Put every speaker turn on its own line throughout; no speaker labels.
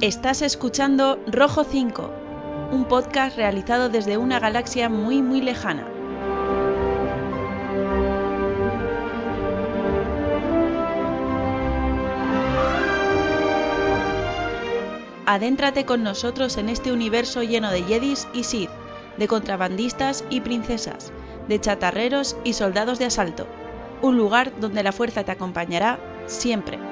Estás escuchando Rojo 5, un podcast realizado desde una galaxia muy muy lejana. Adéntrate con nosotros en este universo lleno de Jedis y Sith, de contrabandistas y princesas, de chatarreros y soldados de asalto. Un lugar donde la fuerza te acompañará siempre.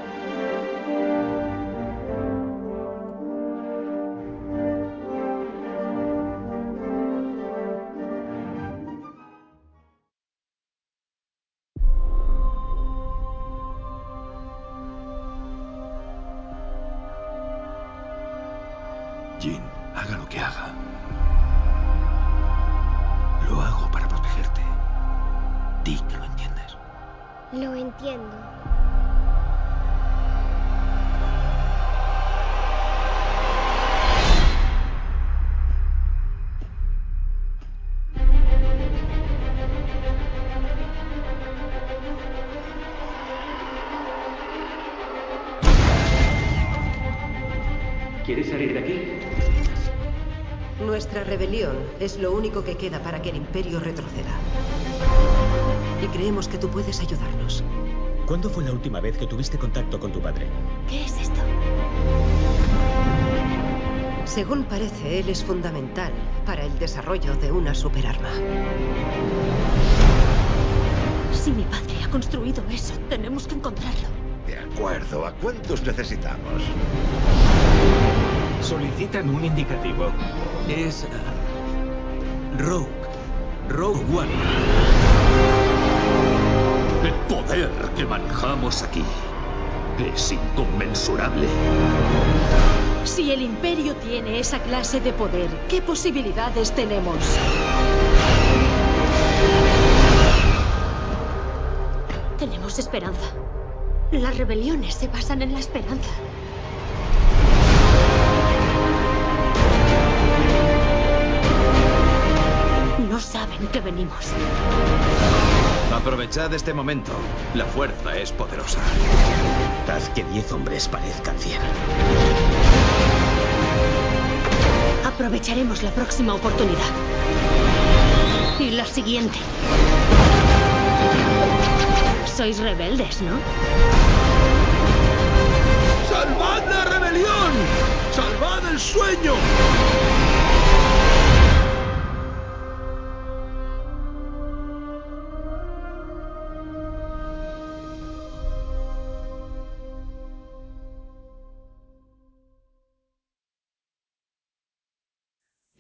Es lo único que queda para que el imperio retroceda. Y creemos que tú puedes ayudarnos.
¿Cuándo fue la última vez que tuviste contacto con tu padre?
¿Qué es esto?
Según parece, él es fundamental para el desarrollo de una superarma.
Si mi padre ha construido eso, tenemos que encontrarlo.
De acuerdo. ¿A cuántos necesitamos?
Solicitan un indicativo. Es. Rogue. Rogue One.
El poder que manejamos aquí es inconmensurable.
Si el imperio tiene esa clase de poder, ¿qué posibilidades tenemos? Tenemos esperanza. Las rebeliones se basan en la esperanza. Que venimos.
Aprovechad este momento. La fuerza es poderosa.
Haz que diez hombres parezcan cien.
Aprovecharemos la próxima oportunidad. Y la siguiente. Sois rebeldes, ¿no?
¡Salvad la rebelión! ¡Salvad el sueño!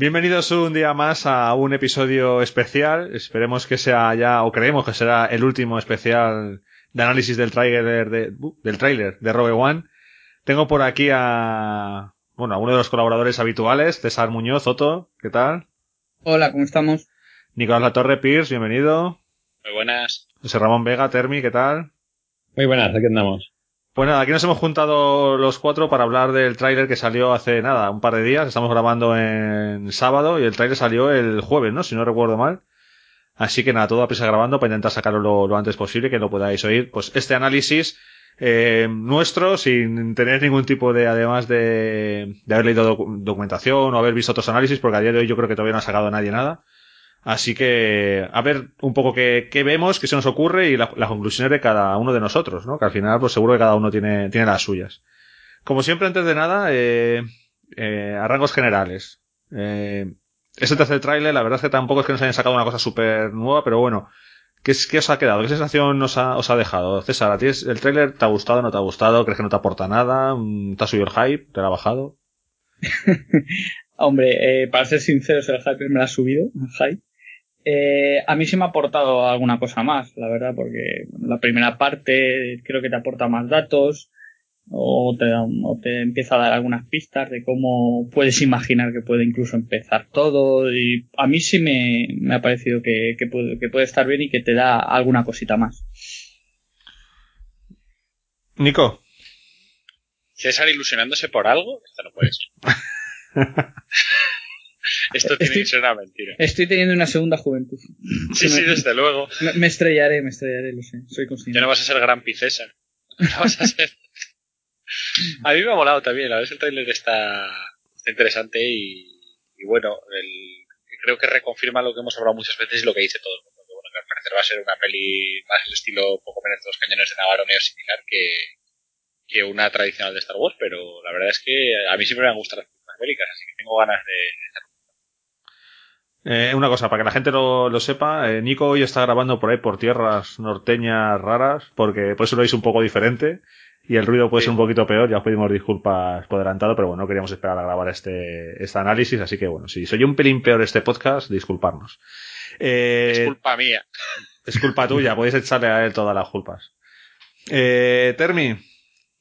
Bienvenidos un día más a un episodio especial. Esperemos que sea ya, o creemos que será el último especial de análisis del tráiler de, uh, del tráiler de Rogue One. Tengo por aquí a, bueno, a uno de los colaboradores habituales, César Muñoz, Otto, ¿qué tal?
Hola, ¿cómo estamos?
Nicolás Latorre Pierce, bienvenido.
Muy buenas.
José Ramón Vega, Termi, ¿qué tal?
Muy buenas, aquí andamos.
Pues nada, aquí nos hemos juntado los cuatro para hablar del tráiler que salió hace nada, un par de días. Estamos grabando en sábado y el tráiler salió el jueves, ¿no? Si no recuerdo mal. Así que nada, todo a prisa grabando para intentar sacarlo lo, lo antes posible, que lo podáis oír. Pues este análisis eh, nuestro, sin tener ningún tipo de, además de, de haber leído docu- documentación o haber visto otros análisis, porque a día de hoy yo creo que todavía no ha sacado nadie nada. Así que a ver un poco qué, qué vemos, qué se nos ocurre y la- las conclusiones de cada uno de nosotros, ¿no? Que al final, pues seguro que cada uno tiene, tiene las suyas. Como siempre, antes de nada, eh, eh, a rangos generales. Eh, este tercer tráiler, la verdad es que tampoco es que nos hayan sacado una cosa súper nueva, pero bueno, ¿qué, es- ¿qué os ha quedado? ¿Qué sensación os ha, os ha dejado? César, ¿a ti es- el tráiler te ha gustado, no te ha gustado? ¿Crees que no te aporta nada? Mm, ¿Te ha subido el hype? ¿Te lo ha bajado?
Hombre, eh, para ser sinceros, el hype me la ha subido, el hype. Eh, a mí sí me ha aportado alguna cosa más, la verdad, porque la primera parte creo que te aporta más datos o te, o te empieza a dar algunas pistas de cómo puedes imaginar que puede incluso empezar todo y a mí sí me, me ha parecido que, que, puede, que puede estar bien y que te da alguna cosita más.
Nico.
César ilusionándose por algo, esto no puede ser. esto tiene
Estoy-
que ser una mentira.
Estoy teniendo una segunda juventud.
Sí, sí, desde luego.
Me, me estrellaré, me estrellaré, lo sé, soy consciente.
Ya no vas a ser gran César. No vas a ser. A mí me ha molado también, la verdad es que el tráiler está, interesante y, y bueno, el- creo que reconfirma lo que hemos hablado muchas veces y lo que dice todo el mundo. Que bueno, que al parecer va a ser una peli más el estilo poco menos de los cañones de Navarone o similar que, que una tradicional de Star Wars, pero la verdad es que a mí siempre me han gustado las películas bélicas, así que tengo ganas de,
Eh, una cosa, para que la gente lo, lo sepa, eh, Nico hoy está grabando por ahí por tierras norteñas raras, porque por eso lo veis un poco diferente y el ruido puede ser un poquito peor, ya os pedimos disculpas por adelantado, pero bueno, no queríamos esperar a grabar este, este análisis, así que bueno, si soy un pelín peor este podcast, disculparnos. Eh,
Es culpa mía.
es culpa tuya, podéis echarle a él todas las culpas. Eh, Termi,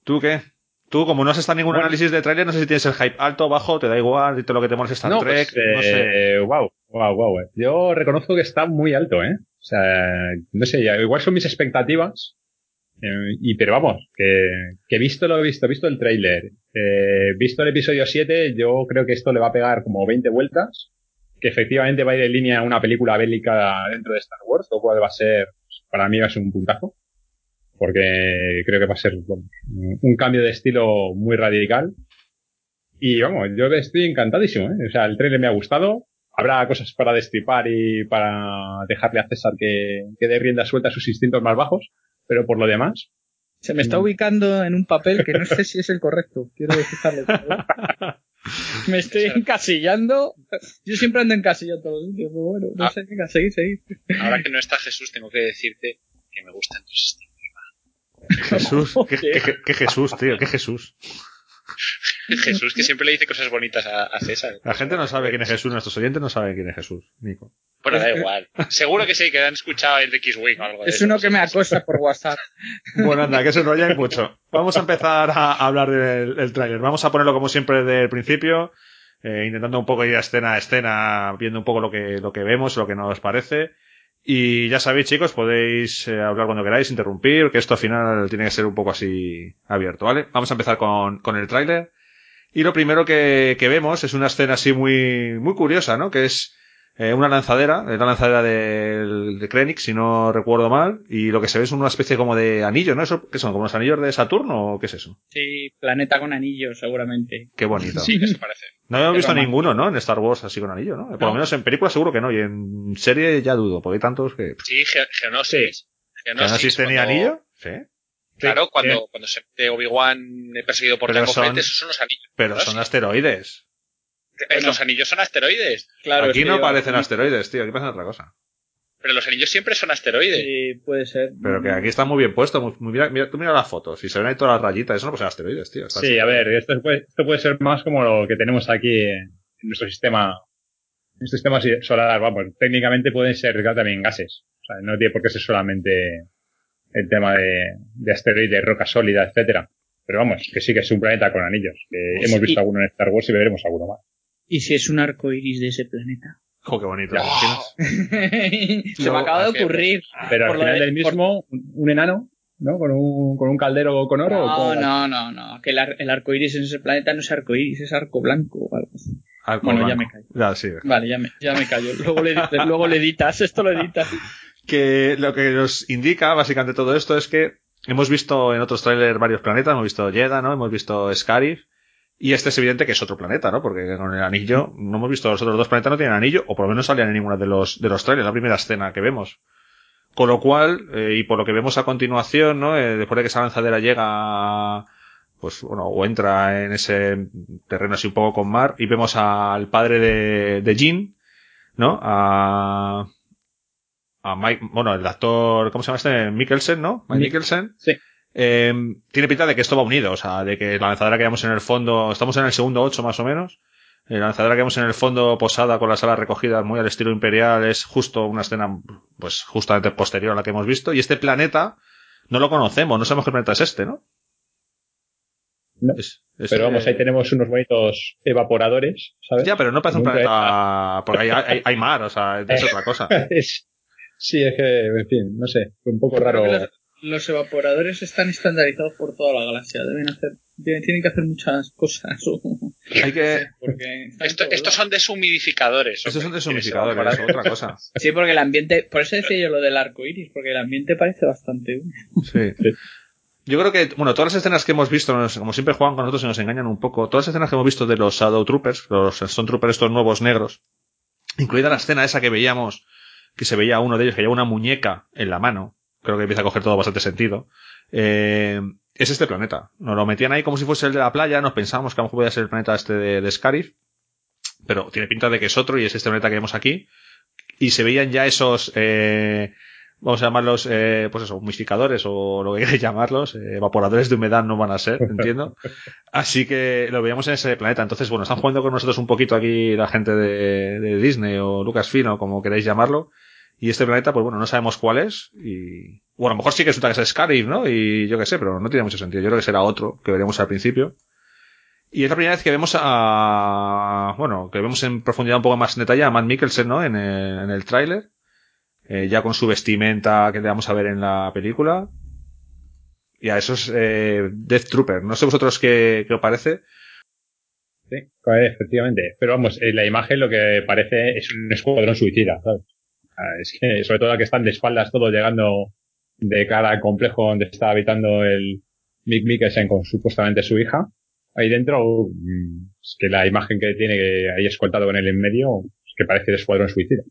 ¿tú qué? Tú, como no has estado en ningún análisis de tráiler, no sé si tienes el hype alto o bajo, te da igual, dite lo que te moles Star
No,
Trek,
pues,
no sé.
wow, wow, wow. eh. Yo reconozco que está muy alto, ¿eh? O sea, no sé, ya- igual son mis expectativas. eh, y pero vamos, que, que visto lo he visto, visto el tráiler, eh, visto el episodio 7, yo creo que esto le va a pegar como 20 vueltas, que efectivamente va a ir en línea una película bélica dentro de Star Wars, lo cual va a ser, para mí va a ser un puntazo, porque creo que va a ser un cambio de estilo muy radical. Y vamos, yo estoy encantadísimo, ¿eh? O sea, el trailer me ha gustado. Habrá cosas para destripar y para dejarle a César que, que dé rienda suelta a sus instintos más bajos, pero por lo demás,
Se me está ubicando en un papel que no sé si es el correcto. Quiero dejarlo. me estoy encasillando. Yo siempre ando encasillado en todos los sitios, pero bueno, no
Ah.
sé, venga, seguid, seguid.
Ahora que no está Jesús, tengo que decirte que me gustan tus
Jesús, ¿qué, qué- qué Jesús, tío, qué Jesús.
Jesús, que siempre le dice cosas bonitas a, a César.
La gente no sabe quién es Jesús, nuestros oyentes no saben quién es Jesús, Nico.
Bueno, da igual. Seguro que sí, que han escuchado el de X-Wing o algo de
Es
eso.
uno que me acosa por WhatsApp.
Bueno, anda, que se enrolláis mucho. Vamos a empezar a hablar del del tráiler. Vamos a ponerlo como siempre desde el principio, eh, intentando un poco ir a escena a escena, viendo un poco lo que, lo que vemos, lo que nos parece. Y ya sabéis, chicos, podéis eh, hablar cuando queráis, interrumpir, que esto al final tiene que ser un poco así abierto, ¿vale? Vamos a empezar con, con el tráiler. Y lo primero que, que vemos es una escena así muy, muy curiosa, ¿no? Que es eh, una lanzadera, es la lanzadera del- de Krennic, si no recuerdo mal, y lo que se ve es una especie como de anillo, ¿no? ¿Eso, ¿Qué son? ¿Como los anillos de Saturno o qué es eso?
Sí, planeta con anillos, seguramente.
Qué bonito.
Sí,
eso parece.
No habíamos visto
romántico.
ninguno, ¿no? En Star Wars así con anillo, ¿no? Por lo
No.
menos en película seguro que no, y en serie ya dudo, porque hay tantos que...
Sí, Ge- Geonosis.
¿Que no existe ni
cuando-
anillo? Sí.
Claro,
Sí.
cuando, cuando se de Obi-Wan eh, perseguido por
Pero
Jango
son-
esos son los anillos.
Pero
¿no?
son asteroides.
Los anillos son asteroides.
Claro,
aquí
es que
no
yo-
parecen asteroides, tío, aquí parecen otra cosa.
Pero los anillos siempre son asteroides.
Sí, puede ser.
Pero que aquí está muy bien puesto, muy, muy- mira, mira- tú mira las fotos, y se ven ahí todas las rayitas, eso no puede ser asteroides, tío. está
sí,
así.
a ver, esto puede, esto puede ser más como lo que tenemos aquí en nuestro sistema, en nuestro sistema solar, vamos, técnicamente pueden ser también gases. O sea, no tiene por qué ser solamente el tema de, de asteroides, roca sólida, etcétera. Pero vamos, que sí que es un planeta con anillos. Que
Pues
hemos visto alguno en Star Wars y veremos alguno más.
¿Y si es un arco iris de ese planeta?
Jo, qué bonito.
Ya.
¿te imaginas?
Se me acaba de ocurrir.
Pero al final
de-
del mismo, un, un enano, ¿no? Con un, con un caldero con oro. ¿o
No, no, no, no. Que el, ar- el arco iris en ese planeta no es arco iris, es arco blanco o algo así.
Arco
Bueno, ya me callo.
Ya, sí.
Vale, ya me, ya me callo. Luego le, editas, luego le editas, esto lo editas.
que lo que nos indica básicamente todo esto es que hemos visto en otros trailers varios planetas, hemos visto Jeddah, ¿no? Hemos visto Scarif, y este es evidente que es otro planeta, ¿no? Porque con el anillo, no hemos visto los otros dos planetas no tienen anillo, o por lo menos no salían en ninguno de los, de los trailers, la primera escena que vemos. Con lo cual, eh, y por lo que vemos a continuación, ¿no? Eh, después de que esa lanzadera llega pues bueno, o entra en ese terreno así un poco con mar, y vemos al padre de, de Jean, ¿no? A, a Mike, bueno, el actor, ¿cómo se llama este? Mikkelsen, ¿no? Mike
Mi-
Mikkelsen.
Sí.
Eh, tiene pinta de que esto va unido, o sea, de que la lanzadera que vemos en el fondo, estamos en el segundo 8 más o menos, eh, la lanzadera que vemos en el fondo posada con las alas recogidas muy al estilo imperial es justo una escena, pues justamente posterior a la que hemos visto, y este planeta no lo conocemos, no sabemos qué planeta es este, ¿no?
No.
Es- es,
Pero vamos,
eh,
ahí tenemos unos bonitos evaporadores, ¿sabes?
Ya, pero no parece un planeta, porque hay, hay, hay mar, o sea, es otra cosa.
Es- sí, es que, en fin, no sé, fue un poco raro.
Creo que los, los evaporadores están estandarizados por toda la galaxia. Deben hacer, deben- tienen que hacer muchas cosas.
Hay que,
Esto- estos son deshumidificadores.
estos son deshumidificadores, es otra cosa.
Sí, porque el ambiente, por eso decía yo lo del arco iris, porque el ambiente parece bastante húmedo.
Sí. Yo creo que, bueno, todas las escenas que hemos visto, como siempre juegan con nosotros y nos engañan un poco, todas las escenas que hemos visto de los Shadow Troopers, los Stone Troopers estos nuevos negros, incluida la escena esa que veíamos, que se veía uno de ellos que lleva una muñeca en la mano, creo que empieza a coger todo bastante sentido, eh, es este planeta. Nos lo metían ahí como si fuese el de la playa, nos pensábamos que a lo mejor podía ser el planeta este de, Scarif, pero tiene pinta de que es otro y es este planeta que vemos aquí, y se veían ya esos, eh, vamos a llamarlos, eh, pues eso, humidificadores o lo que queráis llamarlos, eh, evaporadores de humedad no van a ser, entiendo. Así que lo veíamos en ese planeta. Entonces, bueno, están jugando con nosotros un poquito aquí la gente de, Disney o Lucasfilm o como queráis llamarlo. Y este planeta, pues bueno, no sabemos cuál es. Y, bueno, a lo mejor sí que resulta que es Scarif, ¿no? Y yo qué sé, pero no tiene mucho sentido. Yo creo que será otro que veremos al principio. Y es la primera vez que vemos a, bueno, que vemos en profundidad un poco más en detalle a Matt Mikkelsen, ¿no? En el, en el tráiler. Eh, ya con su vestimenta que le vamos a ver en la película. Y a esos eh, Death Trooper. No sé vosotros qué, qué os parece.
Sí, efectivamente. Pero vamos, en la imagen lo que parece es un escuadrón suicida, ¿sabes? Es que, sobre todo que están de espaldas todos llegando de cara al complejo donde está habitando el Mick Mikkelsen con supuestamente su hija. Ahí dentro, mm, es que la imagen que tiene ahí escoltado con él en medio, es que parece el escuadrón suicida.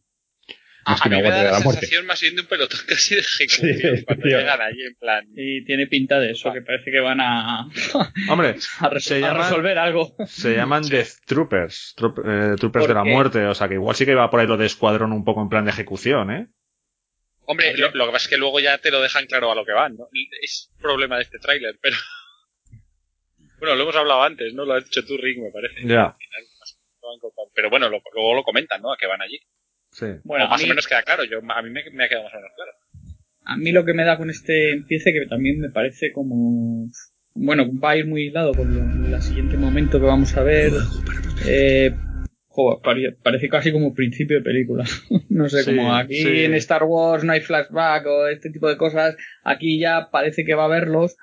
A,
Es que
a mí
no
me da la
la
sensación más bien de un pelotón casi de ejecución
Sí,
cuando
tío.
llegan allí en plan.
Y tiene pinta de eso, que parece que van a,
Hombre,
a,
se
a
llaman-
resolver algo.
Se llaman Death Troopers, Troop- eh, Troopers de la muerte, o sea que igual sí que va por ahí lo de escuadrón un poco en plan de ejecución, ¿eh?
Hombre, lo, lo que pasa es que luego ya te lo dejan claro a lo que van, ¿no? Es problema de este tráiler, pero... Bueno, lo hemos hablado antes, ¿no? Lo has dicho tú, Rick, me parece.
Ya.
Pero bueno, lo- luego lo comentan, ¿no? A que van allí.
Sí.
Bueno,
o más
mí-
o menos queda claro. Yo, a mí me, me ha quedado más o menos claro.
A mí lo que me da con este empiece que también me parece como bueno va a ir muy hilado con lo- el siguiente momento que vamos a ver eh, jo, pare- parece casi como principio de película no sé
Sí,
como aquí
sí.
en Star Wars no hay flashback o este tipo de cosas aquí ya parece que va a haberlos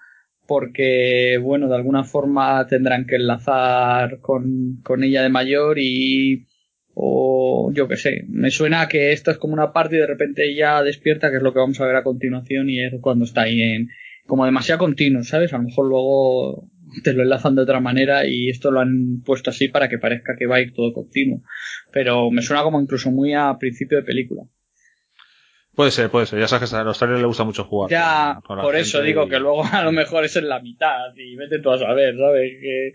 porque bueno de alguna forma tendrán que enlazar con, con ella de mayor y o yo qué sé, me suena a que esto es como una parte y de repente ella despierta, que es lo que vamos a ver a continuación y es cuando está ahí en como demasiado continuo, ¿sabes? A lo mejor luego te lo enlazan de otra manera y esto lo han puesto así para que parezca que va a ir todo continuo. Pero me suena como incluso muy a principio de película.
Puede ser, puede ser. Ya sabes que a los trailers les gusta mucho jugar.
Ya,
con- con la
por eso digo
y-
que luego a lo mejor es en la mitad y vete tú a saber, ¿sabes? Que...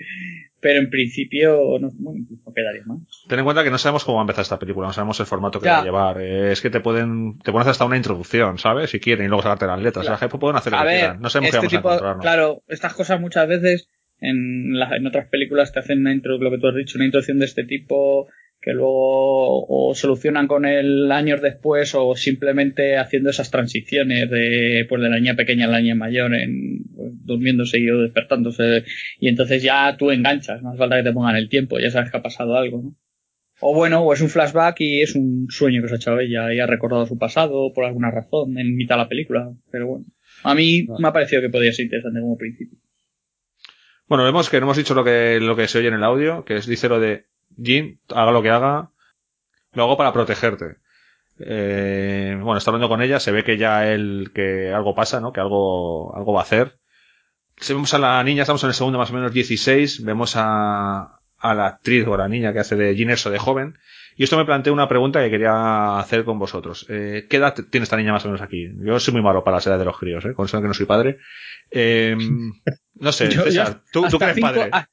Pero en principio, no, bueno, incluso quedaría más.
Ten en cuenta que no sabemos cómo va a empezar esta película, no sabemos el formato que
Ya.
va a llevar. Eh, es que te pueden, te ponen hasta una introducción, ¿sabes? Si quieren, y luego sacarte las letras.
Claro.
O sea, pueden hacer lo
a
que
ver,
quieran. No sabemos
este
qué vamos
tipo,
a encontrarnos.
claro, estas cosas muchas veces en, la- en otras películas te hacen una intro, lo que tú has dicho, una introducción de este tipo que luego o solucionan con él años después o simplemente haciendo esas transiciones de pues de la niña pequeña a la niña mayor en pues, durmiéndose y o despertándose y entonces ya tú enganchas, no hace falta que te pongan el tiempo, ya sabes que ha pasado algo, ¿no? O bueno, o es un flashback y es un sueño que se ha echado ella y ha recordado su pasado por alguna razón en mitad de la película, pero bueno. A mí me ha parecido que podía ser interesante como principio.
Bueno, vemos que no hemos dicho lo que, lo que se oye en el audio, que es, dice lo de Jin, haga lo que haga, lo hago para protegerte. Eh, bueno, está hablando con ella, se ve que ya él, que algo pasa, ¿no? Que algo, algo va a hacer. Si vemos a la niña, estamos en el segundo más o menos 16, vemos a, a la actriz o a la niña que hace de Jin Erso de joven. Y esto me plantea una pregunta que quería hacer con vosotros. Eh, ¿Qué edad tiene esta niña más o menos aquí? Yo soy muy malo para las edades de los críos, ¿eh? Con eso que no soy padre. Eh, no sé,
Yo- yo
César, tú, tú que eres
cinco-
padre.
a-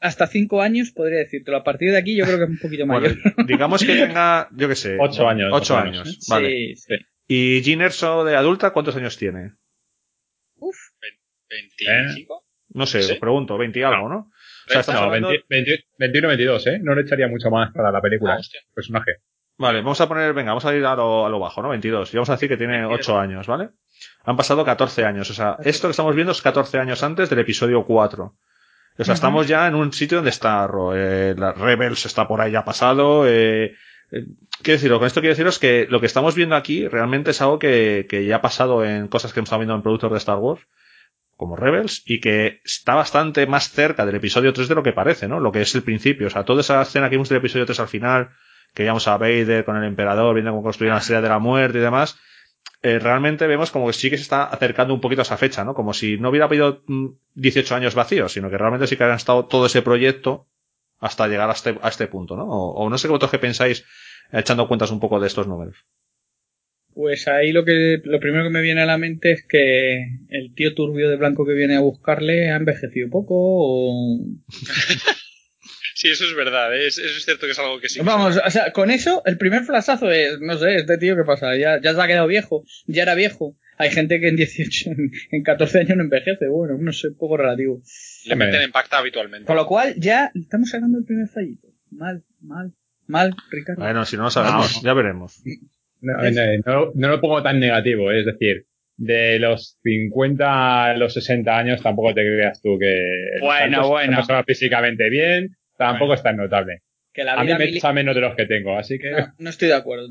hasta cinco años podría decírtelo. A partir de aquí yo creo que es un poquito mayor.
Bueno, digamos que tenga, yo qué sé.
Ocho años,
Ocho
más o menos,
años,
Sí,
vale.
sí.
¿Y Jean Erso de adulta cuántos años tiene?
25.
No sé,
Sí.
os pregunto, 20 y algo, ¿no? O sea,
No,
hablando-
20 20 21, 22, ¿eh? No le echaría mucho más para la película.
Ah,
el personaje.
Vale, vamos a poner, venga, vamos a ir a lo, a lo bajo, ¿no? 22. Y vamos a decir que tiene 8 años, ¿vale? Han pasado 14 años. O sea, esto que estamos viendo es 14 años antes del episodio 4. O sea, estamos ya en un sitio donde está Ro- eh, la Rebels está por ahí ya pasado. Eh, eh, quiero decir, con esto quiero deciros que lo que estamos viendo aquí realmente es algo que, que ya ha pasado en cosas que hemos estado viendo en productos de Star Wars, como Rebels, y que está bastante más cerca del episodio 3 de lo que parece, ¿no? Lo que es el principio. O sea, toda esa escena que vimos del episodio 3 al final, que veíamos a Vader con el emperador, viendo cómo construían la estrella de la muerte y demás, eh, realmente vemos como que sí que se está acercando un poquito a esa fecha, ¿no? Como si no hubiera habido mm, 18 años vacíos, sino que realmente sí que han estado todo ese proyecto hasta llegar a este, a este punto, ¿no? O, o no sé vosotros qué pensáis echando cuentas un poco de estos números.
Pues ahí lo que lo primero que me viene a la mente es que el tío turbio de blanco que viene a buscarle ha envejecido poco o
Sí, eso es verdad, ¿eh? es, eso es cierto que es algo que sí.
Vamos, o sea, con eso el primer flasazo es, no sé, este tío qué pasa, ya, ya se ha quedado viejo, ya era viejo. Hay gente que en 18, en- en 14 años no envejece, bueno, no sé, un poco relativo.
Le meten en pacta habitualmente.
Con lo cual ya estamos sacando el primer fallito. Mal, mal, mal, Ricardo.
Bueno, si no lo sabemos, ya veremos.
No, no, no- no lo pongo tan negativo, ¿eh? es decir, de los 50 a los 60 años tampoco te creas tú que
Bueno,
tanto
bueno.
físicamente bien, tampoco es tan notable.
Que la
a mí me
mili-
echa menos de los que tengo, así que
No, no estoy de acuerdo.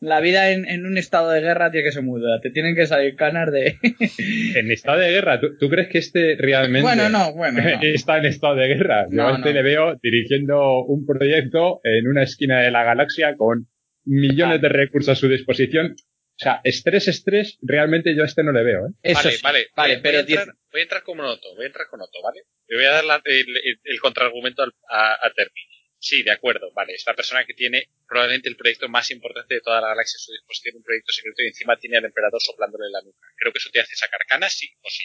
La vida en, en un estado de guerra tiene que ser muy dura. Te tienen que salir canas de.
en estado de guerra, ¿tú, tú crees que este realmente
Bueno, no, bueno, no.
está en estado de guerra? Yo
No,
este le veo dirigiendo un proyecto en una esquina de la galaxia con millones de recursos a su disposición. O sea, estrés, estrés, realmente yo a este no le veo, ¿eh?
vale, vale,
vale,
voy,
pero
a entrar, voy a entrar como Otto, voy a entrar con Otto, ¿vale? Le voy a dar la- el, el- el contraargumento al- a, a Termi. Sí, de acuerdo, vale, es la persona que tiene probablemente el proyecto más importante de toda la galaxia a su disposición, un proyecto secreto y encima tiene al emperador soplándole la nuca. Creo que eso te hace sacar canas, sí o sí.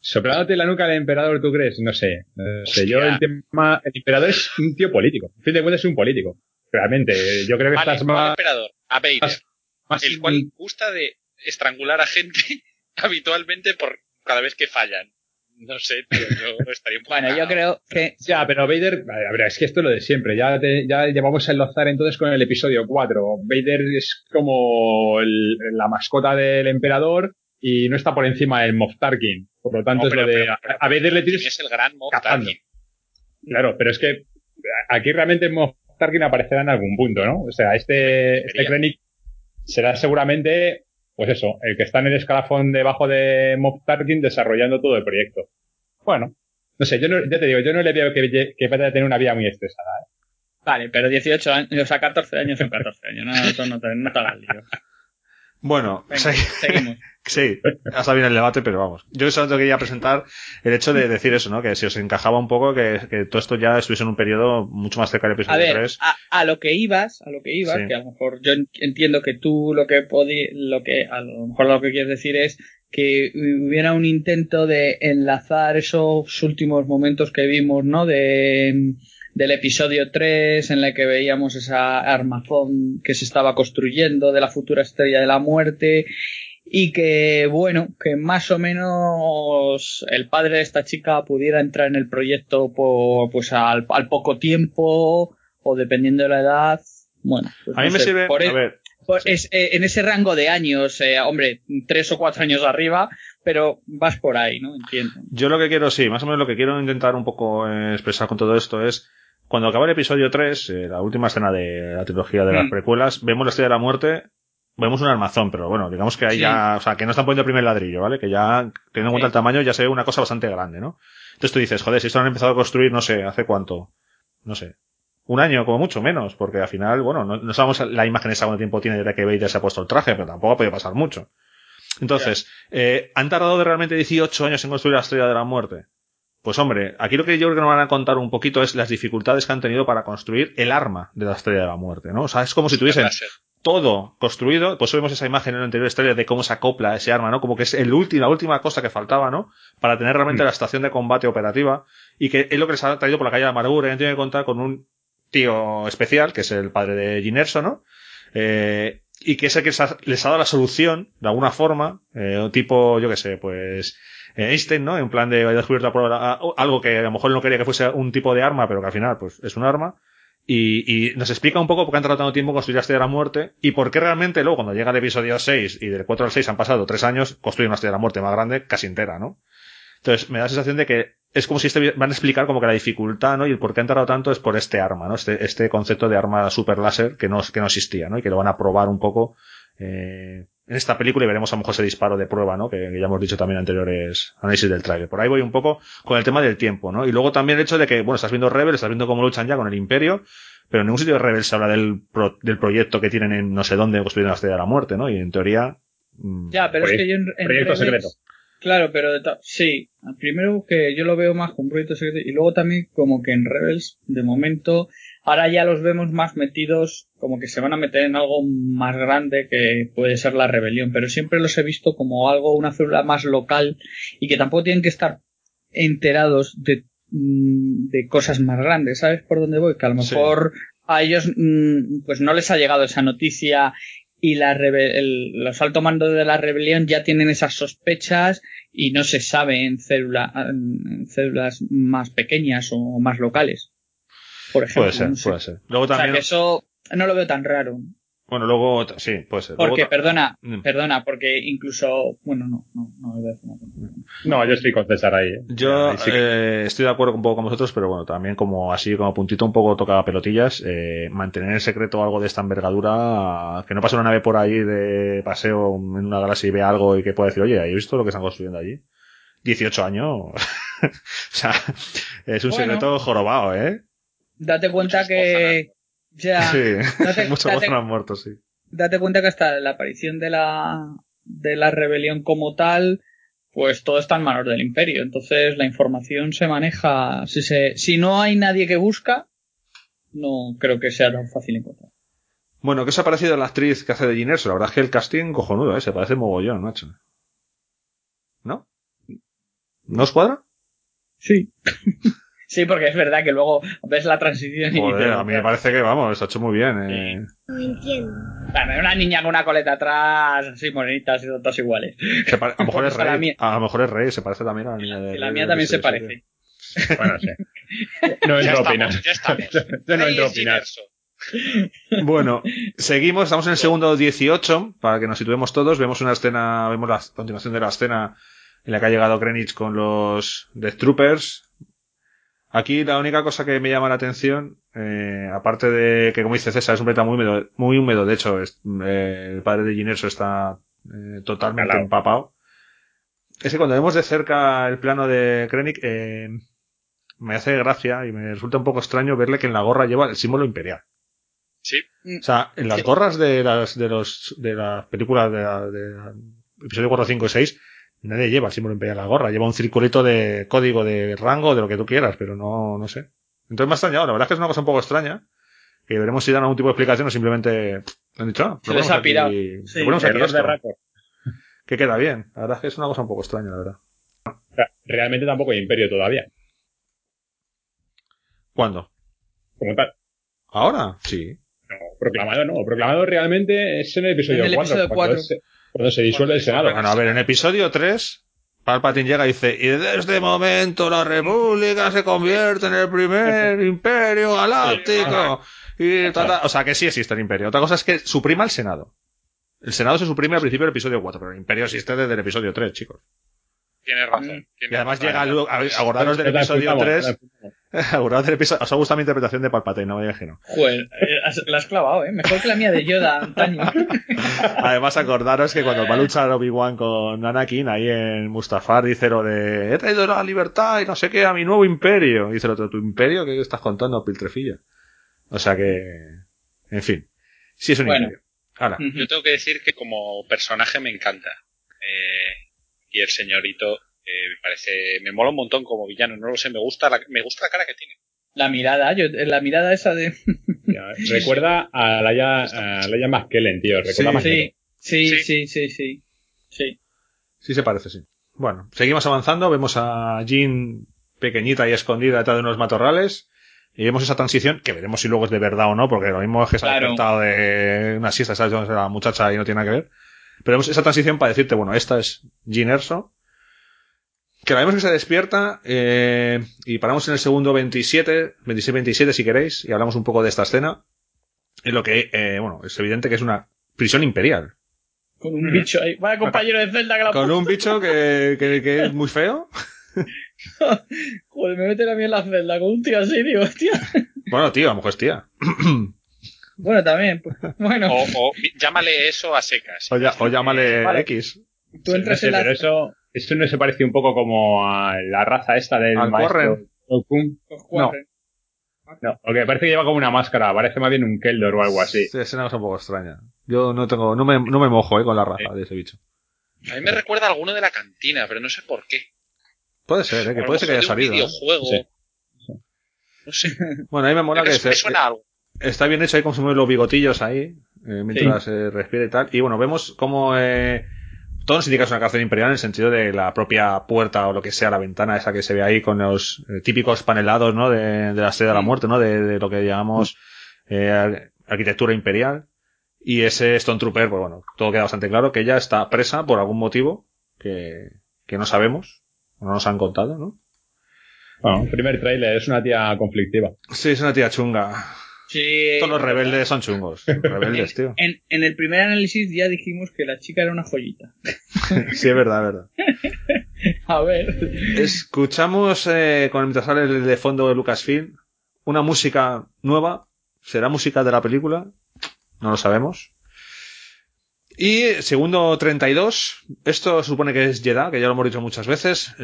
Soplándote la nuca al emperador, ¿tú crees? No sé. No sé. Yo el tema, el emperador es un tío político. En fin de cuentas es un político. Realmente, yo creo que
Vale,
estás
¿cuál
más,
emperador? A Vader,
más- más-
el cual gusta de estrangular a gente habitualmente por cada vez que fallan. No sé, tío, yo estaría un poco
Bueno, yo creo que.
Ya, pero Vader, a ver, es que esto es lo de siempre. Ya, te- ya llevamos a enlazar entonces con el episodio 4. Vader es como el- la mascota del emperador y no está por encima del Moff Tarkin. Por lo tanto,
No,
es lo de.
pero- pero-
a Vader le
¿Quién
tienes
es el gran Moff
cazando.
Tarkin?
Claro, pero es que aquí realmente Moff Tarkin aparecerá en algún punto, ¿no? O sea, este, este. Krennic será seguramente, pues eso, el que está en el escalafón debajo de Moff Tarkin desarrollando todo el proyecto. Bueno, no sé, yo no, ya te digo, yo no le veo que, que vaya a tener una vida muy estresada. ¿eh?
Vale, pero 18 años, o sea, 14 años son 14 años. No, no te, no te hagas lío.
Bueno,
Venga, seguimos.
sí, hasta bien el debate, pero vamos. Yo solo quería presentar el hecho de decir eso, ¿no? Que si os encajaba un poco que, que todo esto ya estuviese en un periodo mucho más cerca del
A
episodio
ver,
3.
a, a lo que ibas, a lo que ibas,
Sí.
que a lo mejor yo en- entiendo que tú lo que podí, lo que a lo mejor lo que quieres decir es que hubiera un intento de enlazar esos últimos momentos que vimos, ¿no? De del episodio 3 en el que veíamos esa armazón que se estaba construyendo de la futura estrella de la muerte y que bueno, que más o menos el padre de esta chica pudiera entrar en el proyecto por, pues al, al poco tiempo o dependiendo de la edad. Bueno, pues
a mí me
sé,
sirve,
por
a
e-
ver,
por- es, eh, en ese rango de años, eh, hombre, tres o cuatro años arriba, pero vas por ahí, ¿no? Entiendo.
Yo lo que quiero, sí, más o menos lo que quiero intentar un poco eh, expresar con todo esto es, cuando acaba el episodio 3, eh, la última escena de la trilogía de las
Mm.
precuelas, vemos la estrella de la muerte, vemos un armazón, pero bueno, digamos que ahí
Sí.
ya, o sea, que no están poniendo el primer ladrillo, ¿vale? Que ya, teniendo en cuenta
Sí.
el tamaño, ya se ve una cosa bastante grande, ¿no? Entonces tú dices, joder, si esto lo han empezado a construir, no sé, ¿hace cuánto? No sé. Un año, como mucho menos, porque al final, bueno, no, no sabemos la imagen esa cuánto tiempo tiene desde que Vader se ha puesto el traje, pero tampoco ha podido pasar mucho. Entonces, eh, ¿han tardado de realmente 18 años en construir la estrella de la muerte? Pues hombre, aquí lo que yo creo que nos van a contar un poquito es las dificultades que han tenido para construir el arma de la estrella de la muerte, ¿no? O sea, es como si tuviesen todo construido, pues vemos esa imagen en la anterior historia de cómo se acopla ese arma, ¿no? Como que es el último, la última cosa que faltaba, ¿no? Para tener realmente
Mm.
la estación de combate operativa y que es lo que les ha traído por la calle de la amargura y han tenido que contar con un tío especial, que es el padre de Jyn Erso, ¿no? Eh, y que es el que les ha- dado la solución, de alguna forma, eh, tipo, yo qué sé, pues, eh, Einstein, ¿no? En plan de haber descubierto a prueba- a- algo que a lo mejor no quería que fuese un tipo de arma, pero que al final, pues, es un arma. Y, nos explica un poco por qué han tardado tanto tiempo construir la estrella de la muerte y por qué realmente luego, cuando llega el episodio 6 y del 4 al 6 han pasado tres años, construyen una estrella de la muerte más grande, casi entera, ¿no? Entonces, me da la sensación de que es como si este, van a explicar como que la dificultad, ¿no? Y el por qué han tardado tanto es por este arma, ¿no? Este, este concepto de arma super láser que no, que no existía, ¿no? Y que lo van a probar un poco, eh, en esta película y veremos a lo mejor ese disparo de prueba, ¿no? Que, que ya hemos dicho también en anteriores análisis del trailer. Por ahí voy un poco con el tema del tiempo, ¿no? Y luego también el hecho de que, bueno, estás viendo Rebel, estás viendo cómo luchan ya con el Imperio, pero en ningún sitio de Rebel se habla del, pro- del proyecto que tienen en no sé dónde construyendo la estrella de la muerte, ¿no? Y en teoría, mm,
Ya, pero es que yo en, en
Proyecto
Rebels-
secreto.
Claro, pero de sí. Primero que yo lo veo más como un proyecto secreto y luego también como que en Rebels, de momento, ahora ya los vemos más metidos, como que se van a meter en algo más grande que puede ser la rebelión, pero siempre los he visto como algo, una célula más local y que tampoco tienen que estar enterados de, mm, de cosas más grandes, ¿sabes por dónde voy? Que a lo
Sí.
mejor a ellos mm, pues no les ha llegado esa noticia y la el- los alto mandos de la rebelión ya tienen esas sospechas y no se sabe en, célula, en células más pequeñas o más locales. Por ejemplo.
puede ser,
no sé.
puede ser. Luego
O sea,
también,
que eso no lo veo tan raro.
Bueno, luego, sí, puede ser.
Porque, perdona,
Mm.
perdona, porque incluso, bueno, no, no, no, voy a decir nada.
No, yo estoy con César ahí. ¿eh?
Yo
Ahí sí que-
eh, estoy de acuerdo un poco con vosotros, pero bueno, también como así, como puntito un poco tocaba pelotillas, eh, mantener en secreto algo de esta envergadura, que no pase una nave por ahí de paseo en una galaxia y vea algo y que pueda decir, oye, ¿he visto lo que están construyendo allí? 18 años. o sea, es un
Bueno.
secreto jorobado, ¿eh?
Date cuenta que, ya,
Sí,
date-
muchos han muerto, sí.
date cuenta que hasta la aparición de la, de la rebelión como tal, pues todo está en manos del imperio. Entonces la información se maneja, si se, si no hay nadie que busca, no creo que sea tan fácil encontrar.
Bueno, ¿qué os ha parecido la actriz que hace de Giners? La verdad es que el casting cojonudo, ¿eh? Se parece mogollón, macho. ¿No? ¿No os cuadra?
Sí. sí, porque es verdad que luego ves la transición y dices,
a mí me parece que, vamos, se ha hecho muy bien, eh.
No entiendo.
Una niña con una coleta atrás, así morenitas y todas iguales.
Se pare- a lo mejor es Rey.
mía.
A lo mejor es Rey, se parece también a la niña de
Y la mía también se parece.
Bueno, sí. No
Ya
entro a
estamos,
opinar.
ya estamos.
Yo no entro a opinar.
Bueno, seguimos, estamos en el segundo 18, para que nos situemos todos, vemos una escena, vemos la continuación de la escena en la que ha llegado Krennic con los Death Troopers. Aquí la única cosa que me llama la atención, eh, aparte de que como dice César, es un planeta muy húmedo, muy húmedo, de hecho, es- eh, el padre de Ginerso está eh, totalmente empapado. Es que cuando vemos de cerca el plano de Krennic, eh, me hace gracia y me resulta un poco extraño verle que en la gorra lleva el símbolo imperial.
Sí.
O sea, en las
Sí.
gorras de las, de los, de las películas de, la- de la- episodio 4, 5 y 6, nadie lleva el símbolo imperial en la gorra. Lleva un circulito de código de rango, de lo que tú quieras, pero no, no sé. Entonces me ha extrañado. La verdad es que es una cosa un poco extraña. Que veremos si dan algún tipo de explicación o simplemente han dicho, ah,
Se
lo
les ha pirado. Sí.
aquí
Error de
que queda bien. La verdad es que es una cosa un poco extraña, la verdad.
O sea, realmente tampoco hay imperio todavía.
¿Cuándo?
Como tal.
¿Ahora? Sí.
No, proclamado no. Proclamado realmente es en el episodio
En el
4.
episodio
cuando,
cuatro.
se, cuando se disuelve el Senado.
Bueno, a ver, en episodio 3, Palpatine llega y dice, y desde este momento la República se convierte en el primer imperio galáctico. Y ta, ta. o sea, que sí existe el imperio. Otra cosa es que suprima el Senado. El Senado se suprime al principio del episodio 4, pero el imperio existe desde el episodio 3, chicos.
Tienes razón.
Mm.
tienes
Y además
razón.
llega a- acordaros del episodio
apuntamos,
3,
no te apuntamos.
acordaros del episodio, os ha gustado mi interpretación de Palpatine, no me digas que no.
Joder, eh, has- la has clavado, ¿eh? Mejor que la mía de Yoda antaño.
Además, acordaros que cuando va a luchar Obi-Wan con Anakin, ahí en Mustafar, dice lo de he traído la libertad y no sé qué a mi nuevo imperio. Dice el otro, ¿tu imperio? ¿Qué estás contando, Piltrefilla? O sea que, en fin, sí es un
Bueno.
imperio. Ahora,
Yo tengo que decir que como personaje me encanta. Eh, y el señorito eh, me parece, me mola un montón como villano. No lo sé, me gusta la, me gusta la cara que tiene.
La mirada, yo, la mirada esa de...
Ya, Recuerda a Laia, a Laia McKellen, tío. Recuerda
Sí.
Sí, sí,
Sí.
sí, sí, sí. Sí.
sí se parece, sí. Bueno, seguimos avanzando, vemos a Jean pequeñita y escondida detrás de unos matorrales. Y vemos esa transición, que veremos si luego es de verdad o no, porque lo mismo es que se ha
Claro.
despertado de una siesta, ¿sabes? La muchacha y no tiene nada que ver. Pero vemos esa transición para decirte, bueno, esta es Jean Erso. Que la vemos que se despierta, eh, y paramos en el segundo 27, 26-27 si queréis, y hablamos un poco de esta escena. En lo que, eh, bueno, es evidente que es una prisión imperial.
Con un bicho ahí. Vaya compañero de celda que la
Con un bicho que, que, que es muy feo.
Joder, me meten a mí en la celda con un tío así, digo, hostia.
Bueno, tío, a lo mejor es tía.
Bueno, también. pues, bueno,
O, o llámale eso a secas.
O, ya- o llámale
Vale.
X.
tú
No
entras
sé,
en la...
pero eso, eso no se parece un poco como a la raza esta del
Al
maestro
cuadros.
No, porque parece que lleva como una máscara, parece más bien un Keldor o algo así.
Sí, es una cosa un poco extraña. Yo no tengo, no me, no me mojo eh, con la raza de ese bicho.
A mí me recuerda a alguno de la cantina, pero no sé por qué.
Puede ser, eh, que puede ser que haya
de un
salido. ¿eh?
videojuego.
Sí.
No sé.
Bueno, a mí me mola que
me
se-
suena algo.
Está bien hecho ahí con los bigotillos ahí, eh, mientras eh, respira y tal. Y bueno, vemos cómo eh, todo nos indica que es una cárcel imperial en el sentido de la propia puerta o lo que sea, la ventana esa que se ve ahí con los eh, típicos panelados, ¿no? De, de la estrella de la muerte, ¿no? De, de lo que llamamos eh, ar- arquitectura imperial. Y ese Stone Trooper, pues bueno, todo queda bastante claro que ella está presa por algún motivo que, que no sabemos, no nos han contado, ¿no?
Bueno, primer tráiler, es una tía conflictiva.
Sí, es una tía chunga.
Sí.
Todos los rebeldes son chungos. Rebeldes, tío.
En, en el primer análisis ya dijimos que la chica era una joyita.
Sí, es verdad, es verdad.
A ver.
Escuchamos, eh, con mientras sale el de fondo de Lucasfilm, una música nueva. ¿Será música de la película? No lo sabemos. Y segundo 32, esto supone que es Jeddah, que ya lo hemos dicho muchas veces.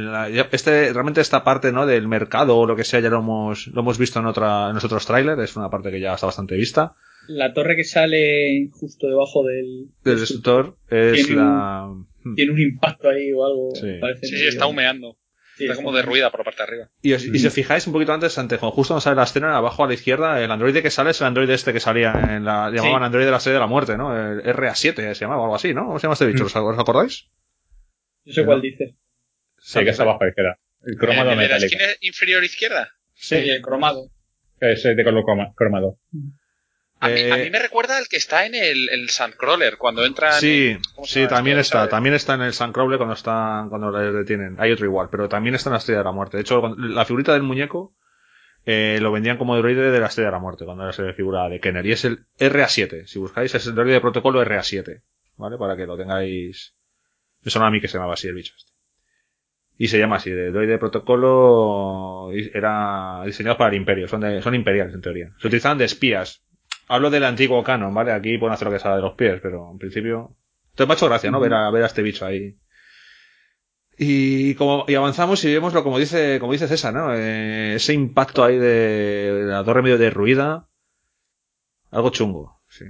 Este, realmente esta parte, ¿no? Del mercado o lo que sea, ya lo hemos, lo hemos visto en otra, en los otros trailers. Es una parte que ya está bastante vista.
La torre que sale justo debajo del...
Del destructor es
Tiene
la,
Tiene un impacto ahí o algo.
Sí.
parece
Sí, sí, está humeando.
Sí,
está como derruida por la parte de arriba.
Y, os- y si os fijáis un poquito antes, antes, cuando justo cuando sale la escena, abajo a la izquierda, el androide que sale es el androide este que salía en la, llamaban androide de la serie de la muerte, ¿no? El RA7 se llamaba o algo así, ¿no? ¿Cómo se llama este bicho? ¿Os, os acordáis?
No sé cuál dices.
Sí, que está abajo a la izquierda. El cromado
¿El de la esquina inferior izquierda?
Sí, el cromado.
Es de color croma- cromado.
A, mí, a
Eh,
mí me recuerda al que está en el, el Sandcrawler, cuando entran...
Sí,
en- ¿cómo se
sí, también está,
¿Sabes?
también está en el Sandcrawler cuando están, cuando le detienen. Hay otro igual, pero también está en la estrella de la muerte. De hecho, la figurita del muñeco, eh, lo vendían como droide de la estrella de la muerte, cuando era la figura de Kenner. Y es el RA7. Si buscáis, es el droide de protocolo RA7. ¿Vale? Para que lo tengáis. Me sonaba a mí que se llamaba así el bicho este. Y se llama así, de droide de protocolo, era diseñado para el imperio, son, de, son imperiales en teoría. Se utilizaban de espías. Hablo del antiguo canon, ¿vale? Aquí pueden hacer lo que salga de los pies, pero en principio... Entonces me ha hecho gracia, ¿no? Ver a, ver a este bicho ahí. Y como, y avanzamos y vemos lo como dice, como dice César, ¿no? Eh, ese impacto ahí de, de la torre medio derruida. Algo chungo, sí.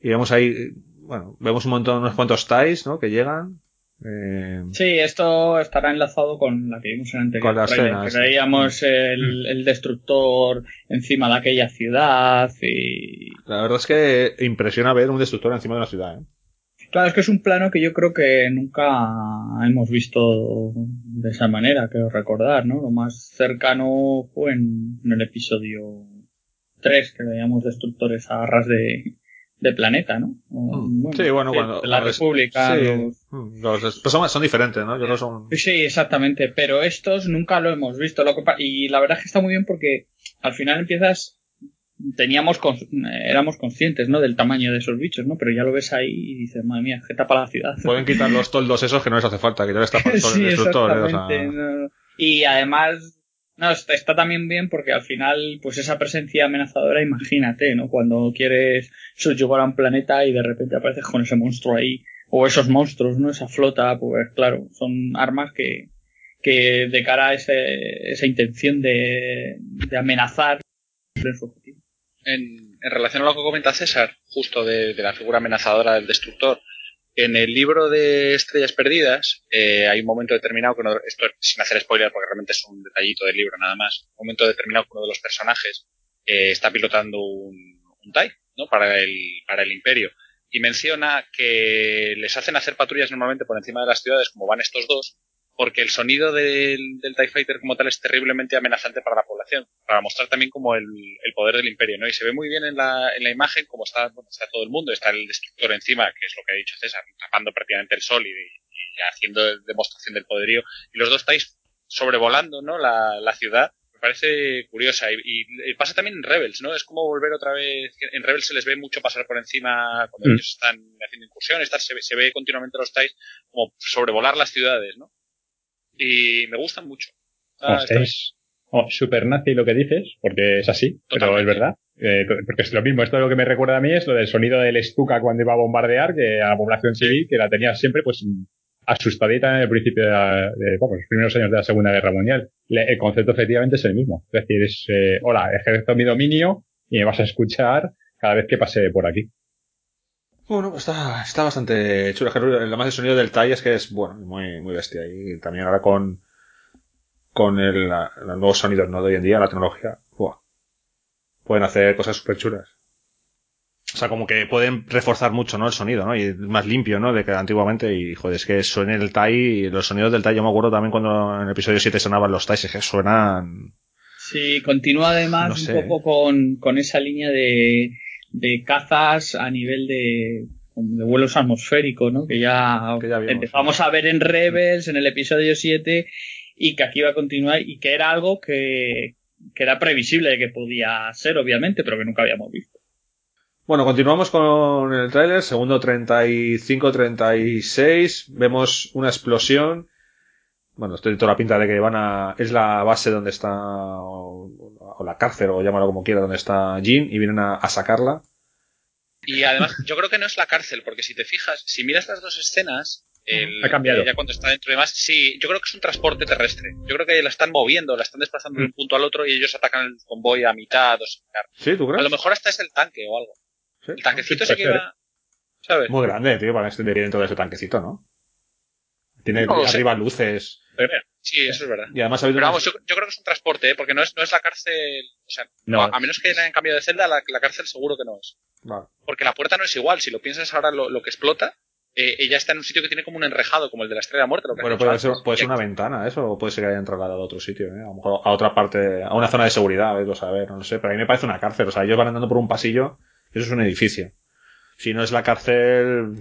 Y vemos ahí, bueno, vemos un montón, unos cuantos ties, ¿no? Que llegan. Eh,
Sí, esto estará enlazado con la que vimos en el anterior
Con la
tráiler,
escena,
que
sí.
veíamos el, el destructor encima de aquella ciudad y...
la verdad es que impresiona ver un destructor encima de una ciudad, ¿eh?
Claro, es que es un plano que yo creo que nunca hemos visto de esa manera, creo recordar, ¿no? Lo más cercano fue en, en el episodio 3, que veíamos destructores a ras de, de planeta, ¿no? O,
Mm. Sí, bueno, cuando-
de la República,
sí.
los-
Mm, Los, pues son, son diferentes, ¿no? Yo que son...
Sí, exactamente, pero estos nunca lo hemos visto. Lo que pa- y la verdad es que está muy bien porque al final empiezas, teníamos, cons- éramos conscientes, ¿no? Del tamaño de esos bichos, ¿no? Pero ya lo ves ahí y dices, madre mía, que tapa la ciudad.
Pueden quitar los toldos esos que no les hace falta, que ya les tapan todo
sí,
el destructor, ¿eh? O sea,
exactamente. no. Y además, no, está, también bien porque al final, pues esa presencia amenazadora, imagínate, ¿no? Cuando quieres subyugar a un planeta y de repente apareces con ese monstruo ahí, o esos monstruos, ¿no? Esa flota, pues claro, son armas que, que de cara a ese, esa intención de, de amenazar, cumplen su objetivo.
en, en relación a lo que comenta César, justo de, de la figura amenazadora del destructor, en el libro de Estrellas Perdidas eh, hay un momento determinado, que no, esto es sin hacer spoiler porque realmente es un detallito del libro nada más, un momento determinado que uno de los personajes eh, está pilotando un, un TIE ¿no? para, el, para el imperio y menciona que les hacen hacer patrullas normalmente por encima de las ciudades como van estos dos porque el sonido del, del TIE Fighter como tal es terriblemente amenazante para la población, para mostrar también como el, el poder del imperio, ¿no? Y se ve muy bien en la, en la imagen como está, bueno, está todo el mundo, está el destructor encima, que es lo que ha dicho César, tapando prácticamente el sol y, y haciendo demostración del poderío, y los dos TIEs sobrevolando, ¿no? La, la ciudad, me parece curiosa. Y, y, y pasa también en Rebels, ¿no? Es como volver otra vez. En Rebels se les ve mucho pasar por encima cuando
Mm.
ellos están haciendo incursiones, tal, se, se ve continuamente los TIEs como sobrevolar las ciudades, ¿no? Y me gustan mucho. Ah,
es oh, super nazi lo que dices, porque es así, pero es verdad. Eh, porque es lo mismo, esto lo que me recuerda a mí es lo del sonido del estuca cuando iba a bombardear, que a la población civil, que la tenía siempre pues asustadita en el principio de, la, de los primeros años de la Segunda Guerra Mundial. Le- el concepto efectivamente es el mismo. Es decir, es, eh, hola, ejerzo mi dominio y me vas a escuchar cada vez que pase por aquí.
Bueno, pues está, está bastante chulo. Lo más el sonido del TIE es que es, bueno, muy, muy bestia. Y también ahora con, con el, la- los nuevos sonidos ¿no? de hoy en día, la tecnología, ¡buah! pueden hacer cosas súper chulas. O sea, como que pueden reforzar mucho, ¿no? El sonido, ¿no? Y más limpio, ¿no? De que antiguamente. Y, joder, es que suene el TIE y los sonidos del TIE. Yo me acuerdo también cuando en el episodio 7 sonaban los TIEs, es que suenan...
Sí, continúa además
No sé.
un poco con, con esa línea de, de cazas a nivel de, de vuelos atmosféricos, ¿no? Que ya,
Que ya vimos,
empezamos a ver en Rebels, en el episodio 7, y que aquí va a continuar, y que era algo que, que era previsible de que podía ser, obviamente, pero que nunca habíamos visto.
Bueno, continuamos con el tráiler, segundo 35-36, vemos una explosión. Bueno, estoy toda la pinta de que van a... Es la base donde está... O, la cárcel, o llámalo como quiera, donde está Jean, y vienen a, a sacarla.
Y además, yo creo que no es la cárcel, porque si te fijas, si miras las dos escenas, el-
Ha cambiado.
eh, ya cuando está dentro y demás, sí, yo creo que es un transporte terrestre. Yo creo que la están moviendo, la están desplazando de un punto al otro y ellos atacan el convoy a mitad o similar.
¿Sí? ¿Tú
A
crees?
lo mejor hasta es el tanque o algo.
Sí.
El tanquecito
Sí,
ese que
puede
va, ¿sabes?
Muy grande, tío, para extender dentro de ese tanquecito, ¿no? Tiene
No lo sé.
arriba luces.
Sí, eso es verdad.
Y además ha habido
Pero vamos, yo, yo creo que es un transporte, ¿eh? porque no es, no es la cárcel. O sea,
No.
a, a menos que le hayan cambiado de celda, la, la cárcel seguro que no es.
Vale.
Porque la puerta no es igual. Si lo piensas ahora, lo, lo que explota, eh, ella está en un sitio que tiene como un enrejado, como el de la estrella de la muerte. Lo que
Bueno, puede ser, puede ser una ventana, eso, o puede ser que hayan trasladado a otro sitio, ¿eh? A lo mejor a otra parte, a una zona de seguridad, ¿ves? a saber, no lo sé, pero a mí me parece una cárcel, o sea, ellos van andando por un pasillo, eso es un edificio. Si no es la cárcel,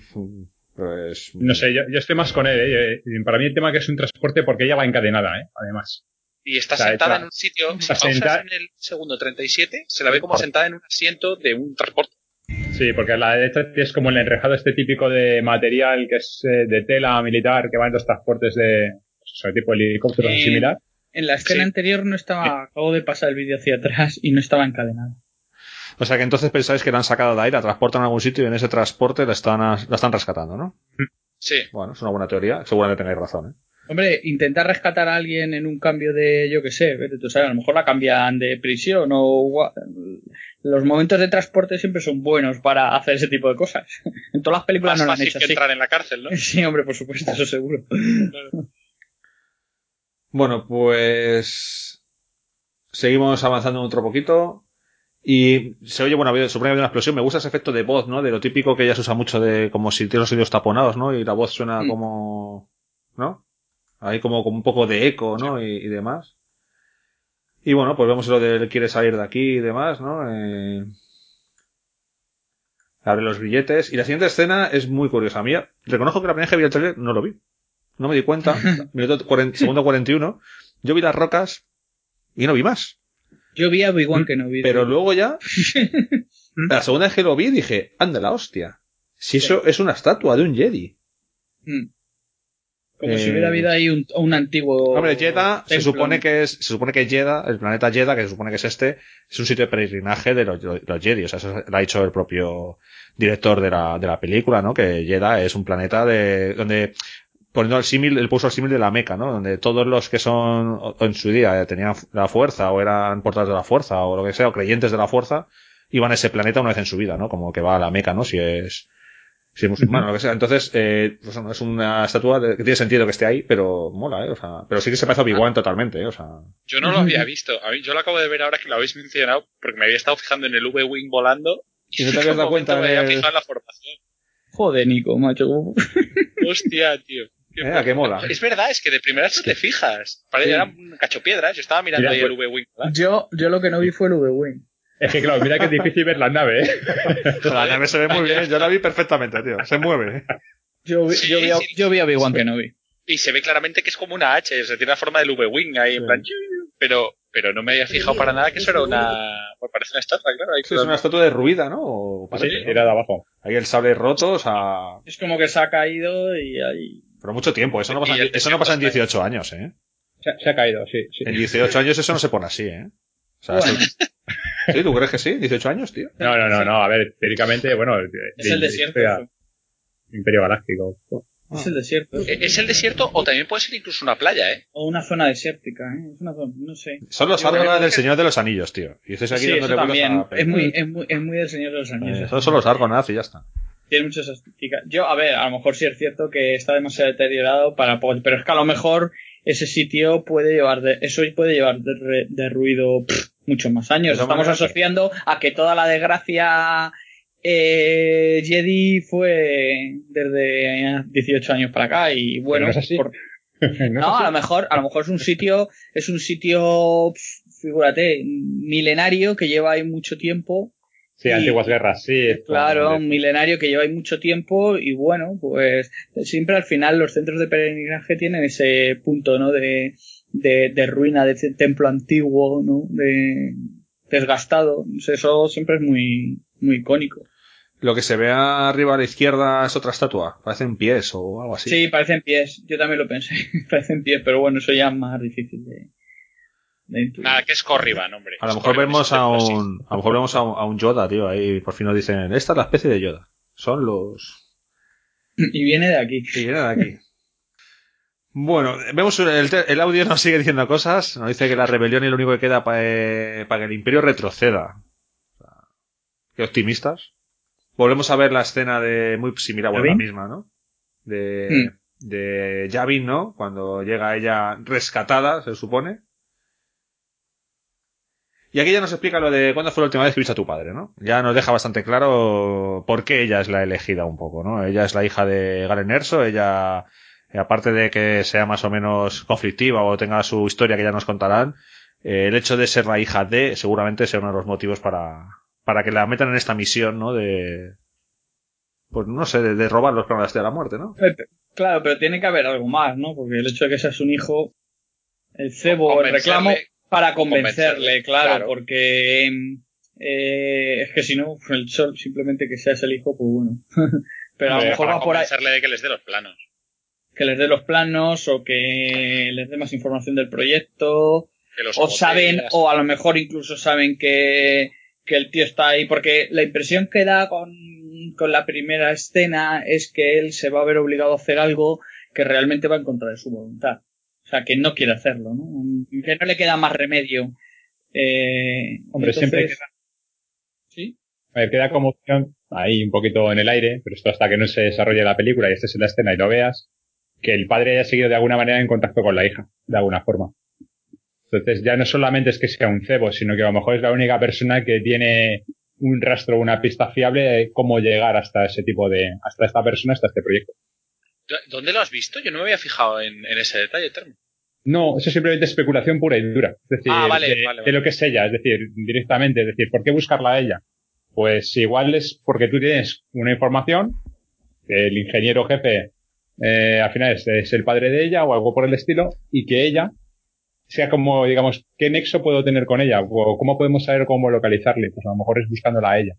pues...
No sé, yo, yo estoy más con él. ¿eh? Para mí el tema que es un transporte porque ella va encadenada, ¿eh? además.
Y está
O sea,
sentada
está-
en un sitio, si
está sentada-
en el segundo 37, se la ve como sentada en un asiento de un transporte.
Sí, porque a la derecha es como el enrejado este típico de material que es eh, de tela militar que va en los transportes de o sea, tipo helicóptero
Eh,
similar.
En la escena
Sí.
anterior no estaba, acabo de pasar el vídeo hacia atrás y no estaba encadenada.
O sea que entonces pensáis que la han sacado de ahí, la transportan a algún sitio y en ese transporte la están, la están rescatando, ¿no?
Sí.
Bueno, es una buena teoría, seguramente tenéis razón, ¿eh?
Hombre, intentar rescatar a alguien en un cambio de, yo qué sé, tú sabes, a lo mejor la cambian de prisión o los momentos de transporte siempre son buenos para hacer ese tipo de cosas. En todas las películas
Más
no lo han
fácil
hecho
que
así.
entrar en la cárcel, ¿no?
Sí, hombre, por supuesto, eso seguro.
Bueno, pues seguimos avanzando otro poquito y se oye, bueno, supone que hay una explosión. Me gusta ese efecto de voz, ¿no? De lo típico que ya se usa mucho de como si tiene los oídos taponados, ¿no? Y la voz suena
Mm.
como, ¿no? Hay como, como un poco de eco, ¿no? Y, y demás. Y bueno, pues vemos lo de él quiere salir de aquí y demás, ¿no? Eh, abre los billetes. Y la siguiente escena es muy curiosa. A mí, reconozco que la primera vez que vi el trailer no lo vi. No me di cuenta. Minuto 40 segundo 41. Yo vi las rocas y no vi más.
Yo vi a Obi-Wan que no vi.
Pero luego ya, la segunda vez que lo vi dije, anda la hostia. Si eso es una estatua de un Jedi.
Mm. Como
Eh,
si hubiera habido ahí un, un antiguo.
Hombre, Jeddah se supone que es, se supone que Jeddah, el planeta Jeddah, que se supone que es este, es un sitio de peregrinaje de los, de los Jedi. O sea, eso lo ha dicho el propio director de la, de la película, ¿no? Que Jeddah es un planeta de, donde, poniendo el símil, el puso el símil de la Meca, ¿no? Donde todos los que son, en su día, eh, tenían la fuerza, o eran portadores de la fuerza, o lo que sea, o creyentes de la fuerza, iban a ese planeta una vez en su vida, ¿no? Como que va a la Meca, ¿no? Si es, si es musulmán o lo que sea. Entonces, eh, pues, no, es una estatua de- que tiene sentido que esté ahí, pero mola, ¿eh? O sea, pero sí que se parece a Obi-Wan totalmente, ¿eh? O sea,
Yo no lo había visto. A mí, yo lo acabo de ver ahora que lo habéis mencionado, porque me había estado fijando en el V-Wing volando.
Y no te habías dado cuenta
me había fijado en la formación.
Joder, Nico, macho.
Hostia, tío. Qué
Eh, ¿a qué mola?
Es verdad, es que de primeras no te fijas. Parece
Sí.
era un cacho piedras. Yo estaba mirando
Mira,
ahí
pues-
el V-Wing. ¿verdad?
Yo, yo lo que no vi fue el V-Wing.
Es que claro, mira que es difícil ver la nave, ¿eh?
la nave se ve muy bien, yo la vi perfectamente, tío. Se mueve.
Yo vi,
Sí,
yo vi,
sí.
yo vi a Obi-Wan que no vi.
Y se ve claramente que es como una H, o sea, tiene la forma del V-Wing ahí, en plan. Pero, pero no me había fijado para nada que eso era una. Pues parece una estatua, claro. ahí
Sí, es una estatua derruida, ¿no? O
Sí, era de abajo.
Ahí el sable roto, o sea,
Es como que se ha caído y ahí.
Pero mucho tiempo. Eso no pasa, eso no pasa en
desierto
18 años, ¿eh?
Se, se ha caído, sí. sí.
En 18 años eso no se pone así, ¿eh? O sea,
Bueno.
eso- ¿Sí? ¿Tú crees que sí? ¿18 años, tío?
No, no, no, no. A ver, teóricamente, bueno.
Es el desierto.
Imperio, Imperio Galáctico.
Es el desierto.
¿E- ¿Es el desierto o también puede ser incluso una playa, eh?
O una zona desértica, ¿eh? Es una zona, no sé.
Son los árboles del
que-
Señor de los Anillos, tío. Y dices aquí
Sí,
dándole
eso también. Es muy, es, muy, es muy del Señor de los Anillos.
Eh,
eso.
esos son los Argonauts y ya está.
Tiene muchas estéticas. Yo, a ver, a lo mejor sí es cierto que está demasiado deteriorado para po- pero es que a lo mejor ese sitio puede llevar de, eso puede llevar de, de ruido pff, muchos más años.
Todas
Estamos asociando a que toda la desgracia eh, Jedi fue desde 18 años para acá y bueno,
no es así.
por-
¿No es
no,
así?
a lo mejor, a lo mejor es un sitio, es un sitio, pf, figúrate, milenario que lleva ahí mucho tiempo
Sí,
y-
antiguas guerras, sí.
Claro, un milenario que lleva ahí mucho tiempo y bueno, pues siempre al final los centros de peregrinaje tienen ese punto, ¿no? De, de, de ruina, de ese templo antiguo, ¿no? De desgastado. Eso siempre es muy, muy icónico.
Lo que se ve arriba a la izquierda es otra estatua. Parecen pies o algo así.
Sí, parecen pies. Yo también lo pensé. parecen pies, pero bueno, eso ya es más difícil de.
Nada, que es Corriban, hombre.
A lo
Es
mejor vemos a un, a lo mejor vemos a un, a un Yoda, tío. Ahí por fin nos dicen, esta es la especie de Yoda. Son los...
Y viene de aquí.
Y viene de aquí. Bueno, vemos el, audio nos sigue diciendo cosas. Nos dice que la rebelión es lo único que queda para que el imperio retroceda. O sea, Qué optimistas. Volvemos a ver la escena de muy similar, bueno, la misma, ¿no? De, de Yavin, ¿no? Cuando llega ella rescatada, se supone. Y aquí ya nos explica lo de cuándo fue la última vez que viste a tu padre, ¿no? Ya nos deja bastante claro por qué ella es la elegida un poco, ¿no? Ella es la hija de Galen Erso, ella, eh, aparte de que sea más o menos conflictiva o tenga su historia que ya nos contarán, eh, el hecho de ser la hija de seguramente sea uno de los motivos para, para que la metan en esta misión, ¿no? De, pues no sé, de, de robar los planetas de la muerte, ¿no?
Claro, pero tiene que haber algo más, ¿no? Porque el hecho de que seas un hijo, el cebo, el reclamo para convencerle,
convencerle,
claro,
claro.
porque eh, es que si no, el hecho simplemente que seas el hijo, pues bueno. pero a lo mejor va por ahí,
convencerle de que les dé los planos.
que les dé los planos o que les dé más información del proyecto,
Que los
o saben, o a lo mejor incluso saben que, que el tío está ahí, porque la impresión que da con, con la primera escena es que él se va a ver obligado a hacer algo que realmente va en contra de su voluntad. O sea, que no quiere hacerlo, ¿no? Que no le queda más remedio. Eh,
Hombre, siempre queda-
¿Sí?
A ver, queda como opción ahí un poquito en el aire, pero esto hasta que no se desarrolle la película y estés en la escena y lo veas, que el padre haya seguido de alguna manera en contacto con la hija, de alguna forma. Entonces ya no solamente es que sea un cebo, sino que a lo mejor es la única persona que tiene un rastro, una pista fiable de cómo llegar hasta ese tipo de, hasta esta persona, hasta este proyecto.
¿Dónde lo has visto? Yo no me había fijado en, en ese detalle, Termo.
No, eso es simplemente especulación pura y dura. Es decir,
Ah, vale,
de,
vale,
de lo que es ella, es decir, directamente, es decir, ¿por qué buscarla a ella? Pues igual es porque tú tienes una información, que el ingeniero jefe eh, al final es, es el padre de ella o algo por el estilo, y que ella sea como, digamos, ¿qué nexo puedo tener con ella? O cómo podemos saber cómo localizarle? Pues a lo mejor es buscándola a ella.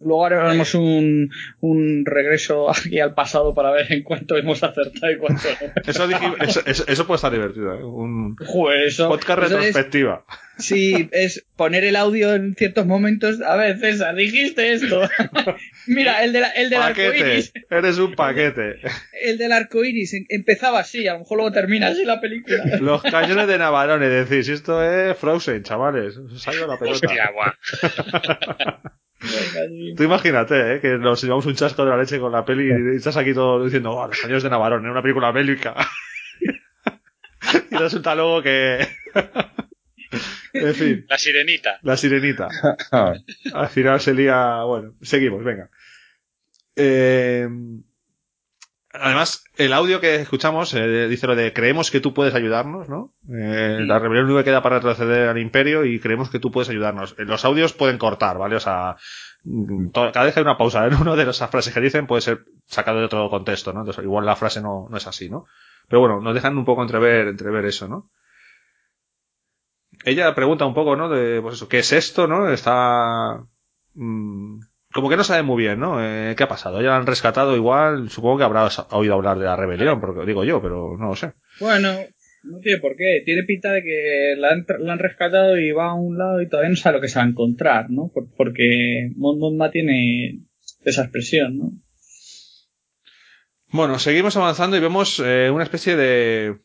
Luego haremos un, un regreso aquí al pasado para ver en cuánto hemos acertado y cuánto no.
Eso, eso, eso- puede estar divertido, ¿eh? Un
Joder, eso,
podcast
eso es-
retrospectiva.
Sí, es poner el audio en ciertos momentos. A ver, César, dijiste esto. Mira, el, de la- el del arco
Paquete,
iris.
eres un paquete.
El del arco iris em- empezaba así, a lo mejor luego termina así la película.
Los cañones de Navarone, si esto es Frozen, chavales, os ha ido la pelota.
Hostia, guau.
Tú imagínate, ¿eh? que nos llevamos un chasco de la leche con la peli y estás aquí todo diciendo, oh, los cañones de Navarone, una película bélica. y resulta luego que... en fin,
La sirenita.
la sirenita. Al final se lía... Bueno, seguimos, venga. Eh, Además, el audio que escuchamos eh, dice lo de creemos que tú puedes ayudarnos, ¿no? Eh, La rebelión única queda para retroceder al imperio y creemos que tú puedes ayudarnos. Eh, Los audios pueden cortar, ¿vale? O sea, mm, cada vez que hay una pausa en uno de esas frases que dicen puede ser sacado de otro contexto, ¿no? Entonces, igual la frase no, no es así, ¿no? Pero bueno, nos dejan un poco entrever, entrever eso, ¿no? Ella pregunta un poco, ¿no? De, pues eso, ¿qué es esto, no? Está... mm, como que no sabe muy bien, ¿no? Eh, ¿Qué ha pasado? Ya la han rescatado igual, supongo que habrá oído hablar de la rebelión, porque digo yo, pero no lo sé.
Bueno, No tiene por qué. Tiene pinta de que la han, la han rescatado y va a un lado y todavía no sabe lo que se va a encontrar, ¿no? Por- porque Mon Mothma tiene esa expresión, ¿no?
Bueno, seguimos avanzando y vemos eh, una especie de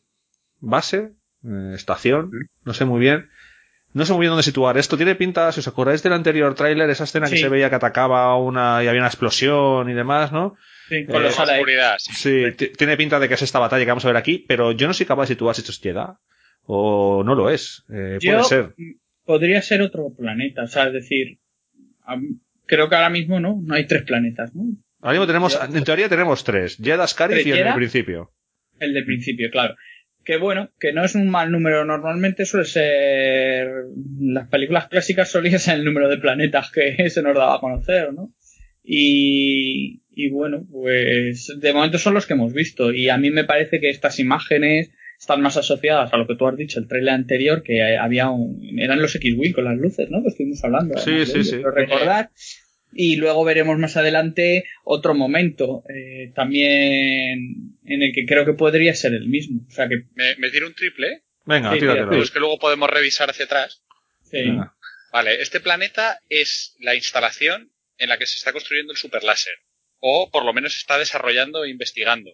base, eh, estación, no sé muy bien. No sé muy bien dónde situar esto. Tiene pinta, si os acordáis del anterior tráiler, esa escena que se veía que atacaba una y había una explosión y demás, ¿no?
Sí,
Con
Eh,
los oscuridad. sí.
Sí, ti- tiene pinta de que es esta batalla que vamos a ver aquí, pero yo no soy capaz de situar si esto es Jeddah o no lo es. Eh,
Yo-
puede ser.
Podría ser otro planeta, o sea, es decir, creo que ahora mismo no, no hay tres planetas, ¿no?
Ahora mismo tenemos, en teoría tenemos tres. Jeddah, Scarif
¿Tres
y el del principio.
El de principio, claro. Que bueno, que no es un mal número. Normalmente suele ser. Las películas clásicas solían ser el número de planetas que se nos daba a conocer, ¿no? Y, y bueno, pues de momento son los que hemos visto. Y a mí me parece que estas imágenes están más asociadas a lo que tú has dicho, el trailer anterior, que había un, eran los X-Wing con las luces, ¿no? Que estuvimos hablando.
Sí,
además,
sí, sí.
Y luego veremos más adelante otro momento, eh, también en el que creo que podría ser el mismo. O sea que,
Me, me tiro un triple,
Venga,
Sí,
tíratelo.
pero es que luego podemos revisar hacia atrás.
sí.
Venga.
Vale, este planeta es la instalación en la que se está construyendo el superláser. O por lo menos está desarrollando e investigando.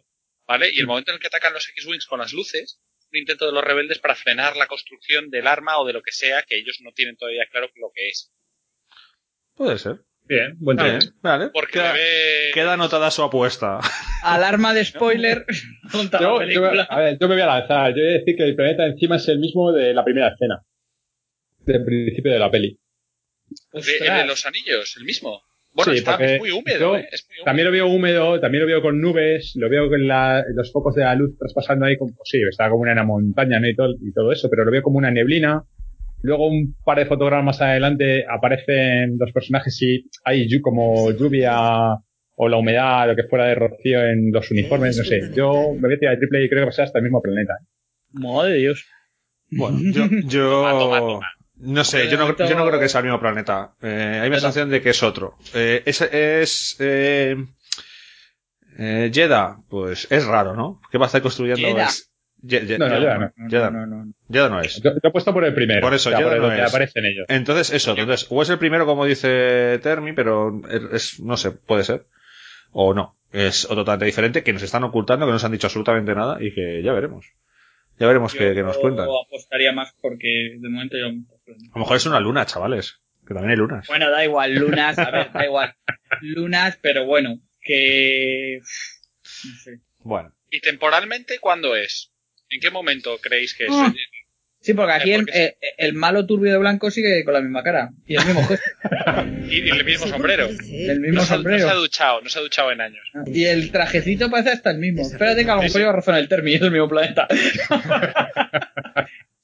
¿Vale? Y el momento en el que atacan los X-Wings con las luces, un intento de los rebeldes para frenar la construcción del arma o de lo que sea que ellos no tienen todavía claro lo que es.
Puede ser.
Bien, buen
vale.
Porque
Queda,
ve-
queda anotada su apuesta.
Alarma de spoiler
Yo, a ver, yo me voy a lanzar. Yo voy a decir que el planeta encima es el mismo de la primera escena. Del principio de la peli.
el de los anillos, el mismo. Bueno,
Sí,
está,
porque
es muy húmedo,
yo
¿eh? Es muy húmedo.
También lo veo húmedo, también lo veo con nubes, lo veo con la- los focos de la luz traspasando ahí, como, sí, está como una montaña ¿no? y, todo, y todo eso, pero lo veo como una neblina. Luego un par de fotogramas más adelante aparecen los personajes y hay como lluvia o la humedad, lo que fuera de rocío en los uniformes, no sé. Yo me voy a tirar de triple y creo que va a ser hasta el mismo planeta. ¿eh?
Madre de Dios.
Bueno, yo, yo
Toma, toma, toma.
no sé, yo no, yo no creo que sea el mismo planeta. Eh, hay la sensación de que es otro. Eh, es, es eh, eh, Jeddah, pues es raro, ¿no? ¿Qué va a estar construyendo?
Jeddah.
Es- Ye- Ye-
No, no, no.
No, no, no.
Jeddah no es.
Yo, yo he puesto por el primero.
Por eso,
o sea,
Jeddah
por el
no es.
aparecen ellos.
Entonces, eso, entonces, o es el primero como dice Termi, pero es, no sé, puede ser. O no. Es otro totalmente diferente que nos están ocultando, que no nos han dicho absolutamente nada y que ya veremos. Ya veremos qué, qué nos cuentan.
Yo apostaría más porque de momento yo...
A lo mejor es una luna, chavales. Que también hay lunas.
Bueno, da igual, lunas, a ver, da igual. Lunas, pero bueno, que... No sé.
Bueno.
¿Y temporalmente cuándo es? ¿En qué momento creéis que es?
Ah. Sí, porque aquí
Eh,
el, malo turbio de blanco sigue con la misma cara. Y el mismo gesto.
Y, y el mismo sombrero.
El mismo
No se, ha- no
sombrero.
se ha duchado, no se ha duchado en años.
Y el trajecito parece hasta el mismo. Espérate que a lo mejor lleva razón el Termi, es el mismo planeta.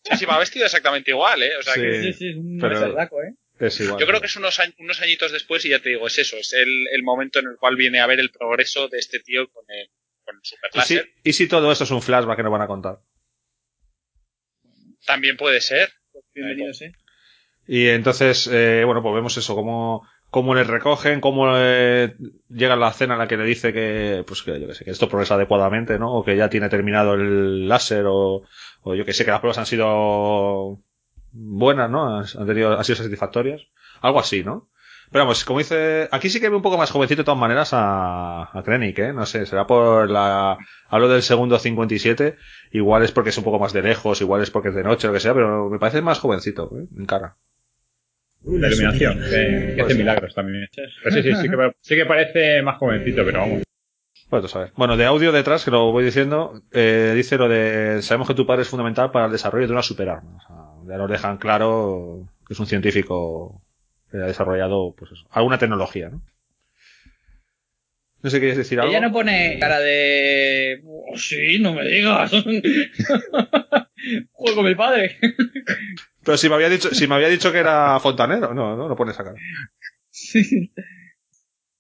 Sí, sí, va vestido exactamente igual, ¿eh? O sea
Sí.
que
Sí, sí, es un
pero-
¿eh?
Es igual.
yo creo que es unos, añ- unos añitos después y ya te digo, es eso, es el, el momento en el cual viene a ver el progreso de este tío con el, con
¿Y si,
superláser.
¿Y si todo esto es un flashback que nos van a contar?
También puede ser.
Bienvenidos, ¿eh?
Y entonces, eh, bueno, pues vemos eso, cómo, cómo le recogen, cómo eh, llega la cena en la que le dice que, pues que yo que sé, que esto progresa adecuadamente, ¿no? O que ya tiene terminado el láser, o, o yo que sé, que las pruebas han sido buenas, ¿no? Han han tenido, han sido satisfactorias. Algo así, ¿no? Pero vamos, como dice, aquí sí que veo un poco más jovencito de todas maneras a, a Krennic, ¿eh? No sé, será por la, hablo del segundo 57, igual es porque es un poco más de lejos, igual es porque es de noche, lo que sea, pero me parece más jovencito, ¿eh? En cara.
La iluminación, que, hace milagros también. Pero sí, sí, sí que, sí que parece más jovencito, pero vamos.
Pues tú sabes. Bueno, de audio detrás, que lo voy diciendo, eh, dice lo de, sabemos que tu padre es fundamental para el desarrollo de una superarma. O sea, ya nos dejan claro que es un científico que ha desarrollado, pues eso, alguna tecnología, ¿no? No sé, ¿quieres decir algo?
Ella no pone cara de... "Oh, sí, no me digas. Juego con mi padre.
Pero si me había dicho, si me había dicho que era fontanero, no, no, no pone esa cara.
Sí.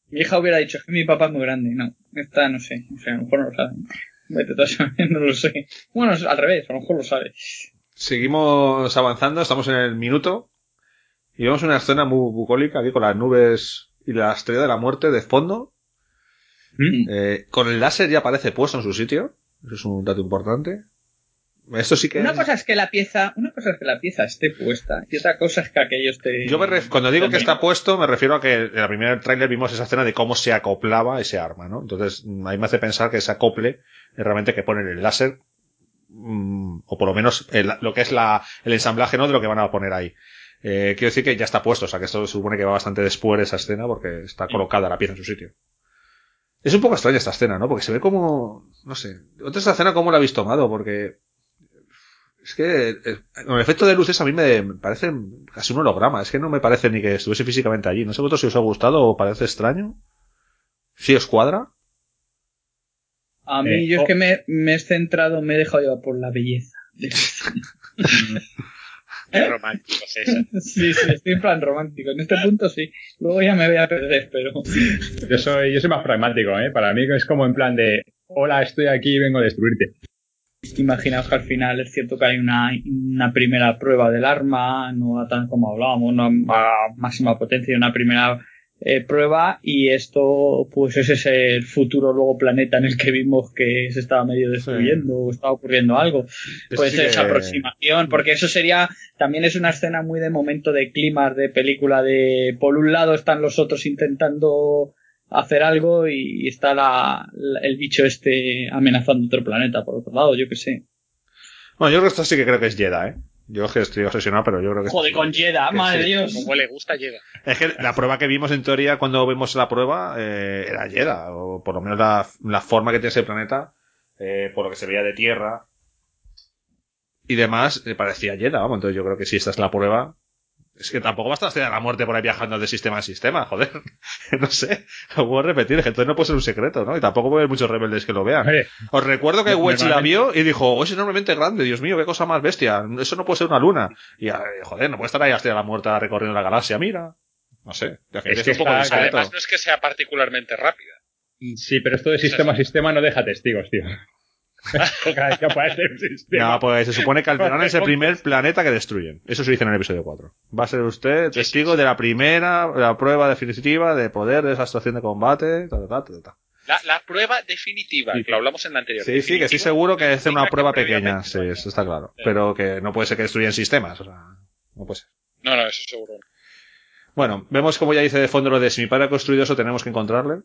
Mi hija hubiera dicho que mi papá es muy grande. No, esta no sé. O sea, a lo mejor no lo sabe. Vete tú a no lo sé. Bueno, es al revés, a lo mejor lo sabe.
Seguimos avanzando, estamos en el minuto y vemos una escena muy bucólica aquí con las nubes y la estrella de la muerte de fondo.
Mm.
Eh, con el láser ya aparece puesto en su sitio. Eso es un dato importante. Esto sí que.
Una cosa es que la pieza, una cosa es que la pieza esté puesta y otra cosa es que aquello esté.
Yo me ref- cuando digo que está puesto, me refiero a que en la primera tráiler vimos esa escena de cómo se acoplaba ese arma, ¿no? Entonces, mm, ahí me hace pensar que ese acople es realmente que ponen el láser, mm, o por lo menos el- lo que es la, el ensamblaje, ¿no? De lo que van a poner ahí. Eh, quiero decir que ya está puesto, o sea que esto se supone que va bastante después de esa escena porque está colocada la pieza en su sitio. Es un poco extraña esta escena, ¿no? Porque se ve como, no sé, otra esta escena cómo la habéis tomado, porque es que eh, con el efecto de luces a mí me, me parece casi un holograma. Es que no me parece ni que estuviese físicamente allí. No sé vosotros si os ha gustado o parece extraño. ¿Si os cuadra?
A mí
Eh,
yo
oh.
es que me, me he centrado, me he dejado llevar por la belleza.
Romántico, César.
sí, sí, estoy en plan romántico. En este punto sí. Luego ya me voy a perder, pero.
Yo soy, yo soy más pragmático, ¿eh? Para mí es como en plan de, hola, estoy aquí y vengo a destruirte.
Imaginaos que al final es cierto que hay una, una primera prueba del arma, no a tan como hablábamos, una a máxima potencia, una primera eh, prueba y esto pues ese es el futuro luego planeta en el que vimos que se estaba medio destruyendo o estaba ocurriendo algo. Puede
sí
ser
que-
esa aproximación, porque eso sería, también es una escena muy de momento de clima de película de por un lado están los otros intentando hacer algo y está la, la- el bicho este amenazando otro planeta por otro lado, yo que sé.
Bueno, yo creo que esto sí que creo que es Jedi, ¿eh? Yo es que estoy obsesionado, pero yo creo que
Joder, con
que
madre
sí.
Dios.
Como le gusta, llega.
Es que la prueba que vimos en teoría cuando vimos la prueba eh, era Jedi, o por lo menos la, la forma que tiene ese planeta, eh, por lo que se veía de tierra y demás, eh, parecía Jedi, vamos. Entonces yo creo que si esta es la prueba, es que tampoco basta hacer a la muerte por ahí viajando de sistema en sistema, joder. no sé, lo puedo repetir, es que entonces no puede ser un secreto, ¿no? Y tampoco puede haber muchos rebeldes que lo vean. Os recuerdo que Wedge la vio y dijo, oh, es enormemente grande, Dios mío, qué cosa más bestia. Eso no puede ser una luna. Y, eh, joder, no puede estar ahí hasta la muerta recorriendo la galaxia, mira. No sé,
Es que
un poco
está-.
Además, no es que sea particularmente rápida.
sí, pero esto de sistema a sistema no deja testigos, tío. Que aparece sistema.
No, pues se supone que Alderaan es el primer planeta que destruyen. Eso se dice en el episodio 4. Va a ser usted testigo de la primera, la prueba definitiva de poder de esa estación de combate. ta, ta, ta.
La, la prueba definitiva,
Sí.
que lo hablamos en la anterior.
Sí, sí, que
Definitiva,
seguro que es una prueba
que
pequeña. Sí, eso está claro. Pero que no puede ser que destruyan sistemas. O sea, no puede ser.
No, no, eso seguro.
Bueno, vemos como ya dice de fondo lo de si mi padre ha construido eso, tenemos que encontrarle.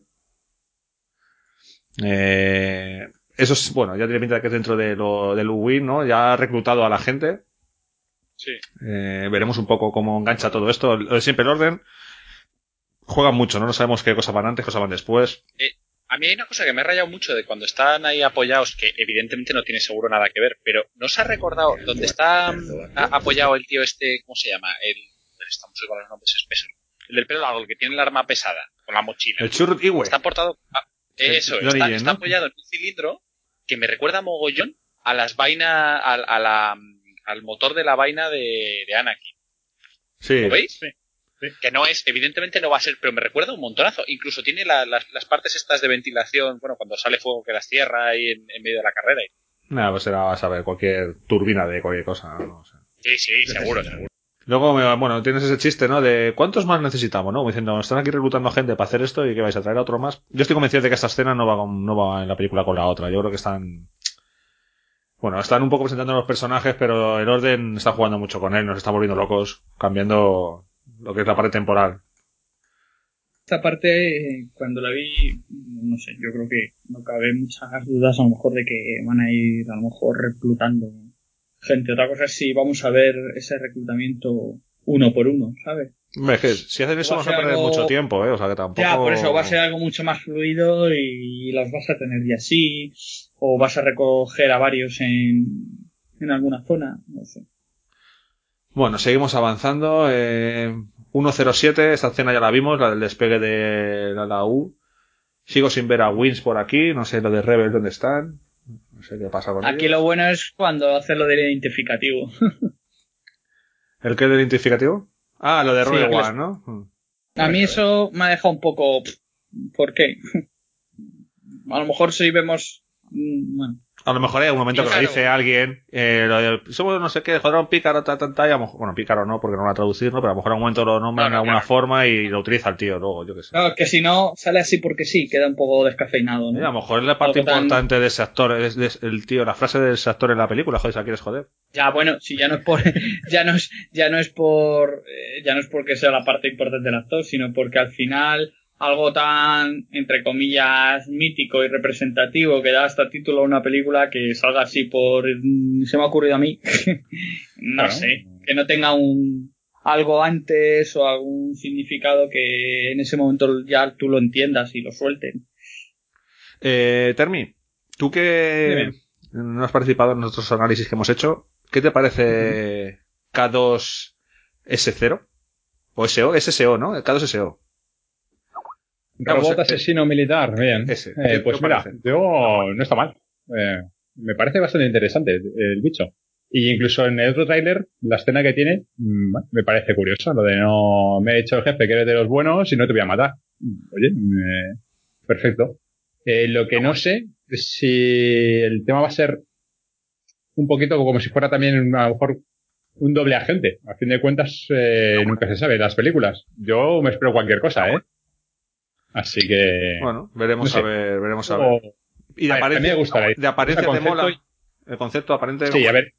Eh, eso es, bueno, ya tiene pinta que es dentro de lo, del Win, ¿no? Ya ha reclutado a la gente.
Sí.
Eh, veremos un poco cómo engancha todo esto. Lo de Siempre el orden. Juegan mucho, ¿no? No sabemos qué cosas van antes, qué cosas van después.
Eh, a mí hay una cosa que me ha rayado mucho de cuando están ahí apoyados, que evidentemente no tiene seguro nada que ver, pero ¿no os ha recordado dónde está mm, apoyado el tío este, ¿cómo se llama? El, estamos con los nombres espesos. El del pelo largo, el que tiene el arma pesada, con la mochila.
El Churrut Iwe.
Está portado. ah, eso, está, está apoyado en un cilindro que me recuerda mogollón a las vainas, a, a la, al motor de la vaina de, de Anakin.
Sí.
¿Lo veis? Que no es, evidentemente no va a ser, pero me recuerda un montonazo. Incluso tiene la- las, las partes estas de ventilación, bueno, cuando sale fuego que las cierra ahí en, en medio de la carrera.
Nada, pues será a saber cualquier turbina de cualquier cosa, ¿no? O sea.
Sí, sí, seguro, seguro.
Luego, bueno, tienes ese chiste, ¿no? De ¿cuántos más necesitamos, no? Diciendo, están aquí reclutando gente para hacer esto y que vais a traer a otro más. Yo estoy convencido de que esta escena no va, con- no va en la película con la otra. Yo creo que están... Bueno, están un poco presentando los personajes, pero el orden está jugando mucho con él, nos está volviendo locos, cambiando lo que es la parte temporal.
Esta parte, cuando la vi, no sé, yo creo que no cabe muchas dudas a lo mejor de que van a ir a lo mejor reclutando gente. Otra cosa es si vamos a ver ese reclutamiento uno por uno, ¿sabes?
Hombre, es que si hacen eso
Va a
vamos a perder
algo-
mucho tiempo, ¿eh? O sea que tampoco...
Ya, por eso va a ser algo mucho más fluido y las vas a tener ya así, o vas a recoger a varios en, en alguna zona, no sé.
Bueno, seguimos avanzando. Eh, 107, esta escena ya la vimos, la del despegue de la, la U. Sigo sin ver a Wins por aquí, no sé lo de Rebel dónde están. No sé qué pasa con
Aquí
ellos.
lo bueno es cuando hace lo del identificativo.
¿El qué del identificativo? Ah, lo de
Sí,
Rogue One, ¿no? Mm.
A mí eso me ha dejado un poco... ¿Por qué? A lo mejor si vemos... mm, Bueno,
A lo mejor hay un momento que lo dice alguien, eh, lo de, somos no sé qué, joder, un pícaro, ta, ta, ta, y a lo mejor- bueno, pícaro no, porque no lo va a traducir, ¿no? Pero a lo mejor a un momento lo nombran
No, no,
de alguna
claro.
forma y lo utiliza el tío luego, yo qué sé.
Claro, que si no, sale así porque sí, queda un poco descafeinado,
Y a
¿no?
lo mejor es la parte
tan-
importante de ese actor, es, el tío, la frase de ese actor en la película, joder, ¿se la quieres joder?
Ya, bueno, si ya no es por, ya no es, ya no es por, eh, ya no es porque sea la parte importante del actor, sino porque al final algo tan, entre comillas, mítico y representativo que da hasta título a una película que salga así por, se me ha ocurrido a mí, no
Claro.
sé, que no tenga un, algo antes o algún significado que en ese momento ya tú lo entiendas y lo suelten.
Eh, Termi, tú que no has participado en nuestros análisis que hemos hecho, ¿qué te parece K2S0? O SO, SSO, ¿no? K2SO.
Robot
eh,
asesino militar, bien.
ese.
Eh,
¿Qué
pues mira,
parece?
yo no está mal. Eh, me parece bastante interesante el, el bicho. Y incluso en el otro tráiler, la escena que tiene, mm, me parece curiosa. Lo de no me ha dicho el jefe que eres de los buenos y no te voy a matar. Oye, eh, perfecto. Eh, lo que no sé es si el tema va a ser un poquito como si fuera también a lo mejor un doble agente. A fin de cuentas, eh, nunca se sabe. Las películas. Yo me espero cualquier cosa, ¿eh? Así que.
Bueno, veremos
no sé.
a ver, veremos a ver. Y de
a
apariencia, de apariencia
o
te
sea,
mola. El concepto aparente.
Sí, a ver.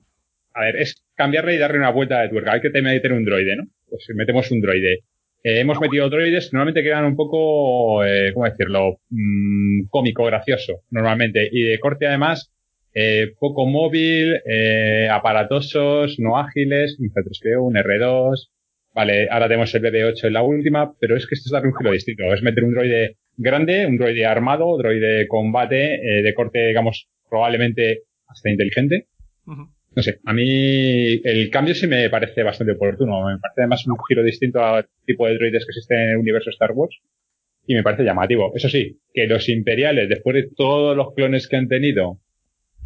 A ver, es cambiarle y darle una vuelta de tuerca. Hay que te- meter un droide, ¿no? Pues metemos un droide. Eh, hemos metido droides, normalmente quedan un poco, eh, ¿cómo decirlo? Mm, cómico, gracioso, normalmente. Y de corte, además, eh, poco móvil, eh, aparatosos, no ágiles, un C3PO, un R2. Vale, ahora tenemos el BB-8 en la última, pero es que esto es darle un giro distinto. Es meter un droide grande, un droide armado, droide de combate, eh, de corte, digamos, probablemente hasta inteligente. No sé, a mí el cambio sí me parece bastante oportuno. Me parece además un giro distinto al tipo de droides que existen en el universo Star Wars. Y me parece llamativo. Eso sí, que los imperiales, después de todos los clones que han tenido,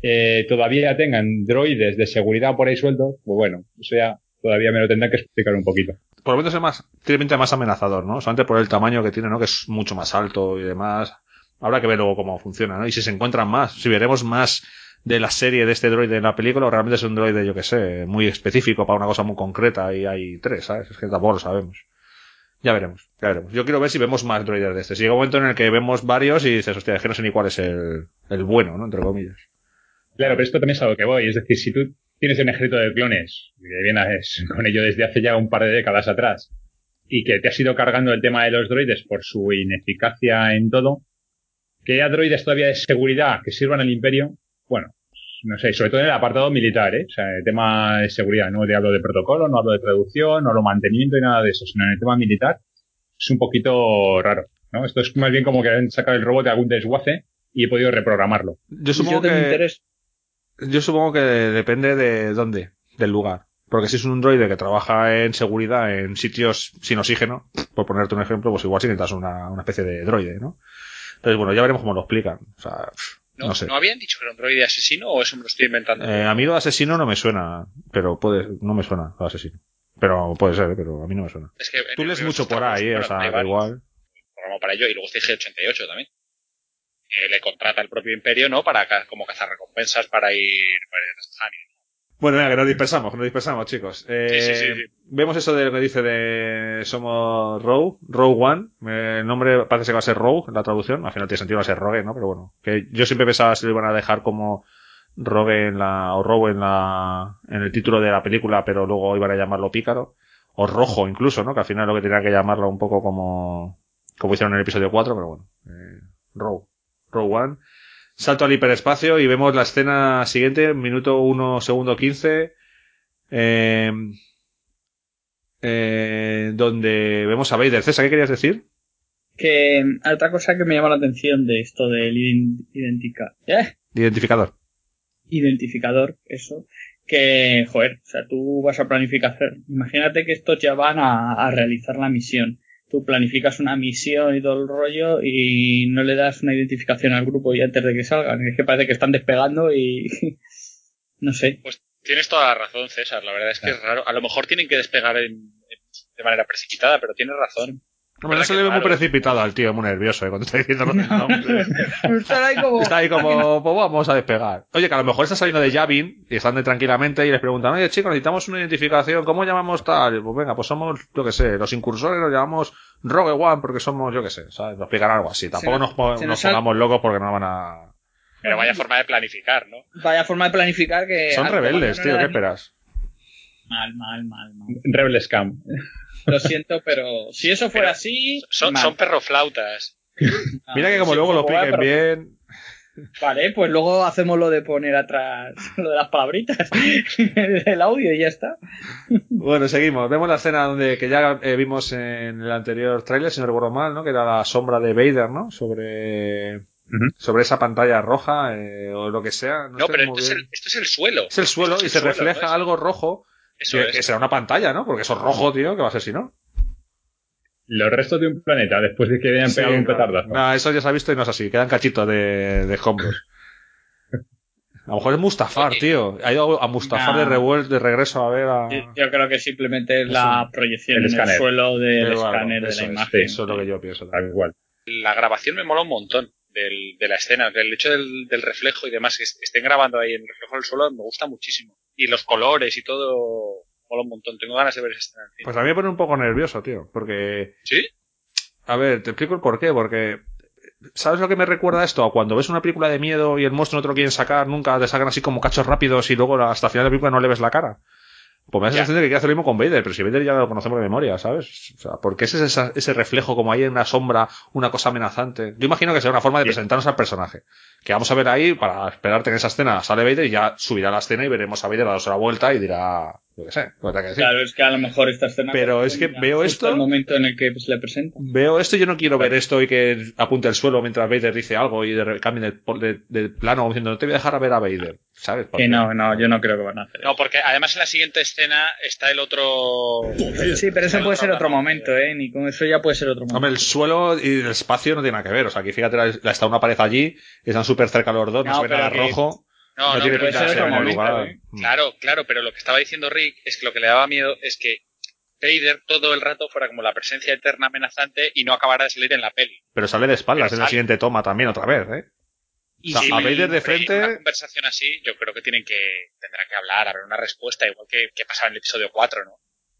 eh, todavía tengan droides de seguridad por ahí sueltos, pues bueno, eso ya todavía me lo tendrán que explicar un poquito.
Por lo menos es más, tiene pinta más amenazador, ¿no? Solamente por el tamaño que tiene, ¿no? Que es mucho más alto y demás. Habrá que ver luego cómo funciona, ¿no? Y si se encuentran más, si veremos más de la serie de este droide en la película, o realmente es un droide, yo que sé, muy específico para una cosa muy concreta y hay tres, ¿sabes? Es que tampoco lo sabemos. Ya veremos, ya veremos. Yo quiero ver si vemos más droides de este. Si llega un momento en el que vemos varios y dices, hostia, es que no sé ni cuál es el, el bueno, ¿no? Entre comillas.
Claro, pero esto también es a lo que voy. Es decir, si tú tienes un ejército de clones, que vienes con ello desde hace ya un par de décadas atrás, y que te has ido cargando el tema de los droides por su ineficacia en todo, que haya droides todavía de seguridad que sirvan al imperio, bueno, no sé, sobre todo en el apartado militar, ¿eh? O sea, el tema de seguridad, no te hablo de protocolo, no hablo de traducción, no hablo de mantenimiento y nada de eso, sino en el tema militar es un poquito raro, ¿no? Esto es más bien como que han sacado el robot de algún desguace y he podido reprogramarlo.
Yo supongo
Yo
que,
interés-
yo supongo que depende de dónde, del lugar. Porque si es un droide que trabaja en seguridad en sitios sin oxígeno, por ponerte un ejemplo, pues igual si necesitas una, una especie de droide, ¿no? Entonces, bueno, ya veremos cómo lo explican. O sea,
¿No,
no sé.
¿No habían dicho que era un droide asesino o eso me lo estoy inventando?
Eh, a mí lo de asesino no me suena, pero puede, no me suena lo de asesino. Pero puede ser, ¿eh? pero a mí no me suena.
es que
Tú
el
lees mucho por ahí, ¿eh? o sea, igual.
programa para ello y luego está IG-88 también. Que le contrata el propio imperio, ¿no? Para como cazar recompensas para ir, para ir a.
Bueno, venga, que nos dispersamos, que nos dispersamos, chicos. Eh,
Sí, sí, sí, sí.
Vemos eso de lo que dice de somos Rogue, Rogue One. Eh, el nombre parece que va a ser Rogue, la traducción. Al final tiene sentido, va a ser Rogue, ¿no? Pero bueno, que yo siempre pensaba si lo iban a dejar como Rogue en la, o Rogue en la, en el título de la película, pero luego iban a llamarlo Pícaro. O Rojo incluso, ¿no? Que al final lo que tenían que llamarlo un poco como, como hicieron en el episodio 4, pero bueno. Eh, Rogue. Rogue One. Salto al hiperespacio y vemos la escena siguiente, minuto 1, segundo 15, eh, eh, donde vemos a Vader. César, ¿qué querías decir?
Que otra cosa que me llama la atención de esto del ident- identica- ¿eh?
Identificador.
identificador, eso, que, joder, o sea, tú vas a planificar, imagínate que estos ya van a, a realizar la misión. Tú planificas una misión y todo el rollo y no le das una identificación al grupo y antes de que salgan. Es que parece que están despegando y no sé.
Pues tienes toda la razón, César. La verdad es que es raro. A lo mejor tienen que despegar en- en- de manera precipitada, pero tienes razón.
Hombre, no se le ve muy precipitado al tío, muy nervioso, ¿eh? Cuando está diciendo los nombres.
Está ahí como...
Está ahí como, pues vamos a despegar. Oye, que a lo mejor está saliendo de Yavin y están de tranquilamente y les preguntan, oye chicos, necesitamos una identificación, ¿cómo llamamos tal? Y, Pues venga, pues somos, yo que sé, los incursores los llamamos Rogue One porque somos, yo que sé, ¿sabes? Nos explican algo así. Tampoco
nos-
nos, po-
se
nos
nos sal-
pongamos locos porque no van a...
Pero vaya forma de planificar, ¿no?
Vaya forma de planificar que...
Son rebeldes, tío, ¿qué esperas?
Mal, mal, mal, mal.
Rebel Scam.
Lo siento, pero si eso fuera así...
Son, son perroflautas.
Mira que como
sí,
luego lo
pero-
bien...
Vale, pues luego hacemos lo de poner atrás lo de las palabritas del audio y ya está.
Bueno, seguimos. Vemos la escena donde que ya eh, vimos en el anterior tráiler, si no recuerdo mal, ¿no? Que era la sombra de Vader, ¿no? Sobre sobre esa pantalla roja eh, o lo que sea. No,
No,
sé
pero esto es, el, esto es el suelo.
Es el suelo
Esto
y se
suelo,
refleja
¿no?
algo rojo.
Eso
que,
es.
que será una pantalla, ¿no? Porque eso es rojo, tío, que va a ser si no.
Los restos de un planeta después de que hayan
Sí,
pegado un
no,
petardazo.
no, eso ya se ha visto y no es así. Quedan cachitos de, de escombros. A lo mejor es Mustafar, tío. Ha ido a Mustafar
No.
de revuelto, de regreso a ver a.
Yo, yo creo que simplemente es la
un-
proyección
el
en
escáner.
el suelo del
Pero bueno,
escáner de la
es,
imagen.
Eso es lo que yo pienso.
Tal cual.
La grabación me mola un montón del, de la escena. El hecho del, del reflejo y demás, que est- estén grabando ahí en el reflejo del suelo, me gusta muchísimo. Y los colores y todo, mola un montón. Tengo ganas de ver esa escena.
Pues a mí me pone un poco nervioso, tío. Porque.
¿Sí?
A ver, te explico el por qué. Porque. ¿Sabes lo que me recuerda esto? A cuando ves una película de miedo y el monstruo no te lo quieren sacar, nunca te sacan así como cachos rápidos y luego hasta el final de la película no le ves la cara. Pues me da la sensación de que quiere hacer lo mismo con Vader, pero si Vader ya lo conocemos de memoria, ¿sabes? O sea, porque ese es esa- ese reflejo como ahí en una sombra, una cosa amenazante. Yo imagino que será una forma de presentarnos al personaje. Que vamos a ver ahí para esperarte en esa escena sale Vader y ya subirá la escena y veremos a Vader darse la vuelta y dirá, yo qué sé, que decir.
Claro, es que a lo mejor esta escena.
Pero es que veo esto-
el momento en el que se le presenta.
Veo esto y yo no quiero ver esto y que apunte el suelo mientras Vader dice algo y de, re- cambie de, de- de plano diciendo no te voy a dejar a ver a Vader, ¿sabes? Porque-
Que no, no, yo no creo que van a hacer.
No, porque además en la siguiente escena está el otro.
Sí, pero eso
el
puede ser otro momento, ¿eh? Ni con eso ya puede ser otro momento.
Hombre, el suelo y el espacio no tiene nada que ver. O sea, aquí fíjate, está una pared allí, están súper cerca los dos, no,
No,
se ve nada rojo.
No,
No,
no,
tiene pinta de
ser
lugar.
¿eh?
Mm.
Claro, claro, pero lo que estaba diciendo Rick es que lo que le daba miedo es que Vader todo el rato fuera como la presencia eterna amenazante y no acabara de salir en la peli.
Pero sale de espaldas en la siguiente toma también otra vez, ¿eh?
Y
O sea,
si
a Vader de
hay
frente-
Una conversación así, yo creo que tienen que tendrá que hablar, haber una respuesta, igual que, que pasaba en el episodio 4, ¿no?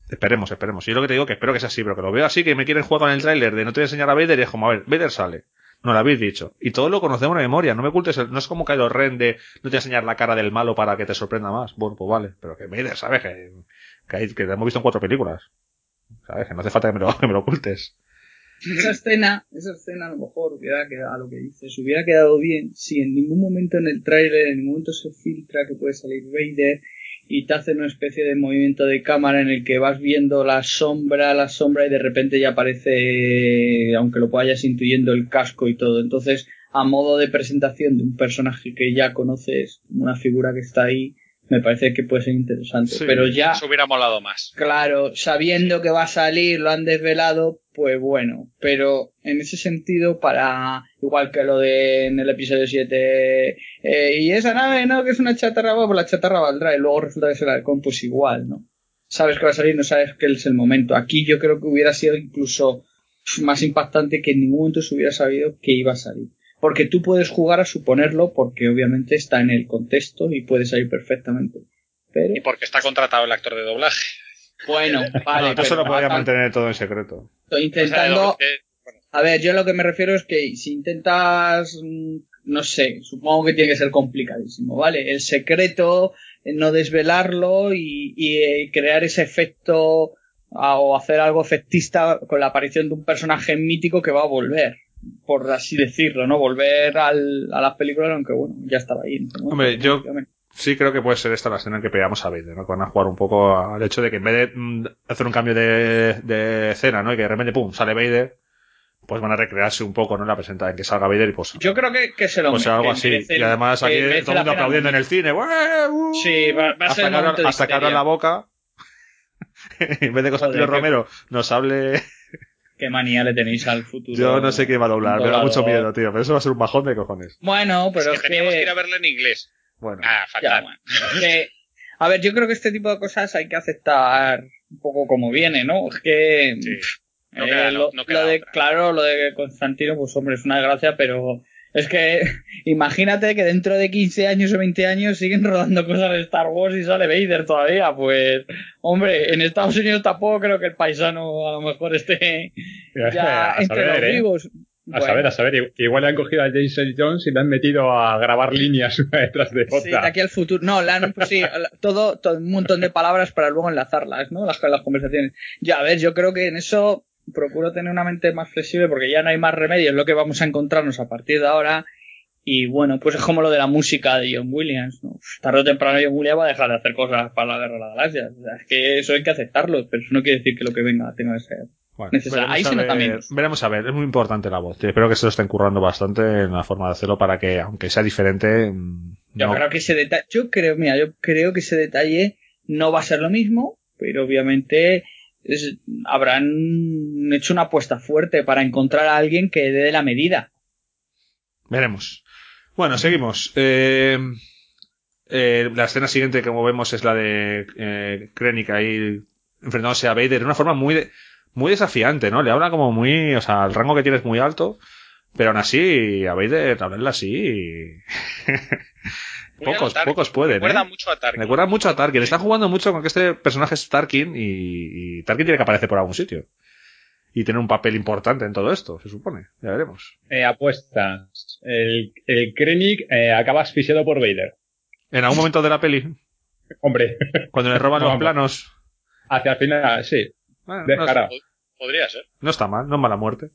Esperemos, esperemos. Yo lo que te digo que espero que sea así, pero que lo veo así, que me quieren jugar con el tráiler de no te voy a enseñar a Vader y es como, a ver, Vader sale. No lo habéis dicho. Y todo lo conocemos de memoria. No me ocultes el, no es como Kylo Ren de no te enseñar la cara del malo para que te sorprenda más. Bueno, pues vale. Pero que Vader, ¿sabes? Que, que, hemos visto en cuatro películas. ¿Sabes? Que no hace falta que me lo, que me lo ocultes.
Esa escena, esa escena a lo mejor hubiera quedado, a lo que dices, hubiera quedado bien si en ningún momento en el tráiler, en ningún momento se filtra que puede salir Vader y te hace una especie de movimiento de cámara en el que vas viendo la sombra, la sombra y de repente ya aparece, aunque lo vayas intuyendo, el casco y todo. Entonces, a modo de presentación de un personaje que ya conoces, una figura que está ahí, me parece que puede ser interesante.
Sí.
Pero ya,
Eso hubiera molado más.
Claro, sabiendo que va a salir, lo han desvelado, pues bueno, pero en ese sentido, para, igual que lo de en el episodio 7, eh, y esa nave, no, que es una chatarra, pues la chatarra valdrá, y luego resulta que es el halcón, pues igual, ¿no? Sabes que va a salir, no sabes que es el momento. Aquí yo creo que hubiera sido incluso más impactante que en ningún momento se hubiera sabido que iba a salir. Porque tú puedes jugar a suponerlo, porque obviamente está en el contexto y puede salir perfectamente.
Y porque está contratado el actor de doblaje.
Bueno, vale.
no, lo podría mantener todo en secreto.
Estoy intentando. A ver, yo lo que me refiero es que si intentas. mm, No sé, supongo que tiene que ser complicadísimo, ¿vale? El secreto, eh, no desvelarlo y, y, eh, crear ese efecto o hacer algo efectista con la aparición de un personaje mítico que va a volver, por así decirlo, ¿no? Volver al, a las películas, aunque bueno, ya estaba ahí.
Hombre, yo-. Sí, creo que puede ser esta la escena en que pegamos a Vader, ¿no? Que van a jugar un poco al hecho de que en vez de mm, hacer un cambio de, de escena, ¿no? Y que de repente, pum, sale Vader, pues van a recrearse un poco, ¿no? En la presenta en que salga Vader y pues...
Yo creo que, que se lo
pues algo así.
merece-
y además aquí todo el mundo aplaudiendo en el cine. ¡Ué! ¡Uh!
Sí, va, va a
hasta
ser
hasta que abra
histeria.
la boca. en vez de que
Joder,
Constantino
qué-
Romero nos hable...
Qué manía le tenéis al futuro.
Yo no sé quién va a doblar, me da mucho miedo, tío. Pero eso va a ser un bajón de cojones.
Bueno, pero
es
es
que teníamos que ir a verla en inglés.
Bueno.
Ah,
que, a ver, yo creo que este tipo de cosas hay que aceptar un poco como viene, ¿no? Es que
Sí. No
Eh,
queda-
lo,
no queda
lo de,
otra.
claro, lo de Constantino, pues hombre, es una desgracia, pero es que imagínate que dentro de 15 años o 20 años siguen rodando cosas de Star Wars y sale Vader todavía. Pues, hombre, en Estados Unidos tampoco creo que el paisano a lo mejor esté ya entre los
¿eh? A.
Bueno,
saber, a saber. Igual le han cogido a Earl Jones y le han metido a grabar líneas una detrás de
Sí,
otra.
de aquí al futuro. No, la han- pues sí, todo, todo un montón de palabras para luego enlazarlas, ¿no? Las, las conversaciones. Ya, a ver, yo creo que en eso procuro tener una mente más flexible porque ya no hay más remedio, es lo que vamos a encontrarnos a partir de ahora. Y bueno, pues es como lo de la música de John Williams, ¿no? Uf, Tarde o temprano John Williams va a dejar de hacer cosas para la guerra de las galaxias. O sea, es que eso hay que aceptarlo, pero eso no quiere decir que lo que venga tenga que ser
Bueno,
Ahí
a
se nota menos.
Veremos a ver, es muy importante la voz. Espero que se lo estén currando bastante en la forma de hacerlo para que, aunque sea diferente, mm,
Yo
no-
creo que ese detalle, yo creo, mira, yo creo que ese detalle no va a ser lo mismo, pero obviamente es- habrán hecho una apuesta fuerte para encontrar a alguien que dé de la medida.
veremos. Bueno, seguimos. Eh, eh, la escena siguiente, como vemos, es la de eh, Krennic ahí enfrentándose a Vader de una forma muy, de- muy desafiante, ¿no? Le habla como muy, o sea, el rango que tiene es muy alto, pero aún así, a Vader hablarle así. Pocos, pocos pueden,
Recuerda
¿eh?
mucho a Tarkin.
Recuerda mucho a Tarkin. Están jugando mucho con que este personaje es Tarkin y, y Tarkin tiene que aparecer por algún sitio. Y tener un papel importante en todo esto, se supone. Ya veremos.
Eh, apuestas. El, el Krennic eh, acaba asfixiado por Vader.
En algún momento de la peli,
Hombre,
cuando le roban los planos,
hacia el final, sí.
Bueno, no.
Podría ser.
no está mal, no es mala muerte.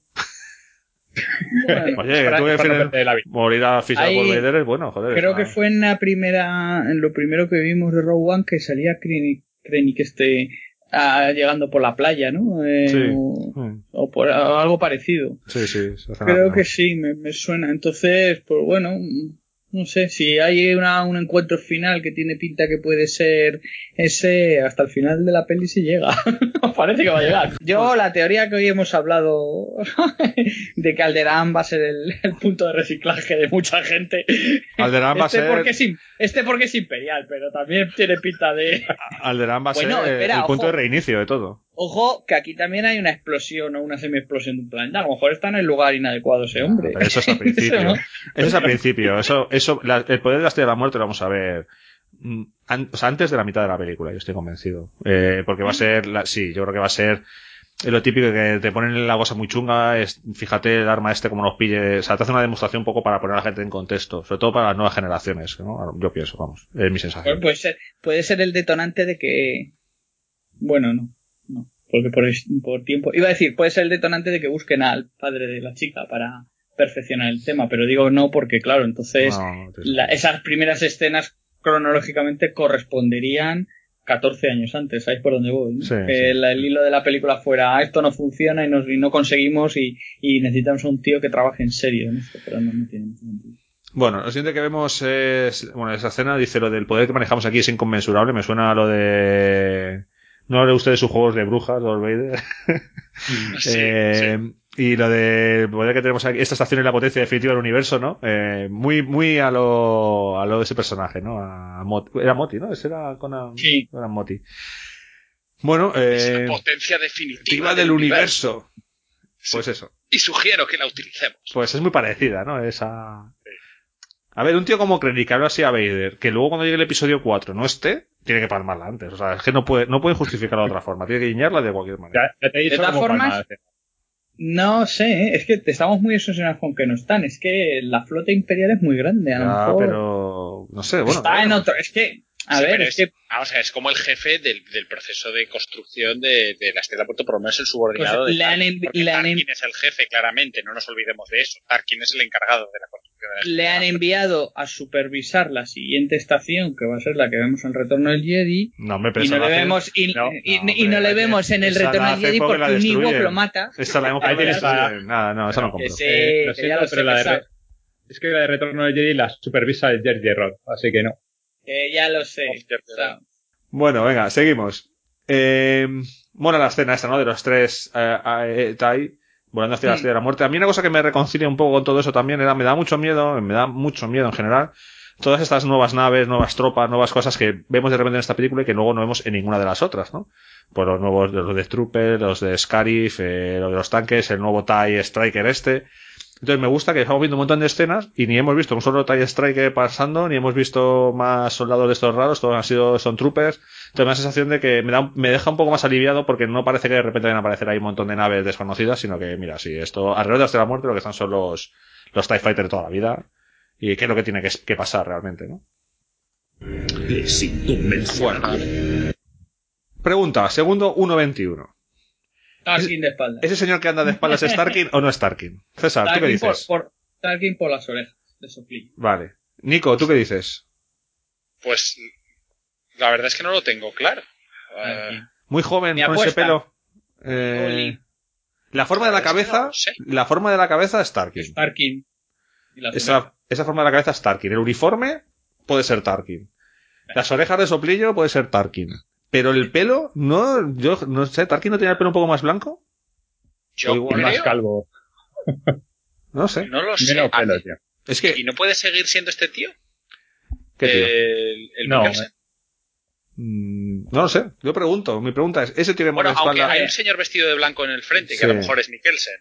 Bueno,
Oye, tú que
la
morir asfixiado por Vader es bueno, joder.
creo que fue en la primera, en lo primero que vimos de Rogue One que salía Krennic, Krennic este, ah, llegando por la playa, ¿no? Eh,
Sí.
o,
Mm,
o por algo parecido.
Sí, sí.
Creo
nada,
que
¿no?
sí, me, me suena. Entonces, pues bueno, no sé, si hay una, un encuentro final que tiene pinta que puede ser ese, hasta el final de la peli se llega. Parece que va a llegar. Yo, la teoría que hoy hemos hablado de que Alderaan va a ser el, el punto de reciclaje de mucha gente.
Alderaan va a
este
ser-
Porque es, este porque es imperial, pero también tiene pinta de...
Alderaan va a
Bueno,
ser
espera,
el punto
ojo.
de reinicio de todo.
Ojo, que aquí también hay una explosión o una semi-explosión de un planeta. A lo mejor está en el lugar inadecuado ese hombre.
Pero eso es al principio.
Eso no.
Eso es al principio. Eso, eso, la- el poder de la estrella de la muerte lo vamos a ver. mm, an- o sea, antes de la mitad de la película, yo estoy convencido. Eh, porque va a ser, la- sí, yo creo que va a ser lo típico que te ponen la cosa muy chunga, es, fíjate el arma este como nos pille, o sea, te hace una demostración un poco para poner a la gente en contexto, sobre todo para las nuevas generaciones, ¿no? Yo pienso, vamos, es mi sensación.
Bueno, puede ser, puede ser el detonante de que. Bueno, no. Porque por, tiempo. Iba a decir, puede ser el detonante de que busquen al padre de la chica para perfeccionar el tema, pero digo no porque, claro, entonces
No,
la- esas primeras escenas cronológicamente corresponderían 14 años antes, ¿sabéis por dónde voy? no?
Sí,
que
sí.
el, el hilo de la película fuera, "Ah, esto no funciona y, nos, y no conseguimos y, y necesitamos a un tío que trabaje en serio en esto, pero no, no tiene sentido.
Bueno, lo siguiente que vemos es, bueno, esa escena dice lo del poder que manejamos aquí es inconmensurable, me suena a lo de, no hable usted de sus juegos de brujas, Lord Vader.
Sí,
Eh, Y lo de poder que tenemos aquí, esta estación es la potencia definitiva del universo, ¿no? Eh, muy, muy a lo, a lo de ese personaje, ¿no? A Moti. Era Moti, ¿no? Ese era con a-
Sí.
era Moti. Bueno,
Es
eh,
la potencia definitiva
definitiva del universo. Pues eso.
Y sugiero que la utilicemos.
Pues es muy parecida, ¿no? Esa. A ver, un tío como Krennic que habla así a Vader, que luego cuando llegue el episodio 4 no esté, tiene que palmarla antes. O sea, es que no puede, no puede justificarla de otra forma. Tiene que guiñarla de cualquier manera.
Ya, ya te he dicho
De todas formas. No sé, ¿eh? es que estamos muy obsesionados con que no están. Es que la flota imperial es muy grande. A lo mejor
pero. No sé, bueno.
está en otro. Es que, a
Sí,
ver,
pero
es que
Vamos a ver, es como el jefe del, del proceso de construcción de, de la Estrella Puerto, por lo menos el subordinado
Pues
de
le han
Tarkin, porque
le han
Tarkin es el jefe, claramente, no nos olvidemos de eso. Tarkin es el encargado de la construcción de la
le han enviado a supervisar la siguiente estación, que va a ser la que vemos en Retorno del Jedi.
No, hombre, pero
Y no, le
hace-
vemos, y,
No,
y-
no,
y no
hombre,
le vemos en el Retorno del Jedi
porque
un Ewok lo mata.
Esa la hemos Nada, no, esa no compro.
sí,
Eh, lo siento, pero la de es que la de Retorno del Jedi la supervisa el Jerry Rod, así que no.
Que ya lo sé.
Hostia,
O sea,
Bueno, venga, seguimos. Eh, mola la escena esta, ¿no? De los tres eh, eh, Tai volando hacia la estrella de la muerte. A mí una cosa que me reconcilia un poco con todo eso también era, me da mucho miedo, me da mucho miedo en general, todas estas nuevas naves, nuevas tropas, nuevas cosas que vemos de repente en esta película y que luego no vemos en ninguna de las otras, ¿no? Pues los nuevos, los de Troopers, los de Scarif, eh, los de los tanques, el nuevo TIE Striker este. Entonces me gusta que estamos viendo un montón de escenas y ni hemos visto un solo TIE Striker pasando, ni hemos visto más soldados de estos raros, todos han sido, son troopers. Entonces me da la sensación de que me, da, me deja un poco más aliviado porque no parece que de repente vayan a aparecer ahí un montón de naves desconocidas, sino que, mira, sí, esto, alrededor de la muerte lo que están son los, los TIE Fighter de toda la vida. Y qué es lo que tiene que, que pasar realmente, ¿no?
Es.
Pregunta, segundo 1.21.
Tarkin de espalda.
¿Ese señor que anda de espaldas es Tarkin o no es Tarkin? César, ¿tú qué
Tarkin por,
dices?
por, Tarkin por las orejas, de soplillo.
Vale. Nico, ¿tú qué dices?
Pues la verdad es que no lo tengo claro. Eh,
Muy joven, con ese pelo. Eh, la forma de la
Es que no
cabeza,
sé.
la forma de la cabeza es Tarkin.
Tarkin. Y las orejas.
Esa, esa forma de la cabeza es Tarkin. El uniforme puede ser Tarkin. Las orejas de soplillo puede ser Tarkin. Pero el pelo, no, yo no sé, Tarkin no tenía el pelo un poco más blanco.
yo
igual
Más calvo.
No sé.
no lo sé.
Menos
Ah,
pelo, tío.
Es que,
¿Y no puede seguir siendo este tío?
¿qué tío?
El, el
No,
Mikkelsen.
Mm, no lo sé. Yo pregunto. Mi pregunta es, ¿ese tío que
Bueno, aunque
espalda?
hay un señor vestido de blanco en el frente, que
Sí.
a lo mejor es Mikkelsen.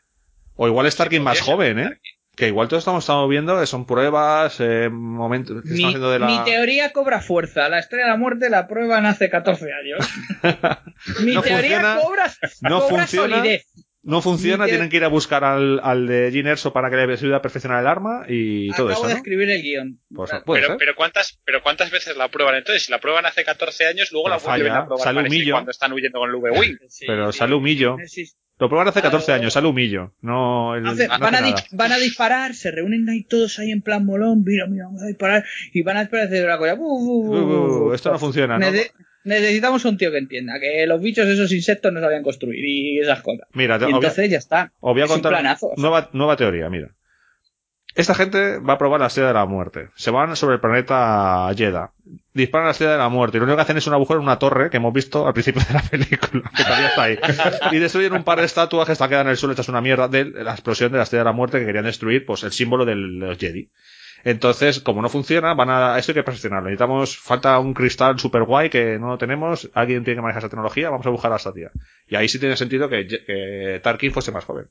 O igual es Tarkin más joven, ¿eh?
Tarkin.
Que igual todos estamos, estamos viendo, eh, son pruebas, eh, momentos que
Mi,
están haciendo de la...
mi teoría cobra fuerza. La estrella de la muerte la prueban hace 14 años. mi
No
teoría
funciona,
cobra,
no
cobra
funciona.
solidez.
No funciona,
te-
tienen que ir a buscar al, al de Gin Erso para que le ayude a perfeccionar el arma y todo
Acabo
eso,
de
¿no?
escribir el guion.
Pues
Pero,
ser.
pero, ¿cuántas, pero ¿cuántas veces la prueban entonces? Si la prueban hace 14 años, luego
Pero
la vuelven a probar
sale un
parece,
millo.
cuando están huyendo con el V-Wing.
Sí,
Pero
sí.
sale humillo.
Sí, sí.
Lo prueban hace 14
Claro.
años, sale humillo. No, el-
Hace-
no hace
van, a van a disparar, se reúnen ahí todos ahí en plan molón, mira, mira, vamos a disparar, y van a esperar hacer una cosa.
Uh, uh, esto no funciona, ¿no?
Nece- Necesitamos un tío que entienda que los bichos, esos insectos, no sabían construir y esas cosas.
Mira,
Y
a-
entonces ya está.
os voy a
Es un
contar
planazo, o sea.
nueva, nueva teoría, mira. Esta gente va a probar la estrella de la muerte. Se van sobre el planeta Jeddah. Disparan la estrella de la muerte. Y lo único que hacen es un agujero en una torre que hemos visto al principio de la película. Que todavía está ahí. Y destruyen un par de estatuas que están quedando en el suelo hechas una mierda de la explosión de la estrella de la muerte que querían destruir, pues el símbolo de los Jedi. Entonces, como no funciona, van a, esto hay que perfeccionarlo. Necesitamos, falta un cristal super guay que no lo tenemos. Alguien tiene que manejar esa tecnología. Vamos a buscar a esta tía. Y ahí sí tiene sentido que, que Tarkin fuese más joven.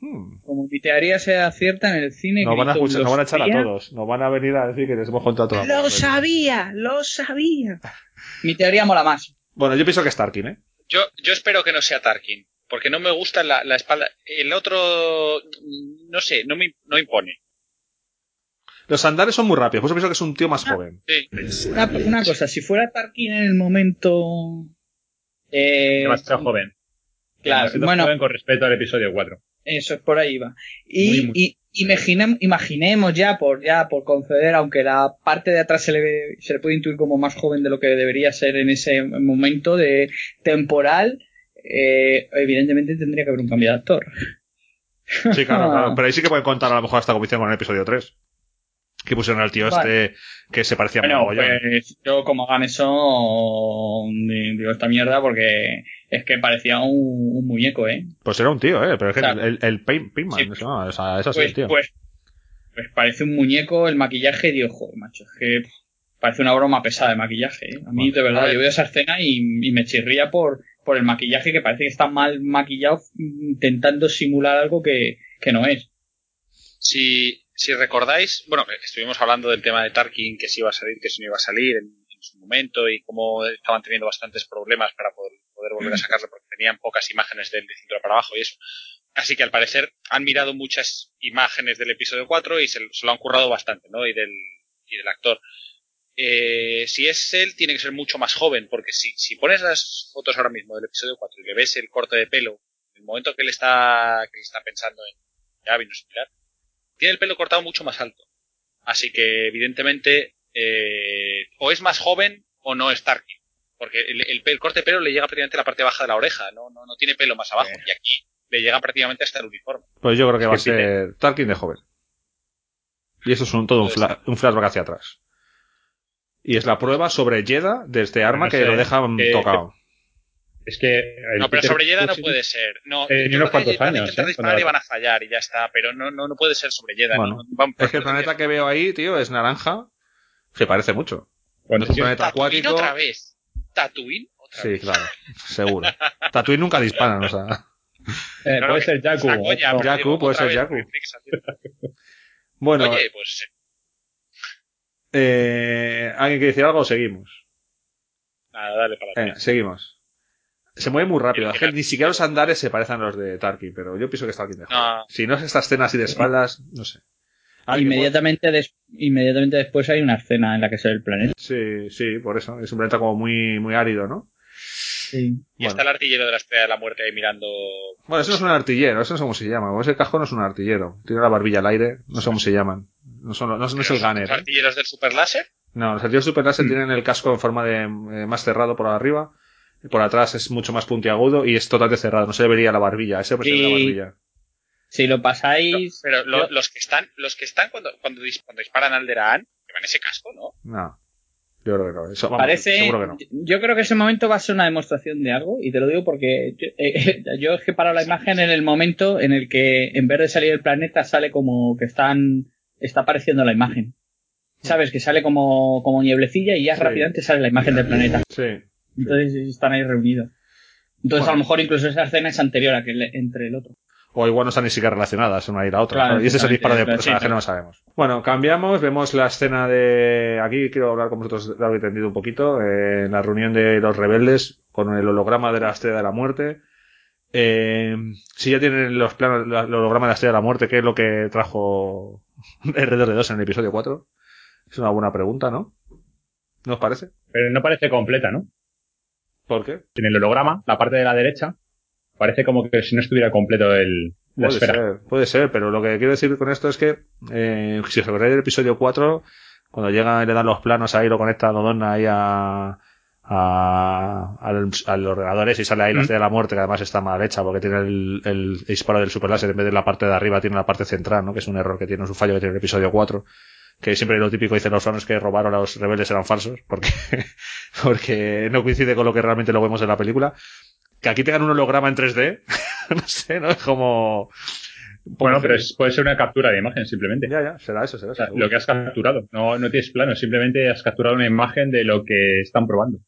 Hmm.
Como mi teoría sea cierta en el cine.
Nos van, a escuchar- nos
"Lo
van a echar a
sabía".
todos. Nos van a venir a decir que les hemos contado toda la
Lo sabía, lo sabía. Mi teoría mola más.
Bueno, yo pienso que es Tarkin, ¿eh?
Yo, yo espero que no sea Tarkin, porque no me gusta la, la espalda. El otro, no sé, no me no impone.
Los andares son muy rápidos, por eso pienso que es un tío más joven.
Sí.
Una, una cosa, si fuera Tarkin en el momento. Eh,
Demasiado joven.
Claro, bueno,
joven con respecto al episodio 4.
eso es por ahí va. Y,
Muy, muy.
y imaginem- imaginemos ya por ya por conceder, aunque la parte de atrás se le, ve- se le puede intuir como más joven de lo que debería ser en ese momento de temporal, eh, evidentemente tendría que haber un cambio de actor.
Sí, claro, claro. Pero ahí sí que pueden contar a lo mejor hasta como hicieron con el episodio 3. Que pusieron al tío
Vale.
este que se parecía
Bueno,
mogollón.
pues yo como hagan eso, di- digo esta mierda porque es que parecía un, un muñeco, ¿eh?
Pues era un tío, ¿eh? Pero es que
Claro.
el, el Pain- Painman,
Sí.
¿no llama? O sea, es así,
Pues,
tío.
pues, pues parece un muñeco el maquillaje, digo, joder, macho, es que parece una broma pesada de maquillaje, ¿eh? A mí, de verdad,
ver.
yo veo esa escena y, y me chirría por, por el maquillaje que parece que está mal maquillado intentando simular algo que, que no es.
Si, si recordáis, bueno, estuvimos hablando del tema de Tarkin, que si iba a salir, que si no iba a salir en, en su momento y cómo estaban teniendo bastantes problemas para poder, poder volver a sacarlo porque tenían pocas imágenes del de cintura para abajo y eso. Así que al parecer han mirado muchas imágenes del episodio 4 y se, se lo han currado bastante, ¿no? Y del, y del actor. Eh, si es él, tiene que ser mucho más joven, porque si, si pones las fotos ahora mismo del episodio 4 y le ves el corte de pelo, en el momento que él está, que está pensando en Gavin o similar, tiene el pelo cortado mucho más alto. Así que, evidentemente, eh, o es más joven o no es Tarkin. Porque el, el, el corte de pelo le llega prácticamente a la parte baja de la oreja, no, no, no tiene pelo más abajo. Y aquí le llega prácticamente hasta el uniforme.
Pues yo creo que va a ser Tarkin de joven. Y eso es un, todo un, fla- un flashback hacia atrás. Y es la prueba sobre Jeddah de este arma
no
que
sé,
lo dejan
que-
tocado.
Es que.
No, pero sobre Jeddah no puede ser. No,
Eh,
yo
unos cuantos
van a
años,
intentar
¿eh?
disparar y van a fallar y ya está. Pero no, no, no puede ser sobre.
Bueno,
no, van-
Es que el planeta que veo ahí, tío, es naranja. Se parece mucho.
Bueno,
es un planeta acuático.
otra vez. Tatooine otra
Sí,
vez.
claro, seguro. Tatooine nunca disparan, o sea.
eh,
No,
puede
que
ser Jakku.
coña, pero
Jakku, puede ser Jakku. Bueno,
Oye, pues
eh, ¿alguien quiere decir algo o seguimos?
nada, dale para
Eh,
atrás.
seguimos. Se mueve muy rápido. Ni siquiera los andares se parecen a los de Tarkin, pero yo pienso que Tarkin mejor.
No.
Si no es esta escena así de espaldas, no sé. ¿Alguien
Inmediatamente, des- inmediatamente después hay una escena en la que se ve el planeta.
Sí, sí, por eso. Es un planeta como muy, muy árido, ¿no?
Sí.
Y está el artillero de la estrella de la muerte ahí mirando.
Bueno, eso no es un artillero, eso no sé cómo se llama. Ese casco no es un artillero. Tiene la barbilla al aire, no sé cómo se llaman. No, son, no, no es el
los,
gunner.
los
¿eh?
artilleros del super láser.
No, los artilleros super láser
Mm.
tienen el casco en forma de eh, más cerrado por arriba. Y por atrás es mucho más puntiagudo y es totalmente cerrado. No se le vería la barbilla. Ese se ve la
Sí.
barbilla.
Si lo pasáis.
Pero lo-
yo-
los que están, los que están cuando, cuando, dis- cuando disparan al Deraan, llevan ese casco, ¿no?
No. Yo creo que no. Eso, vamos,
Parece,
Seguro que no.
yo creo que ese momento va a ser una demostración de algo y te lo digo porque yo, eh, yo es que paro la imagen en el momento en el que en vez de salir el planeta sale como que están está apareciendo la imagen. Sabes que sale como, como nieblecilla y ya
Sí.
rápidamente sale la imagen del planeta.
Sí.
Entonces están ahí reunidos. Entonces
Bueno.
a lo mejor incluso esa escena es anterior a que le- entre el otro.
O igual no están ni siquiera relacionadas una y la otra. Y ese es el disparo de personaje, no lo sabemos. Bueno, cambiamos, vemos la escena de... Aquí quiero hablar con vosotros, lo habéis entendido un poquito, eh, en la reunión de los rebeldes con el holograma de la Estrella de la Muerte. Eh, si ya tienen los planos, la- el holograma de la Estrella de la Muerte, ¿qué es lo que trajo R2D2 en el episodio 4? Es una buena pregunta, ¿no? ¿No os parece?
Pero no parece completa, ¿no?
¿Por qué?
En el holograma, la parte de la derecha, parece como que si no estuviera completo el, la
Puede
esfera.
ser, puede ser, pero lo que quiero decir con esto es que, eh, si os acordáis del episodio 4, cuando llega y le dan los planos ahí, lo conecta a Dodonna ahí a, a, al- a los ordenadores y sale ahí la
Mm.
estrella de la muerte, que además está mal hecha porque tiene el, el disparo del super láser en vez de la parte de arriba, tiene la parte central, ¿no? Que es un error que tiene, es un fallo que tiene el episodio 4. Que siempre lo típico dicen los fans que robaron a los rebeldes eran falsos, porque, porque no coincide con lo que realmente lo vemos en la película. Que aquí tengan un holograma en 3D, no sé, ¿no? Es como,
Bueno, pero es- puede ser una captura de imagen simplemente.
Ya, ya, será eso, será
O sea,
eso.
lo que has capturado. No, no tienes plano, simplemente has capturado una imagen de lo que están probando.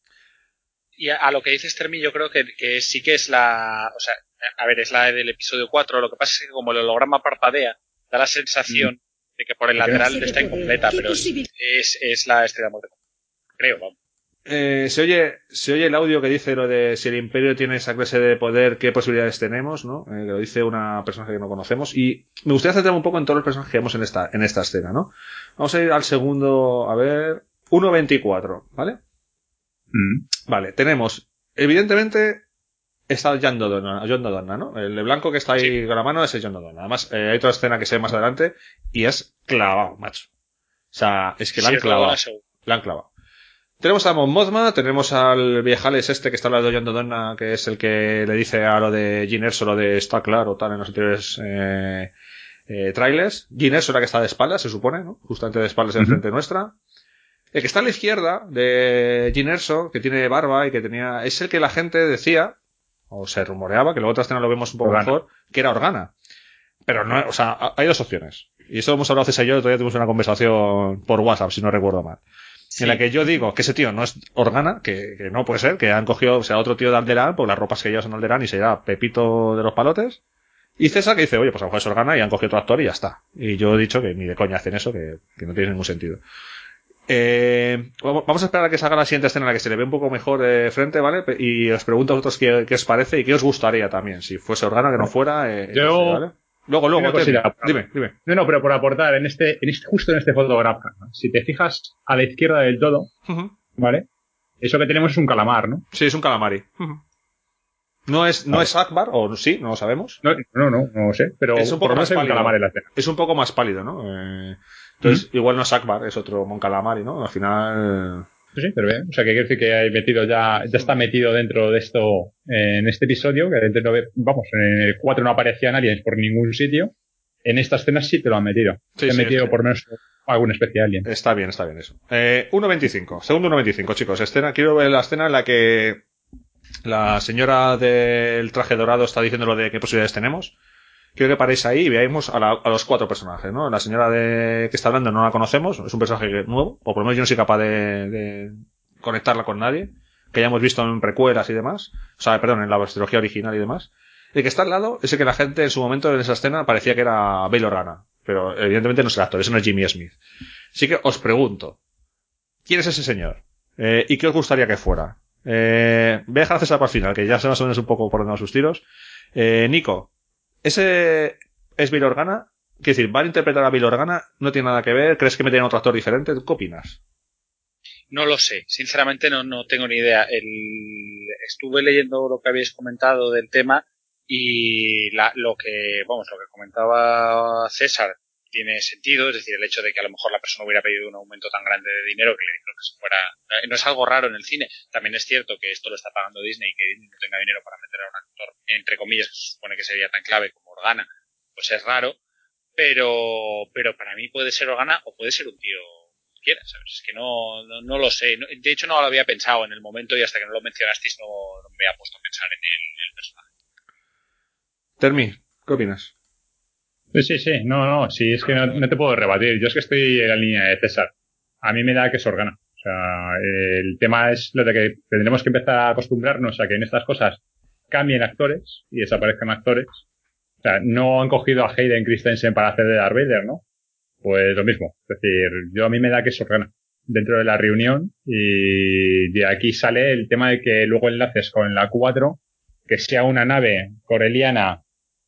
Y a, a lo que dices, Termi, yo creo que, que sí que es la. O sea, a ver, es la del episodio 4. Lo que pasa es que como el holograma parpadea, da la sensación de que por el
¿Qué
lateral está incompleta,
¿Qué
pero es, es, la estrella de muerte. Creo, vamos.
Eh, se oye, se oye el audio que dice lo de si el imperio tiene esa clase de poder, qué posibilidades tenemos, ¿no? Eh, que lo dice una persona que no conocemos. Y me gustaría centrarme un poco en todos los personajes que vemos en esta, en esta escena, ¿no? Vamos a ir al segundo, a ver, 1.24, ¿vale?
Mm.
Vale, tenemos, evidentemente, está John Dodonna, John Dodonna, ¿no? El de blanco que está ahí con la mano es el John Dodonna. Además, eh, hay otra escena que se ve más adelante y es clavado, macho. O sea, es que la
Sí,
han
es lo de
clavado.
la segunda.
La han clavado. Tenemos a Mon Mothma, tenemos al viejales este que está hablando de John Dodonna, que es el que le dice a lo de Gin Erso, lo de está claro, tal, en los anteriores eh, eh, trailers. Gin Erso era que está de espaldas, se supone, ¿no? Justamente de espaldas
Ujú.
enfrente nuestra. El que está a la izquierda de Gin Erso, que tiene barba y que tenía, es el que la gente decía, o se rumoreaba, que luego escena lo vemos un poco
Organa.
mejor, que era Organa. Pero no, o sea, ha- hay dos opciones. Y eso lo hemos hablado César y yo, todavía tuvimos una conversación por WhatsApp, si no recuerdo mal. En la que yo digo que ese tío no es Organa, que, que no puede ser, que han cogido, o sea, otro tío de Alderán, por las ropas que lleva son Alderán y será Pepito de los palotes. Y César que dice, oye, pues a lo mejor es Organa y han cogido otro actor y ya está. Y yo he dicho que ni de coña hacen eso, que, que no tiene ningún sentido. Eh, vamos a esperar a que salga la siguiente escena en la que se le ve un poco mejor de frente, ¿vale? Y os pregunto a vosotros qué, qué os parece y qué os gustaría también. Si fuese Organa, que no fuera. eh,
Yo-
no sé, ¿vale? Luego, luego,
cosita.
dime, dime.
No, no, pero por aportar, en este, en este, justo en este fotograma, si te fijas a la izquierda del todo. ¿vale? Eso que tenemos es un calamar, ¿no?
Sí, es un calamari. No es, no es Akbar, o sí, no lo sabemos.
No, no, no, no lo sé, pero
Es un
por
poco
lo
más
menos hay un
pálido.
calamar en la escena.
Es un poco más pálido, ¿no? Eh, entonces, igual no es Akbar, es otro Mon Calamari, ¿no? Al final.
Sí, sí, pero bien. O sea, que quiere decir que hay metido ya, ya está metido dentro de esto eh, en este episodio, que dentro de- vamos, en el 4 no aparecían aliens por ningún sitio. En esta escena sí te lo han metido.
Sí,
te han
sí,
metido
que-
por menos alguna especie de alien.
Está bien, está bien eso. Eh, 1.25. Segundo 1.25, chicos. Escena, quiero ver la escena en la que la señora del traje dorado está diciendo lo de qué posibilidades tenemos. Quiero que paréis ahí y veamos a, la- a los cuatro personajes, ¿no? La señora de, que está hablando no la conocemos, es un personaje nuevo, o por lo menos yo no soy capaz de, de conectarla con nadie, que ya hemos visto en precuelas y demás, o sea, perdón, en la trilogía original y demás. El que está al lado es el que la gente en su momento en esa escena parecía que era Bail Organa, pero evidentemente no es el actor, ese no es Jimmy Smith. Así que os pregunto, ¿quién es ese señor? Eh, ¿Y qué os gustaría que fuera? Eh, voy a dejar para el final, que ya se más o menos un poco por donde van sus tiros. Eh, Nico, ¿ese es Bill Organa? Decir, ¿van a interpretar a Bill Organa? ¿No tiene nada que ver? ¿Crees que meten a otro actor diferente? ¿Tú ¿Qué opinas?
No lo sé, sinceramente no, no tengo ni idea. Estuve leyendo lo que habéis comentado del tema y la- lo que, vamos, lo que comentaba César tiene sentido, es decir, el hecho de que a lo mejor la persona hubiera pedido un aumento tan grande de dinero que le dijeron que se fuera, eh, no es algo raro en el cine. También es cierto que esto lo está pagando Disney y que Disney no tenga dinero para meter a un actor, entre comillas, que se supone que sería tan clave como Organa, pues es raro, pero, pero para mí puede ser Organa o puede ser un tío quiera, ¿sabes? Es que no, no, lo sé. De hecho, no lo había pensado en el momento y hasta que no lo mencionasteis no, me había puesto a pensar en el, el personaje.
Termi, ¿qué opinas?
Pues sí, sí, no, no, sí, es que no, no te puedo rebatir. Yo es que estoy en la línea de César. A mí me da que es Organa. O sea, el tema es lo de que tendremos que empezar a acostumbrarnos a que en estas cosas cambien actores y desaparezcan actores. O sea, no han cogido a Hayden Christensen para hacer de Darth Vader, ¿no? Pues lo mismo. Es decir, yo a mí me da que es Organa dentro de la reunión y de aquí sale el tema de que luego enlaces con la 4, que sea una nave coreliana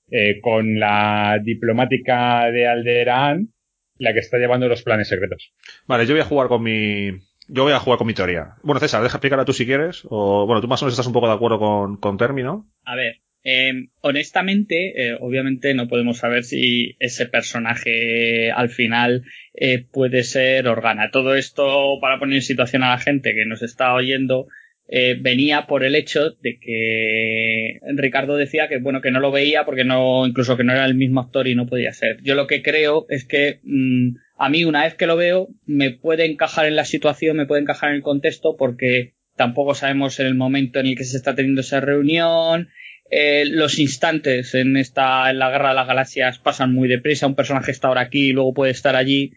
eh, con la diplomática de Alderaan, la que está llevando los planes secretos.
Vale, yo voy a jugar con mi. Yo voy a jugar con mi teoría. Bueno, César, deja explicarla tú si quieres. O, bueno, tú más o menos estás un poco de acuerdo con, con Termi, ¿no?
A ver, eh, honestamente, eh, obviamente no podemos saber si ese personaje al final eh, puede ser Organa. Todo esto, para poner en situación a la gente que nos está oyendo, eh, venía por el hecho de que Ricardo decía que bueno que no lo veía porque no incluso que no era el mismo actor y no podía ser. Yo lo que creo es que mm, a mí una vez que lo veo me puede encajar en la situación, me puede encajar en el contexto porque tampoco sabemos en el momento en el que se está teniendo esa reunión. Eh, los instantes en esta en la guerra de las galaxias pasan muy deprisa. Un personaje está ahora aquí y luego puede estar allí.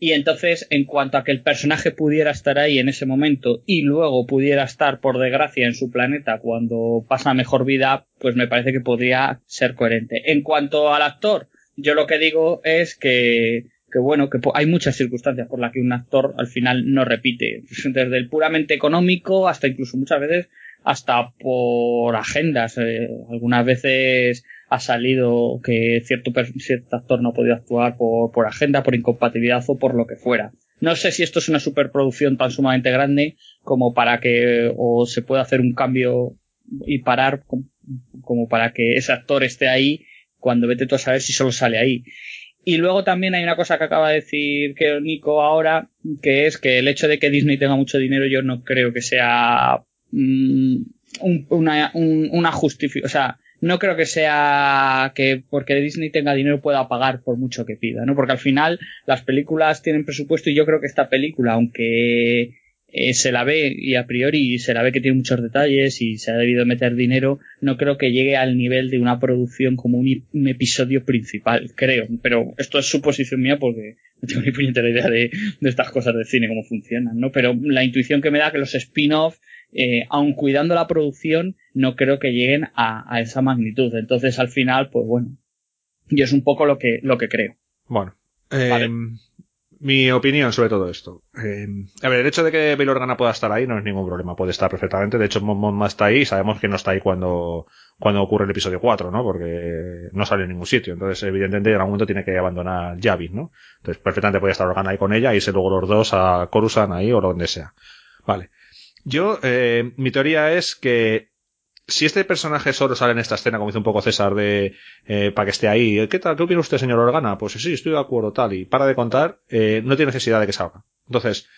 Y entonces, en cuanto a que el personaje pudiera estar ahí en ese momento y luego pudiera estar, por desgracia, en su planeta cuando pasa mejor vida, pues me parece que podría ser coherente. En cuanto al actor, yo lo que digo es que, que bueno, que hay muchas circunstancias por las que un actor al final no repite. Desde el puramente económico hasta incluso muchas veces hasta por agendas. Eh, algunas veces ha salido que cierto, cierto actor no ha podido actuar por, por agenda, por incompatibilidad o por lo que fuera. No sé si esto es una superproducción tan sumamente grande como para que o se pueda hacer un cambio y parar com- como para que ese actor esté ahí cuando vete tú a saber si solo sale ahí. Y luego también hay una cosa que acaba de decir que Nico ahora, que es que el hecho de que Disney tenga mucho dinero yo no creo que sea mm, un- una, un- una justificación, o sea, no creo que sea que porque Disney tenga dinero pueda pagar por mucho que pida, ¿no? Porque al final las películas tienen presupuesto y yo creo que esta película, aunque eh, se la ve y a priori se la ve que tiene muchos detalles y se ha debido meter dinero, no creo que llegue al nivel de una producción como un, episodio principal, creo. Pero esto es suposición mía porque no tengo ni puñetera idea de, de estas cosas de cine, cómo funcionan, ¿no? Pero la intuición que me da que los spin-off, eh, aun cuidando la producción, no creo que lleguen a, a esa magnitud. Entonces, al final, pues bueno, yo es un poco lo que, lo que creo.
Bueno. eh, Mi opinión sobre todo esto. Eh, a ver, el hecho de que Bail Organa pueda estar ahí no es ningún problema, puede estar perfectamente. De hecho, Mon está ahí y sabemos que no está ahí cuando, cuando ocurre el episodio 4, ¿no? Porque no sale en ningún sitio. Entonces, evidentemente, en algún momento tiene que abandonar Yavin, ¿no? Entonces, perfectamente puede estar Organa ahí con ella y irse luego los dos a Coruscant ahí o donde sea. Vale. Yo, eh, mi teoría es que si este personaje solo sale en esta escena, como dice un poco César, de eh, para que esté ahí, ¿qué tal? ¿Qué opina usted, señor Organa? Pues sí, estoy de acuerdo, tal, y para de contar, eh, no tiene necesidad de que salga. Entonces,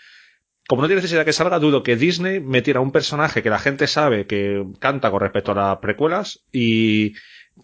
como no tiene necesidad de que salga, dudo que Disney metiera un personaje que la gente sabe que canta con respecto a las precuelas y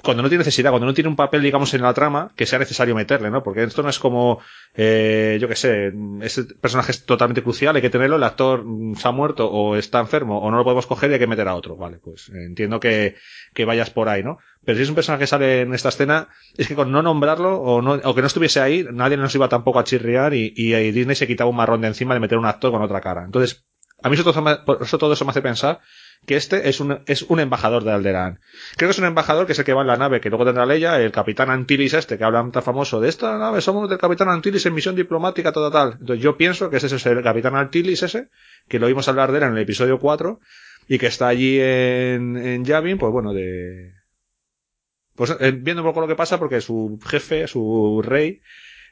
cuando no tiene necesidad, cuando no tiene un papel, digamos, en la trama, que sea necesario meterle, ¿no? Porque esto no es como, eh, yo qué sé, ese personaje es totalmente crucial, hay que tenerlo, el actor mm, se ha muerto o está enfermo o no lo podemos coger y hay que meter a otro. Vale, pues eh, entiendo que, que vayas por ahí, ¿no? Pero si es un personaje que sale en esta escena, es que con no nombrarlo o, no, o que no estuviese ahí, nadie nos iba tampoco a chirriar y, y, y Disney se quitaba un marrón de encima de meter un actor con otra cara. Entonces, a mí eso todo, eso todo eso me hace pensar que este es un, es un embajador de Alderaan. Creo que es un embajador que es el que va en la nave, que luego tendrá Leia, el capitán Antilles este, que habla tan famoso de esta nave, somos del capitán Antilles en misión diplomática, tal, tal. Entonces yo pienso que ese es el capitán Antilles ese, que lo oímos hablar de él en el episodio 4, y que está allí en, en Yavin, pues bueno, de, pues eh, viendo un poco lo que pasa porque su jefe, su rey,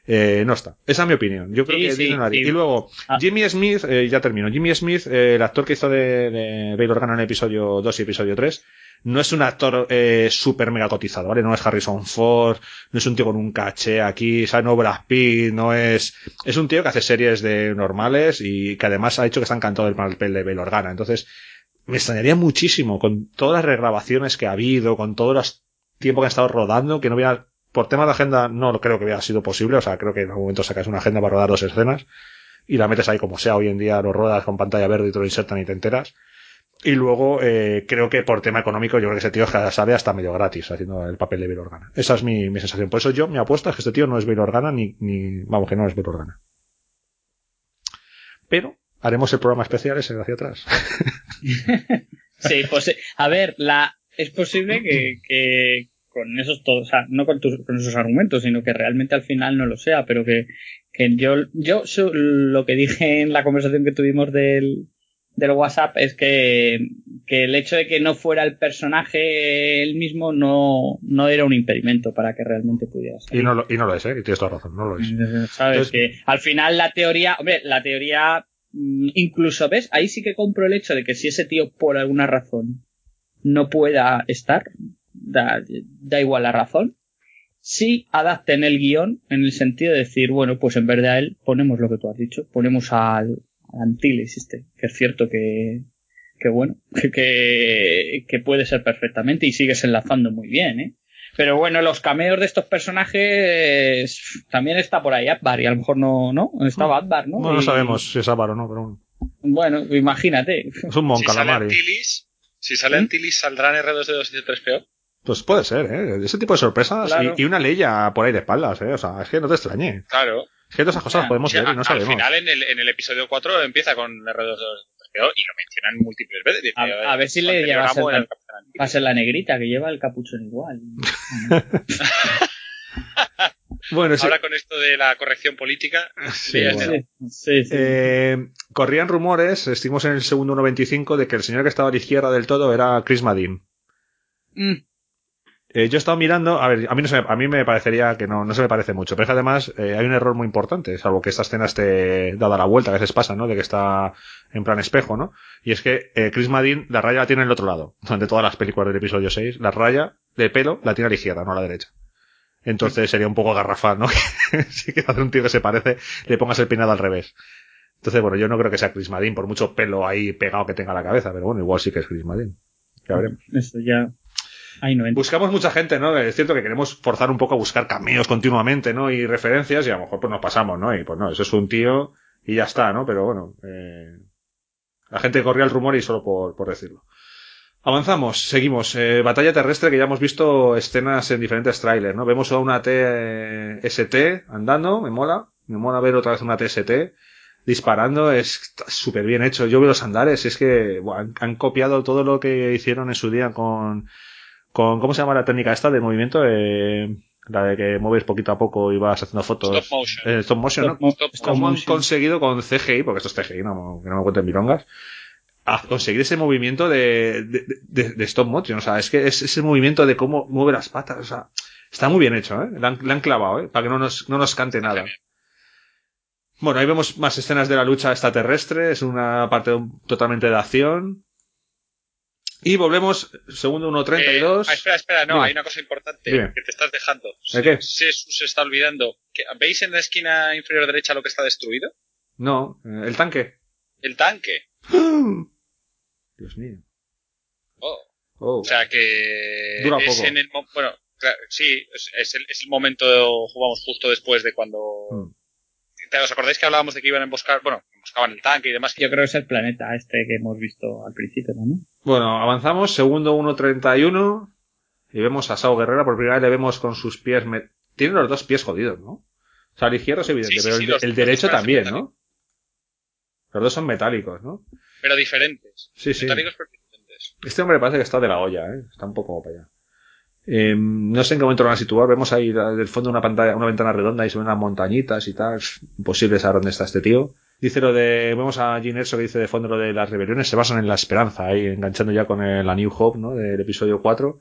eh, no está. Esa es mi opinión. Yo creo
Sí,
que
sí,
Disney no haría.
sí.
Y luego,
Ah.
Jimmy Smith, eh, ya termino. Jimmy Smith, eh, el actor que hizo de, de Bail Organa en el episodio 2 y episodio 3, no es un actor eh, súper mega cotizado, ¿vale? No es Harrison Ford, no es un tío con un caché aquí, ¿sabes? No Brad Pitt, no es... Es un tío que hace series de normales y que además ha hecho que está encantado del papel de Bail Organa. Entonces, me extrañaría muchísimo con todas las regrabaciones que ha habido, con todo el tiempo que han estado rodando, que no hubiera, por temas de agenda, no creo que hubiera sido posible, o sea, creo que en algún momento sacas una agenda para rodar dos escenas y la metes ahí como sea, hoy en día lo ruedas con pantalla verde y te lo insertan y te enteras. Y luego, eh, creo que por tema económico, yo creo que ese tío sale hasta medio gratis haciendo el papel de Bail Organa. Esa es mi, mi sensación. Por eso yo, mi apuesta es que este tío no es Bail Organa ni, ni, vamos, que no es Bail Organa. Pero, haremos el programa especial ese de hacia atrás.
Sí, pues a ver, la es posible que, que con esos todos, o sea, no con, tus, con esos argumentos, sino que realmente al final no lo sea, pero que, que yo, yo lo que dije en la conversación que tuvimos del, del WhatsApp es que, que el hecho de que no fuera el personaje él mismo no, no era un impedimento para que realmente pudiera salir.
Y no lo, y no lo es, eh, y tienes toda razón, no lo es.
¿Sabes?
Entonces-
que al final la teoría, hombre, la teoría, mm, incluso, ¿ves? Ahí sí que compro el hecho de que si ese tío por alguna razón no pueda estar, da, da igual la razón, sí adapten el guion en el sentido de decir, bueno, pues en vez de a él ponemos lo que tú has dicho, ponemos al, al Antilles este, que es cierto que, que bueno, que, que, que puede ser perfectamente y sigues enlazando muy bien, ¿eh? Pero bueno, los cameos de estos personajes también está por ahí Akbar y a lo mejor no, ¿no? Estaba Akbar, ¿no?
No
Y-
sabemos si es Álvaro o no, pero bueno.
Bueno, imagínate.
Es un mon
Si sale. Antilles, si sale Antilles, ¿saldrán R2D2 y C3PO?
Pues puede ser, ¿eh? Ese tipo de sorpresas
Claro.
y, y una leya por ahí de espaldas, ¿eh? O sea, es que no te extrañe.
Claro.
Es que todas esas cosas las podemos
Sí,
ver y no
al
sabemos.
final, en el, en el episodio 4 empieza con R2D2 y C3PO y lo mencionan múltiples veces.
A, a ver si le lleva a ser, la, a ser la negrita que lleva el capuchón igual.
Bueno, sí.
Ahora con esto de la corrección política,
Sí,
ya
bueno.
está.
Eh, corrían rumores, estuvimos en el segundo 1.25, de que el señor que estaba a la izquierda del todo era Chris Madin.
Mm.
Eh, yo he estado mirando, a ver, a mí, no se me, a mí me parecería que no, no se me parece mucho, pero es que además eh, hay un error muy importante, salvo que esta escena esté dada la vuelta, a veces pasa, ¿no? De que está en plan espejo, ¿no? Y es que eh, Chris Madin, la raya la tiene en el otro lado, durante todas las películas del episodio 6, la raya de pelo la tiene a la izquierda, no a la derecha. Entonces sería un poco garrafal, ¿no? Si quieres hacer un tío que se parece, le pongas el peinado al revés. Entonces, bueno, yo no creo que sea Chris Madin, por mucho pelo ahí pegado que tenga la cabeza, pero bueno, igual sí que es Chris Madin. Ya veremos.
Eso ya.
Buscamos mucha gente, ¿no? Es cierto que queremos forzar un poco a buscar cameos continuamente, ¿no? Y referencias y a lo mejor pues nos pasamos, ¿no? Y pues no, eso es un tío y ya está, ¿no? Pero bueno, eh, la gente corría el rumor y solo por, por decirlo. Avanzamos, seguimos. Eh, batalla terrestre que ya hemos visto escenas en diferentes trailers, ¿no? Vemos a una TST andando, me mola. Me mola ver otra vez una TST disparando, es súper bien hecho. Yo veo los andares, es que han, han copiado todo lo que hicieron en su día con, con ¿cómo se llama la técnica esta de movimiento? Eh, la de que mueves poquito a poco y vas haciendo fotos.
Stop motion.
Eh, stop motion,
Stop
¿no?
stop
¿Cómo han conseguido con CGI, porque esto es CGI, no, que no me cuenten milongas, a conseguir ese movimiento de, de, de- de stop motion? O sea, es que es ese movimiento de cómo mueve las patas, o sea, está muy bien hecho, ¿eh? Le han, le han clavado, ¿eh? Para que no nos, no nos cante nada. Bueno, ahí vemos más escenas de la lucha extraterrestre, es una parte totalmente de acción. Y volvemos, segundo 1.32.
Eh, ah, espera, espera, no,
Dime.
hay una cosa importante
Dime.
que te estás dejando.
¿De qué?
Se, se está olvidando. que- ¿Veis en la esquina inferior derecha lo que está destruido?
No, eh, el tanque.
El tanque.
Dios mío.
Oh.
Oh.
O sea que
Dura
es
poco.
en el bueno, claro, sí, es, es el, es el momento, jugamos justo después de cuando
Hmm.
¿Te- ¿Os acordáis que hablábamos de que iban a emboscar, bueno, emboscaban el tanque y demás?
Yo creo que es el planeta este que hemos visto al principio, ¿no?
Bueno, avanzamos, segundo 1.31. Y vemos a Sao Guerrera, por primera vez le vemos con sus pies... me- Tiene los dos pies jodidos, ¿no? O sea, el izquierdo es evidente,
Sí, sí,
pero
sí,
el, derecho también,
metálicos.
¿no? Los dos son metálicos, ¿no?
Pero diferentes.
Sí, sí.
Metálicos pero diferentes.
Este hombre parece que está de la olla, ¿eh? Está un poco para allá. Eh, no sé en qué momento lo van a situar. Vemos ahí del fondo una pantalla, una ventana redonda y se ven unas montañitas y tal. Es imposible saber dónde está este tío. Dice lo de, vemos a Gene Erso que dice de fondo lo de las rebeliones se basan en la esperanza, ahí enganchando ya con el, la New Hope, ¿no? Del episodio 4.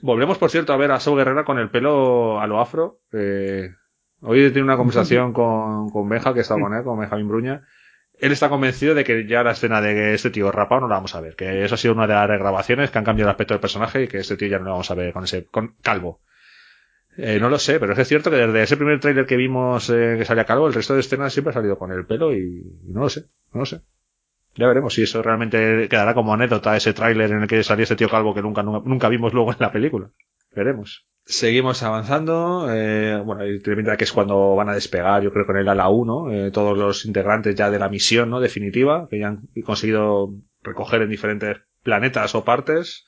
Volvemos, por cierto, a ver a Saul Guerrera con el pelo a lo afro. Eh, hoy he tenido una conversación con, con Benja, que estaba con él, con Benjamín Bruña. Él está convencido de que ya la escena de este tío rapado no la vamos a ver, que eso ha sido una de las regrabaciones que han cambiado el aspecto del personaje y que este tío ya no lo vamos a ver con ese con calvo. Eh, no lo sé, pero es cierto que desde ese primer tráiler que vimos eh, que salía calvo, el resto de escenas siempre ha salido con el pelo y, no lo sé, no lo sé. Ya veremos si eso realmente quedará como anécdota ese tráiler en el que salía ese tío calvo que nunca, nunca, vimos luego en la película. Veremos. Seguimos avanzando. Eh, bueno, y que es cuando van a despegar, yo creo, con el ala 1, eh, todos los integrantes ya de la misión, ¿no? Definitiva, que ya han conseguido recoger en diferentes planetas o partes.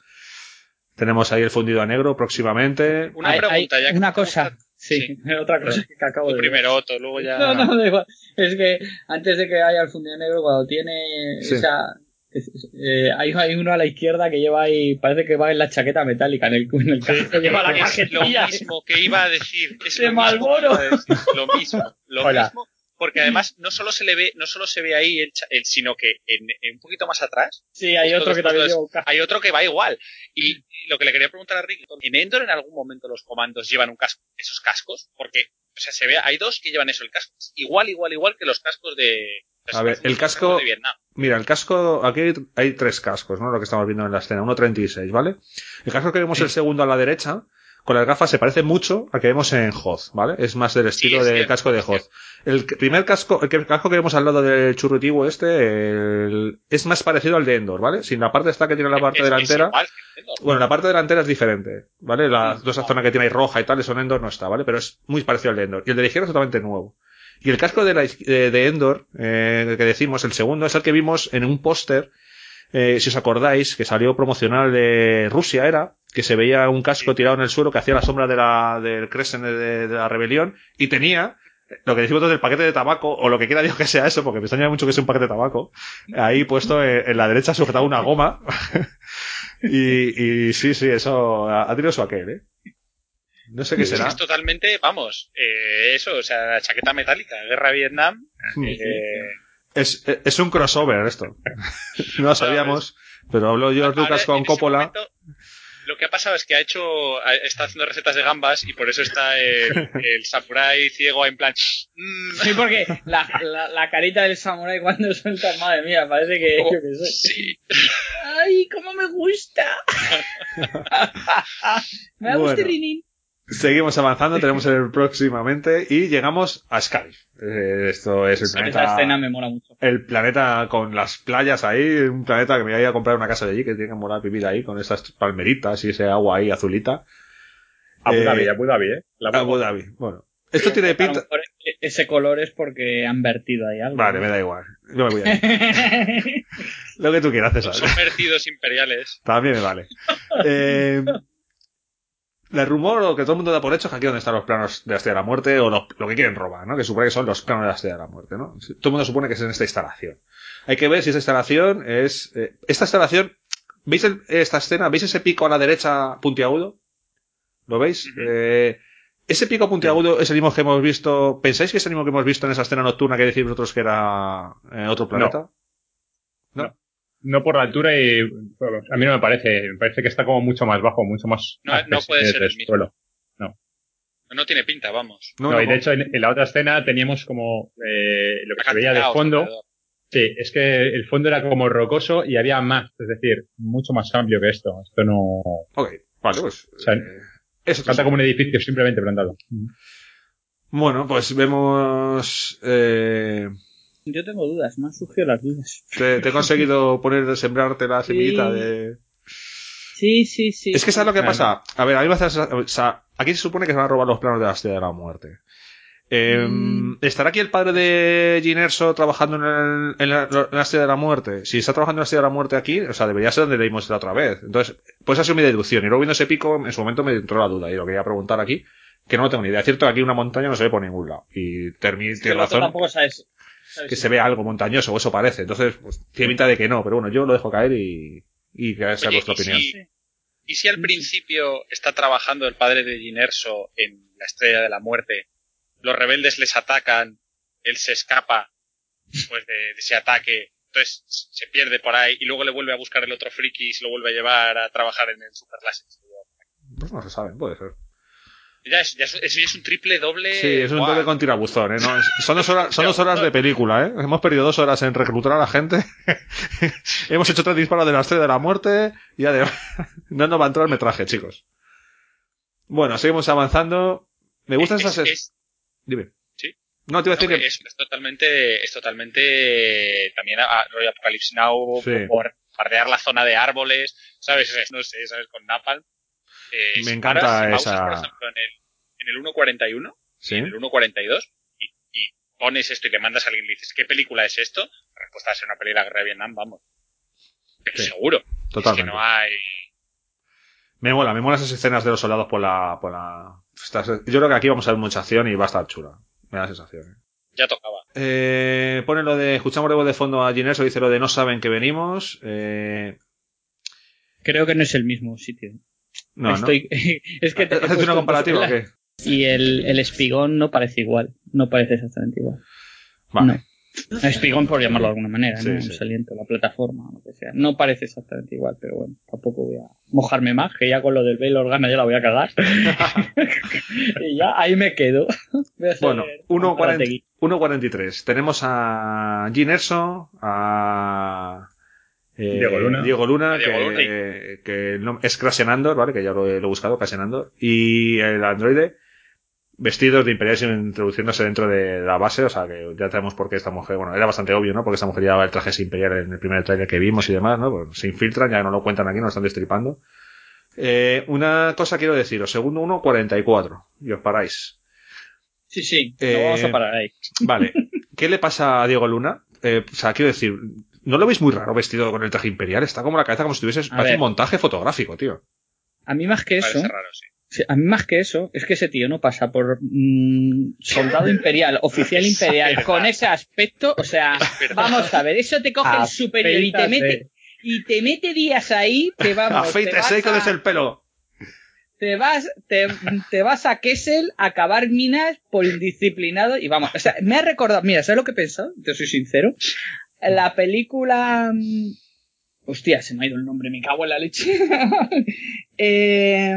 Tenemos ahí el fundido a negro próximamente.
Una
Hay-
pregunta
hay
ya que
una cosa. Sí, otra cosa que acabo
Tú
de
primero Otto, luego ya.
No, no, da igual. Es que antes de que haya el fundido negro, cuando tiene
Sí.
esa. es- eh, hay, hay uno a la izquierda que lleva ahí, parece que va en la chaqueta metálica, en el, en el casco lleva la
Es lo mismo que iba a decir. Es
De
lo mismo que
Marlboro.
iba a decir, Lo mismo. Lo
Hola.
mismo. Porque además no solo se le ve, no solo se ve ahí, el cha- el- sino que en, en un poquito más atrás.
Sí, hay otro que también lleva.
Hay otro que va igual. Y, y lo que le quería preguntar a Rick, ¿en Endor en algún momento los comandos llevan un casco, esos cascos? Porque, o sea, se ve, hay dos que llevan eso, el casco. es Igual, igual, igual que los cascos de. los
A ver, el casco-
de Vietnam.
Mira, el casco, aquí hay, hay tres cascos, ¿no? Lo que estamos viendo en la escena, 1.36, ¿vale? El casco que vemos el segundo a la derecha, con las gafas se parece mucho al que vemos en Hoth, ¿vale? Es más del estilo
es
del casco de Hoth. El primer casco, el, que- el casco que vemos al lado del churrutivo este, el- es más parecido al de Endor, ¿vale? Sin la parte esta que tiene la parte
Es- es
delantera.
igual que Endor.
Bueno, la parte delantera es diferente, ¿vale? La, toda esa zona que tiene ahí roja y tal, eso en Endor no está, ¿vale? Pero es muy parecido al de Endor. Y el de la izquierda es totalmente nuevo. Y el casco de, la, de, de Endor, eh, que decimos, el segundo, es el que vimos en un póster, eh, si os acordáis, que salió promocional de Rusia, era, que se veía un casco tirado en el suelo que hacía la sombra de la, del Crescent de, de la rebelión, y tenía, lo que decimos del paquete de tabaco, o lo que quiera Dios que sea eso, porque me extraña mucho que sea un paquete de tabaco, ahí puesto en, en la derecha sujetado una goma, y, y sí, sí, eso ha, ha tenido su aquel, ¿eh? No sé qué será.
es totalmente, vamos, eh, eso, o sea, chaqueta metálica, guerra Vietnam. eh,
Es, es un crossover esto. no lo sabíamos, pero habló George Lucas con Coppola.
momento, lo que ha pasado es que ha hecho, está haciendo recetas de gambas y por eso está el, el samurái ciego en plan. mm,
Sí, porque la, la, la carita del samurái cuando suelta, madre mía, parece que yo qué sé.
sí.
¡Ay, cómo me gusta! me da gusto
Bueno.
Rinin.
Seguimos avanzando, tenemos el próximamente y llegamos a Scarif. Eh, esto es el
Esa
planeta.
escena me mola mucho.
El planeta con las playas ahí, un planeta que me voy a comprar una casa de allí que tiene que molar vivir ahí con esas palmeritas y ese agua ahí azulita.
Abu
Eh,
Dhabi, Abu Dhabi, ¿eh? La
Abu Dhabi. Bueno, esto tiene
A
pinta.
e- ese color es porque han vertido ahí algo.
Vale, me da igual. Yo me voy ahí. Lo que tú quieras, César.
Son vertidos imperiales.
También me vale. Eh, el rumor o que todo el mundo da por hecho es que aquí donde están los planos de la Estrella de la Muerte o lo, lo que quieren robar, ¿no? Que supone que son los planos de la Estrella de la Muerte, ¿no? Todo el mundo supone que es en esta instalación. Hay que ver si esta instalación es... eh, esta instalación... ¿Veis el- esta escena? ¿Veis ese pico a la derecha puntiagudo? ¿Lo veis? Eh, ese pico puntiagudo es el mismo que hemos visto... ¿Pensáis que es el mismo que hemos visto en esa escena nocturna que decís vosotros que era eh, otro planeta? No.
No por la altura y a mí no me parece, me parece que está como mucho más bajo, mucho más
No, no puede ser el mismo.
suelo.
No tiene pinta, vamos.
No,
No,
no,
y de hecho en, en la otra escena teníamos como eh, lo que se veía de fondo.
alrededor.
Sí, es que el fondo era como rocoso y había más, es decir, mucho más amplio que esto. Esto no.
Ok, vale, pues...
O sea,
eh, eso
Falta como un edificio simplemente plantado.
Bueno, pues vemos... Eh,
Yo tengo dudas, me han surgido las dudas.
te, te he conseguido poner, sembrarte la semillita
Sí.
de...
Sí, sí, sí.
Es que ¿sabes lo que
Claro.
pasa? A ver, a mí me hace... O sea, aquí se supone que se van a robar los planos de la Estrella de la Muerte. Eh,
Mm.
¿Estará aquí el padre de Ginerso trabajando en, el- en la, en la Estrella de la Muerte? Si está trabajando en la Estrella de la Muerte aquí, o sea, debería ser donde leímos la otra vez. Entonces, pues ha sido mi deducción. Y luego viendo ese pico, en su momento me entró la duda y lo quería preguntar aquí, que no lo tengo ni idea. Es cierto que aquí una montaña no se ve por ningún lado. Y Termi tiene razón
tampoco sabes.
Que se ve algo montañoso, o eso parece. Entonces, pues, tiene pinta de que no, pero bueno, yo lo dejo caer y, y que sea
Oye,
vuestra
¿y
opinión.
si- ¿Y si al principio está trabajando el padre de Ginerso en la Estrella de la Muerte, los rebeldes les atacan, él se escapa pues de, de ese ataque, entonces se pierde por ahí y luego le vuelve a buscar el otro friki y se lo vuelve a llevar a trabajar en el Super Láser?
Pues no se sabe, puede ser.
Ya es, ya es- eso ya es un triple doble.
Sí, es un
¡guau!
doble con tirabuzón, ¿eh? No, es- son, dos horas, son dos horas de película, ¿eh? Hemos perdido dos horas en reclutar a la gente. Hemos hecho tres disparos de la estrella de la muerte y además no nos va a entrar el metraje, chicos. Bueno, seguimos avanzando. Me gustan
Es-
esas...
es-
Dime.
Sí.
No, te iba a
No,
decir que...
es, es totalmente, es totalmente también a, rollo Apocalypse Now
Sí.
por fardear la zona de árboles, ¿sabes? Es- No sé, ¿sabes? Con Napalm. Eh,
Me
si
encanta
paras, si pausas,
esa-
por ejemplo, en el, en el 1.41,
Sí.
en el 1.42, y, y pones esto y le mandas a alguien y le dices, ¿qué película es esto? La respuesta va a ser una peli de la guerra de Vietnam, vamos. Pero
Sí.
seguro.
Totalmente.
Es que no hay...
Me mola, me mola esas escenas de los soldados por la... Por la... Yo creo que aquí vamos a ver mucha acción y va a estar chula. Me da la sensación. ¿eh?
Ya tocaba.
Eh, pone lo de, escuchamos de voz de fondo a Gineso, dice lo de no saben que venimos. Eh,
Creo que no es el mismo sitio.
No,
Estoy... es que te he
¿no. ¿Haces una comparativa o qué?
Y el, el espigón no parece igual. No parece exactamente igual.
Vale.
No. Espigón por llamarlo de alguna manera,
Sí,
¿no?
sí.
Un saliento, la plataforma, lo que sea. No parece exactamente igual, pero bueno, tampoco voy a mojarme más, que ya con lo del Bail Organa ya la voy a cagar. y ya ahí me quedo.
Bueno,
un
1.40
Parategui.
1.43. Tenemos a Ginerso, a
Diego Luna.
Diego Luna,
A Diego
que,
Luna
que no- es Crashen Andor, ¿vale? Que ya lo he, lo he buscado, Crashen Andor. Y el androide, vestidos de imperiales introduciéndose dentro de la base, o sea que ya sabemos por qué esta mujer, bueno, era bastante obvio, ¿no? Porque esta mujer llevaba el traje imperial en el primer trailer que vimos y demás, ¿no? Pues se infiltran, ya no lo cuentan aquí, no lo están destripando. Eh, una cosa quiero deciros, segundo 1.44, y os paráis.
Sí, sí,
Eh,
no vamos a parar ahí.
Vale. ¿Qué le pasa a Diego Luna? Eh, o sea, quiero decir, ¿no lo veis muy raro vestido con el traje imperial? Está como la cabeza como si tuviese... Parece
ver.
un montaje fotográfico, tío.
A mí más que eso,
raro, sí.
a mí más que eso, es que ese tío no pasa por mm, soldado imperial, oficial imperial, con ese aspecto, o sea, vamos a ver, eso te coge el superior y te mete, y te mete días ahí que vamos, te
Afeítese y
vas,
con
a,
el pelo.
te vas, te, te vas a Kessel a cavar minas por indisciplinado y vamos, o sea, me ha recordado, mira, ¿sabes lo que he pensado? Te soy sincero. La película, mm, hostia, se me ha ido el nombre, me cago en la leche. eh,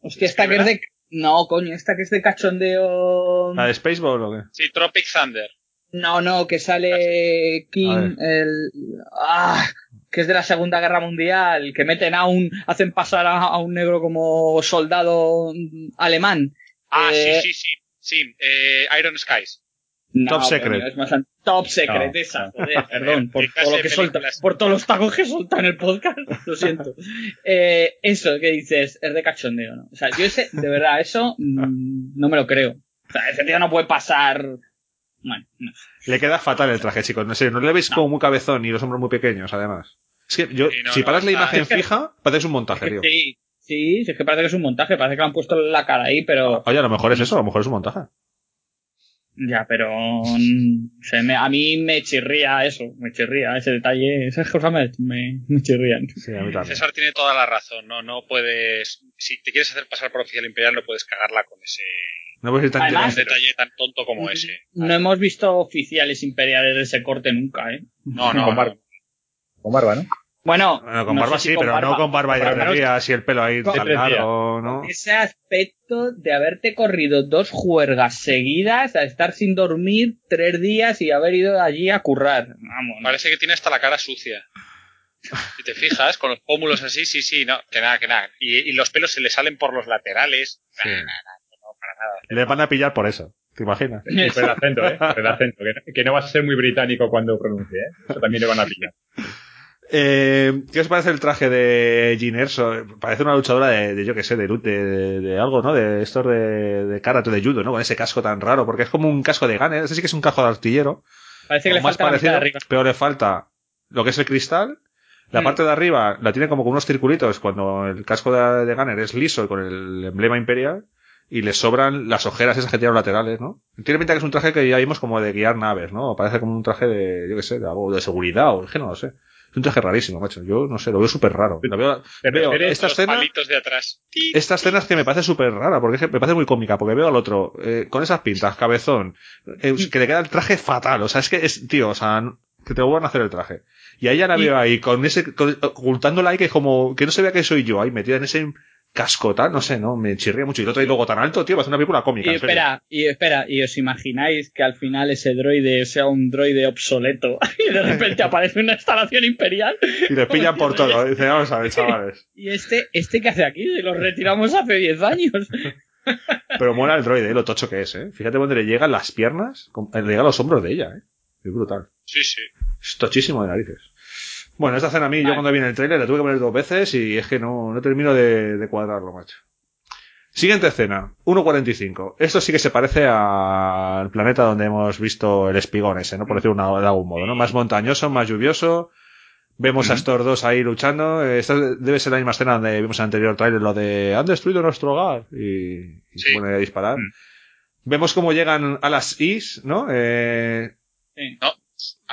hostia, esta que es de, no, coño, esta que es de cachondeo.
¿La de Spaceball o qué?
Sí, Tropic Thunder.
No, no, que sale King, el, ah, que es de la Segunda Guerra Mundial, que meten a un, hacen pasar a, a un negro como soldado mm, alemán.
Ah,
Eh,
sí, sí, sí. Sí, eh, Iron Skies.
No,
Top Secret.
es más top Secret,
No,
esa,
no.
joder, perdón, por
¿Qué clase
todo lo que solta,
películas?
por todos los tacos que solta en el podcast, lo siento. Eh, eso que dices, es de cachondeo, ¿no? O sea, yo ese, de verdad, eso, mm, no me lo creo. O sea, ese tío no puede pasar, bueno, no.
Le queda fatal el traje, chicos. No sé, no le veis como muy cabezón y los hombros muy pequeños, además. Es que yo,
Sí,
si
no,
paras la imagen
es que-
fija, parece un montaje, tío.
Sí, sí, sí, es que parece que es un montaje, parece que le han puesto la cara ahí, pero,
Oye, a lo mejor es eso, a lo mejor es un montaje.
Ya, pero, mm, se me- a mí me chirría eso, me chirría ese detalle, esas cosas me, me, me chirrían.
Sí, a mí también.
César tiene toda la razón. No, no puedes. Si te quieres hacer pasar por oficial imperial, no puedes cagarla con ese
No ir tan
Además-
un
directo.
detalle tan tonto como ese.
No hemos visto oficiales imperiales de ese corte nunca, ¿eh?
No, no,
con, barba. con barba, ¿no?
Bueno,
Bueno, con
no
barba
si
sí, pero no con barba y
pero al menos
herrerías y el pelo ahí tan largo, ¿no?
Ese aspecto de haberte corrido dos juergas seguidas a estar sin dormir tres días y haber ido allí a currar. Vamos.
Parece que tiene hasta la cara sucia. Si te fijas, con los pómulos así, sí, sí, no, que nada, que nada. Y, y los pelos se le salen por los laterales.
Sí.
Nah, nah, nah, no, para nada.
Le van a pillar por eso, ¿te imaginas?
Y por el acento, ¿eh? Por el acento. Que no, que no vas a ser muy británico cuando pronuncie, ¿eh? Eso también le van a pillar.
Eh, ¿Qué os parece el traje de Jean Erso? Parece una luchadora de, de yo qué sé, de, de, de algo, ¿no? De estos de, de karate, de judo, ¿no? Con ese casco tan raro, porque es como un casco de gunner. Ese sí que es un casco de artillero.
Parece que le
más
falta la mitad de
parecido,
arriba.
pero le falta lo que es el cristal. La
Mm.
parte de arriba la tiene como con unos circulitos cuando el casco de, de gunner es liso y con el emblema imperial. Y le sobran las ojeras esas que tienen laterales, ¿no? Tiene pinta que es un traje que ya vimos como de guiar naves, ¿no? Parece como un traje de, yo qué sé, de algo de seguridad o es que no lo sé. Es un traje rarísimo, macho. Yo no sé, lo veo súper raro. Lo veo- veo esta escena,
palitos de atrás.
esta escena es que me parece súper rara, porque me parece muy cómica, porque veo al otro, eh, con esas pintas, cabezón, eh, que le queda el traje fatal, o sea, es que es, tío, o sea, que te vuelvan a hacer el traje. Y a ella la veo ahí, con ese, con- ocultándola ahí, que como, que no se vea que soy yo, ahí metida en ese casco tal, no sé, no, me chirría mucho. Y el otro ahí luego tan alto, tío, va a ser una película cómica.
Y espera, y espera, y os imagináis que al final ese droide sea un droide obsoleto y de repente aparece una instalación imperial
Y le pillan por todo, dice, vamos a ver, chavales.
y este, este que hace aquí, Si lo retiramos hace 10 años.
Pero mola el droide, eh, lo tocho que es, eh. Fíjate dónde le llegan las piernas, le llegan los hombros de ella, eh. Es brutal.
Sí, sí.
Es tochísimo de narices. Bueno, esta escena a mí, yo cuando vi en el trailer la tuve que poner dos veces y es que no, no termino de, de cuadrarlo, macho. Siguiente escena, 1.45. Esto sí que se parece al planeta donde hemos visto el espigón ese, ¿no? Por decirlo de algún modo, ¿no? Más montañoso, más lluvioso. Vemos a estos dos ahí luchando. Esta debe ser la misma escena donde vimos en el anterior trailer lo de han destruido nuestro hogar y, y se ponen a disparar. Vemos cómo llegan a las Is, ¿no? Eh,
No,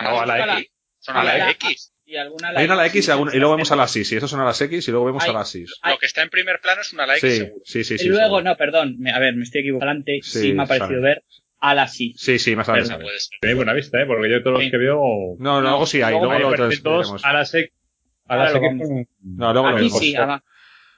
No, a la X.
Son a
A la-
X.
Y alguna
hay una a la X y, alguna- y luego vemos a las Is. Y esos son a las X y luego vemos
Hay-
a las Is.
Lo que está en primer plano es una la X
Sí,
seguro.
sí, sí,
y
sí.
luego,
seguro.
no, perdón, me- a ver, me estoy equivocando. Sí,
Sí,
me ha parecido
sabe.
ver a la sí.
Sí, sí, más adelante.
Tenéis buena vista, ¿eh? Porque yo todos los que veo...
No, luego sí hay, luego,
me
lo
todos a la sec... A la
lo vamos.
con-
No, luego lo
Aquí
vemos.
sí, ah,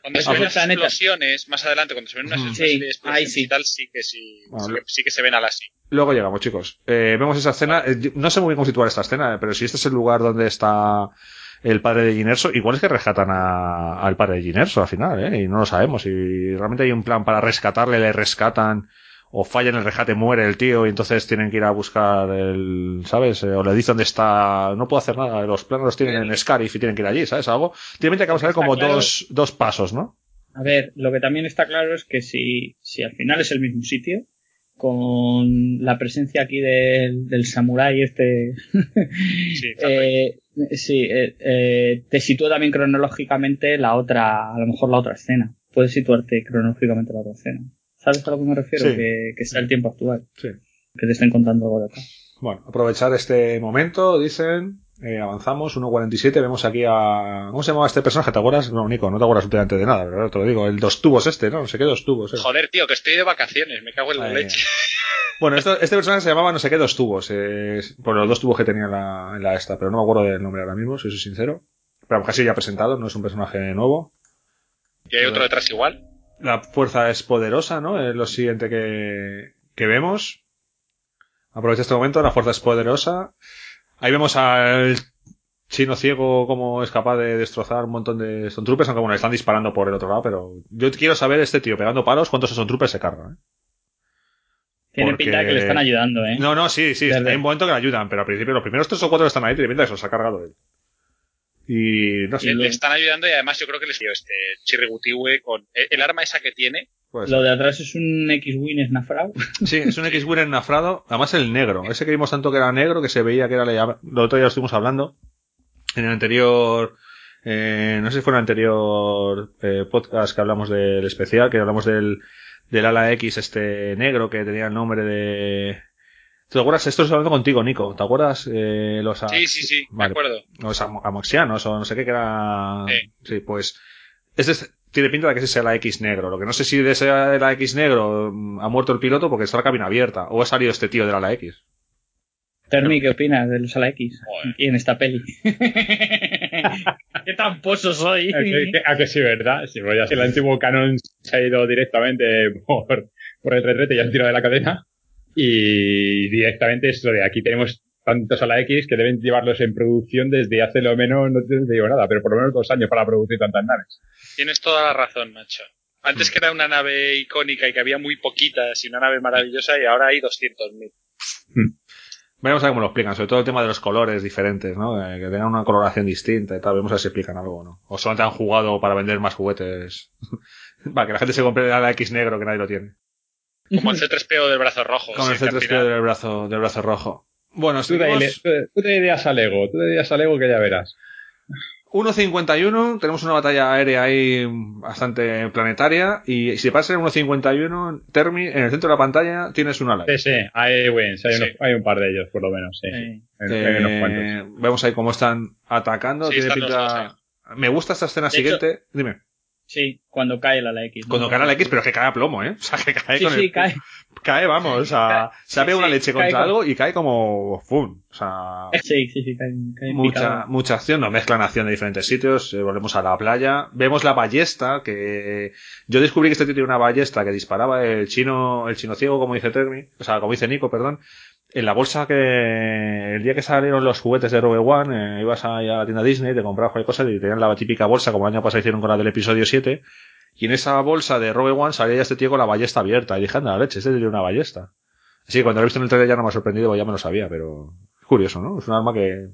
Cuando
Es
se ven
otro
las
planeta.
explosiones, más adelante, cuando se ven unas
Sí,
explosiones
sí.
y tal, sí que sí,
Bueno,
sí, sí que se ven a la sí.
Luego llegamos, chicos. Eh, vemos esa escena. Eh, no sé muy bien cómo situar esta escena, eh, pero si este es el lugar donde está el padre de Ginerso, igual es que rescatan a- al padre de Ginerso al final, ¿eh? Y no lo sabemos. Y realmente hay un plan para rescatarle, le rescatan, o falla en el rescate, muere el tío, y entonces tienen que ir a buscar el, ¿sabes? Eh, o le dicen dónde está, no puedo hacer nada, los planos los tienen en Scarif y tienen que ir allí, ¿sabes? Algo. Tiene pinta que vamos a ver
Está
como
claro.
dos, dos pasos, ¿no?
A ver, lo que también está claro es que si, si al final es el mismo sitio, con la presencia aquí del, del samurái este,
Sí,
eh, sí, eh, eh, te sitúa también cronológicamente la otra, a lo mejor la otra escena. Puedes situarte cronológicamente la otra escena. ¿Sabes a lo que me refiero?
Sí.
Que, que sea el tiempo actual.
Sí.
Que te estén contando algo de acá.
Bueno, aprovechar este momento, dicen. Eh, avanzamos, 1.47, vemos aquí a... ¿Cómo se llamaba este personaje? ¿Te acuerdas? No, Nico, no te acuerdas últimamente de nada, ¿verdad? Te lo digo, el dos tubos este, ¿no? No sé qué dos tubos. era.
Joder, tío, que estoy de vacaciones, me cago en la
Ay,
leche.
Bueno, esto- este personaje se llamaba no sé qué dos tubos, eh, por los dos tubos que tenía en la, en la esta, pero no me acuerdo del nombre ahora mismo, si soy sincero. Pero casi ya presentado, no es un personaje nuevo.
Y hay otro detrás igual.
La fuerza es poderosa, ¿no? Es lo siguiente que, que vemos. Aprovecha este momento, la fuerza es poderosa. Ahí vemos al chino ciego cómo es capaz de destrozar un montón de Stormtroopers, aunque bueno, le están disparando por el otro lado, pero yo quiero saber este tío pegando palos cuántos Stormtroopers se carga, ¿eh?
Tiene
Porque-
pinta de que le están ayudando, ¿eh?
No, no, sí, sí,
Desde-
hay un momento que le ayudan, pero al principio los primeros tres o cuatro que están ahí tiene pinta de que se los ha cargado él. Y no sé,
Le, le están ayudando y además yo creo que les dio este Chirrigutiwe con el, el arma esa que tiene.
pues,
Lo de atrás es un X-Wing snafrado.
Sí, es un X-Wing ennafrado. Además el negro. Ese que vimos tanto que era negro, que se veía que era... la- Lo otro día lo estuvimos hablando. En el anterior... eh, no sé si fue en el anterior eh, podcast que hablamos del especial, que hablamos del, del ala X este negro que tenía el nombre de... ¿Te acuerdas? Esto estoy hablando contigo, Nico. ¿Te acuerdas? Eh, los a-
Sí, sí, sí, me acuerdo.
los amo- amoxianos o no sé qué que era...
Sí.
Sí, pues... Ese es- tiene pinta de que ese sea la X negro. Lo que no sé si de ese la X negro mm, ha muerto el piloto porque está la cabina abierta. O ha salido este tío de la X.
Termi, ¿qué opinas de los ala X?
Joder.
En esta peli. Qué tramposo soy.
A que, a que sí, ¿verdad? Pues ya si el antiguo canon se ha ido directamente por, por el retrete y han tirado de la cadena. Y directamente es lo de aquí tenemos tantos a la X que deben llevarlos en producción desde hace lo menos, no te digo nada, pero por lo menos dos años para producir tantas naves.
Tienes toda la razón, macho.
Mm.
Antes que era una nave icónica y que había muy poquitas y una nave maravillosa y ahora hay 200.000.
Veremos a ver cómo lo explican, sobre todo el tema de los colores diferentes, ¿no? Eh, que tengan una coloración distinta y tal. Vemos a ver si explican algo o no. O solamente han jugado para vender más juguetes. para que la gente se compre la X negro que nadie lo tiene.
Como el C3PO del brazo rojo.
Como el
sí, que al
C3PO
final-
del brazo, del brazo rojo. Bueno,
Tú te,
seguimos.
tú- tú te dirías a Lego, tú te dirías a Lego que ya verás.
1.51, tenemos una batalla aérea ahí bastante planetaria. Y si pasa en 1.51, Termi, en el centro de la pantalla tienes una live.
Sí, sí, hay wins, hay, unos- hay un par de ellos, por lo menos, sí.
Sí.
Hay, hay unos
Eh, vemos ahí cómo están atacando.
Sí,
Tiene pinta- Me gusta esta escena
De
siguiente. Dime.
Sí, cuando cae la, la X. ¿no?
Cuando cae la X, pero es que cae a plomo, ¿eh? O sea, que cae
Sí,
con
sí,
el...
cae.
Cae, vamos, o sea, se
sí,
una leche contra
como-
algo y cae como... ¡Fum! O sea...
Sí, sí, sí, cae, cae
Mucha,
picado.
mucha acción, nos mezclan acción de diferentes sitios, eh, volvemos a la playa, vemos la ballesta, que yo descubrí que este tío tiene una ballesta que disparaba el chino, el chino ciego, como dice Termi, o sea, como dice Nico, perdón, en la bolsa que el día que salieron los juguetes de Rogue One, eh, ibas a, a la tienda Disney, te comprabas cualquier cosa y tenían la típica bolsa, como el año pasado hicieron con la del episodio 7, y en esa bolsa de Rogue One salía ya este tío con la ballesta abierta, y dije, anda, la leche, este tiene una ballesta. Así que cuando lo he visto en el trailer ya no me ha sorprendido, porque ya me lo sabía, pero es curioso, ¿no? Es un arma que,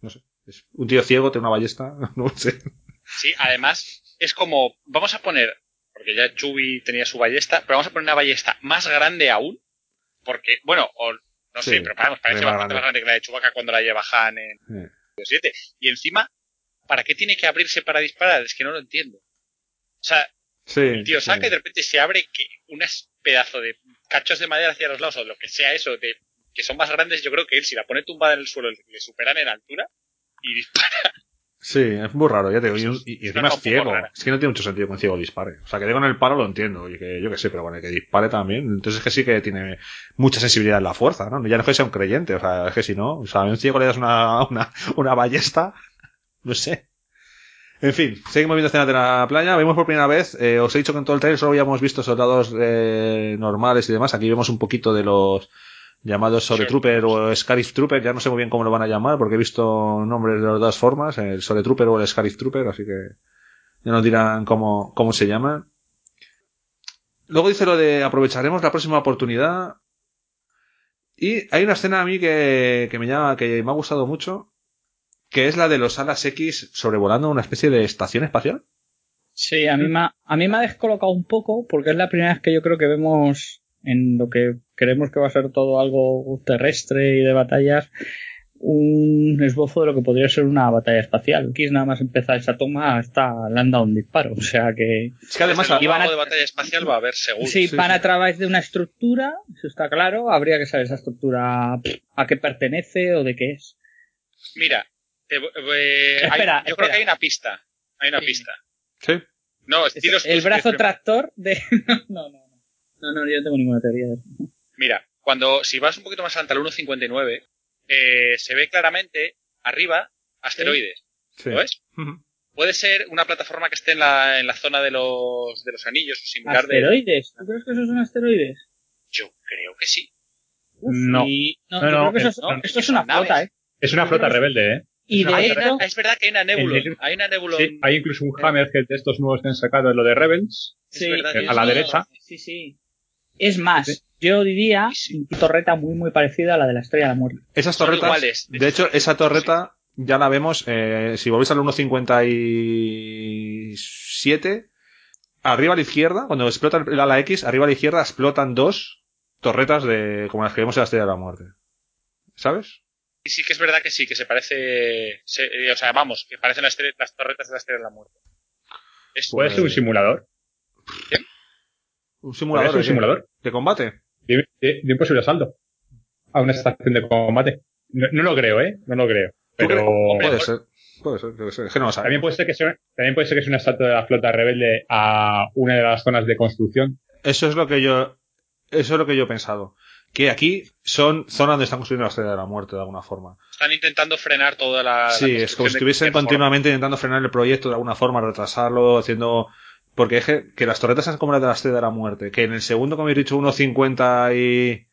no sé, es un tío ciego tiene una ballesta, no sé.
Sí, además es como, vamos a poner, porque ya Chubi tenía su ballesta, pero vamos a poner una ballesta más grande aún, porque, bueno, o no
Sí,
sé, pero vamos, parece
más
bastante
grande.
más grande que la de Chewbacca cuando la lleva Han en 7. Y encima, ¿para qué tiene que abrirse para disparar? Es que no lo entiendo. O sea,
Sí.
el tío
sí.
saca y de repente se abre que unas pedazo de cachos de madera hacia los lados o lo que sea eso, de, que son más grandes, yo creo que él si la pone tumbada en el suelo le superan en altura y dispara.
Sí, es muy raro, ya te digo. Y, y- y encima es ciego.
rara.
Es que no tiene mucho sentido que un ciego dispare. O sea, que dé con el palo lo entiendo. Y que yo que sé, pero bueno, que dispare también. Entonces es que sí que tiene mucha sensibilidad en la fuerza, ¿no? Ya no es que sea un creyente. O sea, es que si no, o sea, a un ciego le das una, una, una ballesta, no sé. En fin, seguimos viendo escenas de la playa. Vemos por primera vez, eh, os he dicho que en todo el trailer solo habíamos visto soldados eh, normales y demás. Aquí vemos un poquito de los llamados Sore
Sure.
Trooper o Scarif Trooper. Ya no sé muy bien cómo lo van a llamar porque he visto nombres de las dos formas, el Sore Trooper o el Scarif Trooper, así que ya nos dirán cómo, cómo se llaman. Luego dice lo de aprovecharemos la próxima oportunidad. Y hay una escena a mí que, que me llama, que me ha gustado mucho, que es la de los alas X sobrevolando una especie de estación espacial.
Sí, a mí, me ha, a mí me ha descolocado un poco porque es la primera vez que yo creo que vemos en lo que creemos que va a ser todo algo terrestre y de batallas un esbozo de lo que podría ser una batalla espacial. Aquí es nada más empezar esa toma, está, le han dado un disparo. O sea que
Es que además,
Y van
luego
a-
de batalla espacial va a haber seguro.
sí,
sí,
van
sí.
a través de una estructura, eso está claro. Habría que saber esa estructura a qué pertenece o de qué es.
Mira, te- eh, hay-
Espera,
yo creo que hay una pista. Hay una
Sí.
pista.
sí.
No,
Es
estilos
el brazo
eh,
tractor de... no, no, no. No, yo no tengo ninguna teoría de eso.
Mira, cuando si vas un poquito más adelante al 1.59, eh, se ve claramente arriba asteroides.
sí.
¿Lo ves? Puede ser una plataforma que esté en la, en la zona de los, de los anillos o similar de.
¿Asteroides? ¿Tú crees que esos son asteroides?
Yo creo que sí.
Uf,
No.
y- no,
No,
yo
no,
creo que eso es,
no,
esto es una
naves.
flota, ¿eh?
Es una flota rebelde, ¿eh?
Y de hecho,
es verdad que hay una Nebulon.
El-
Hay una Nebulon.
Sí, hay incluso un Hammerhead de estos nuevos que han sacado en lo de Rebels.
es verdad que
a la derecha.
Sí, sí. Es más,
Sí.
yo diría
Sí, sí.
una torreta muy, muy parecida a la de la Estrella de la Muerte.
Esas
Son
torretas,
iguales.
de hecho, esa torreta ya la vemos, eh, si volvéis al 1.57, arriba a la izquierda, cuando explota el ala X, arriba a la izquierda explotan dos torretas de, como las que vemos en la Estrella de la Muerte. ¿Sabes?
Y sí que es verdad que sí, que se parece. se- eh, o sea, vamos, que parecen las, las torretas de la estrella de la muerte. Es-
Puede ser un simulador.
Un simulador,
ser un simulador.
de combate.
De, de- de un posible asalto. A una estación de combate. No, no lo creo, ¿eh? No lo creo.
¿Tú
Pero?
Puede ser. Puede ser, puede ser. Es que no lo sabemos.
también puede ser que sea, también puede ser que sea un asalto de la flota rebelde a una de las zonas de construcción.
Eso es lo que yo, eso es lo que yo he pensado. Que aquí son zonas donde están construyendo la Estrella de la Muerte de alguna forma.
Están intentando frenar toda la. la
Sí, es como si estuviesen
forma.
continuamente intentando frenar el proyecto de alguna forma, retrasarlo, haciendo... Porque es que, que las torretas son como las de la Estrella de la Muerte, que en el segundo, como he dicho, 1.50 y...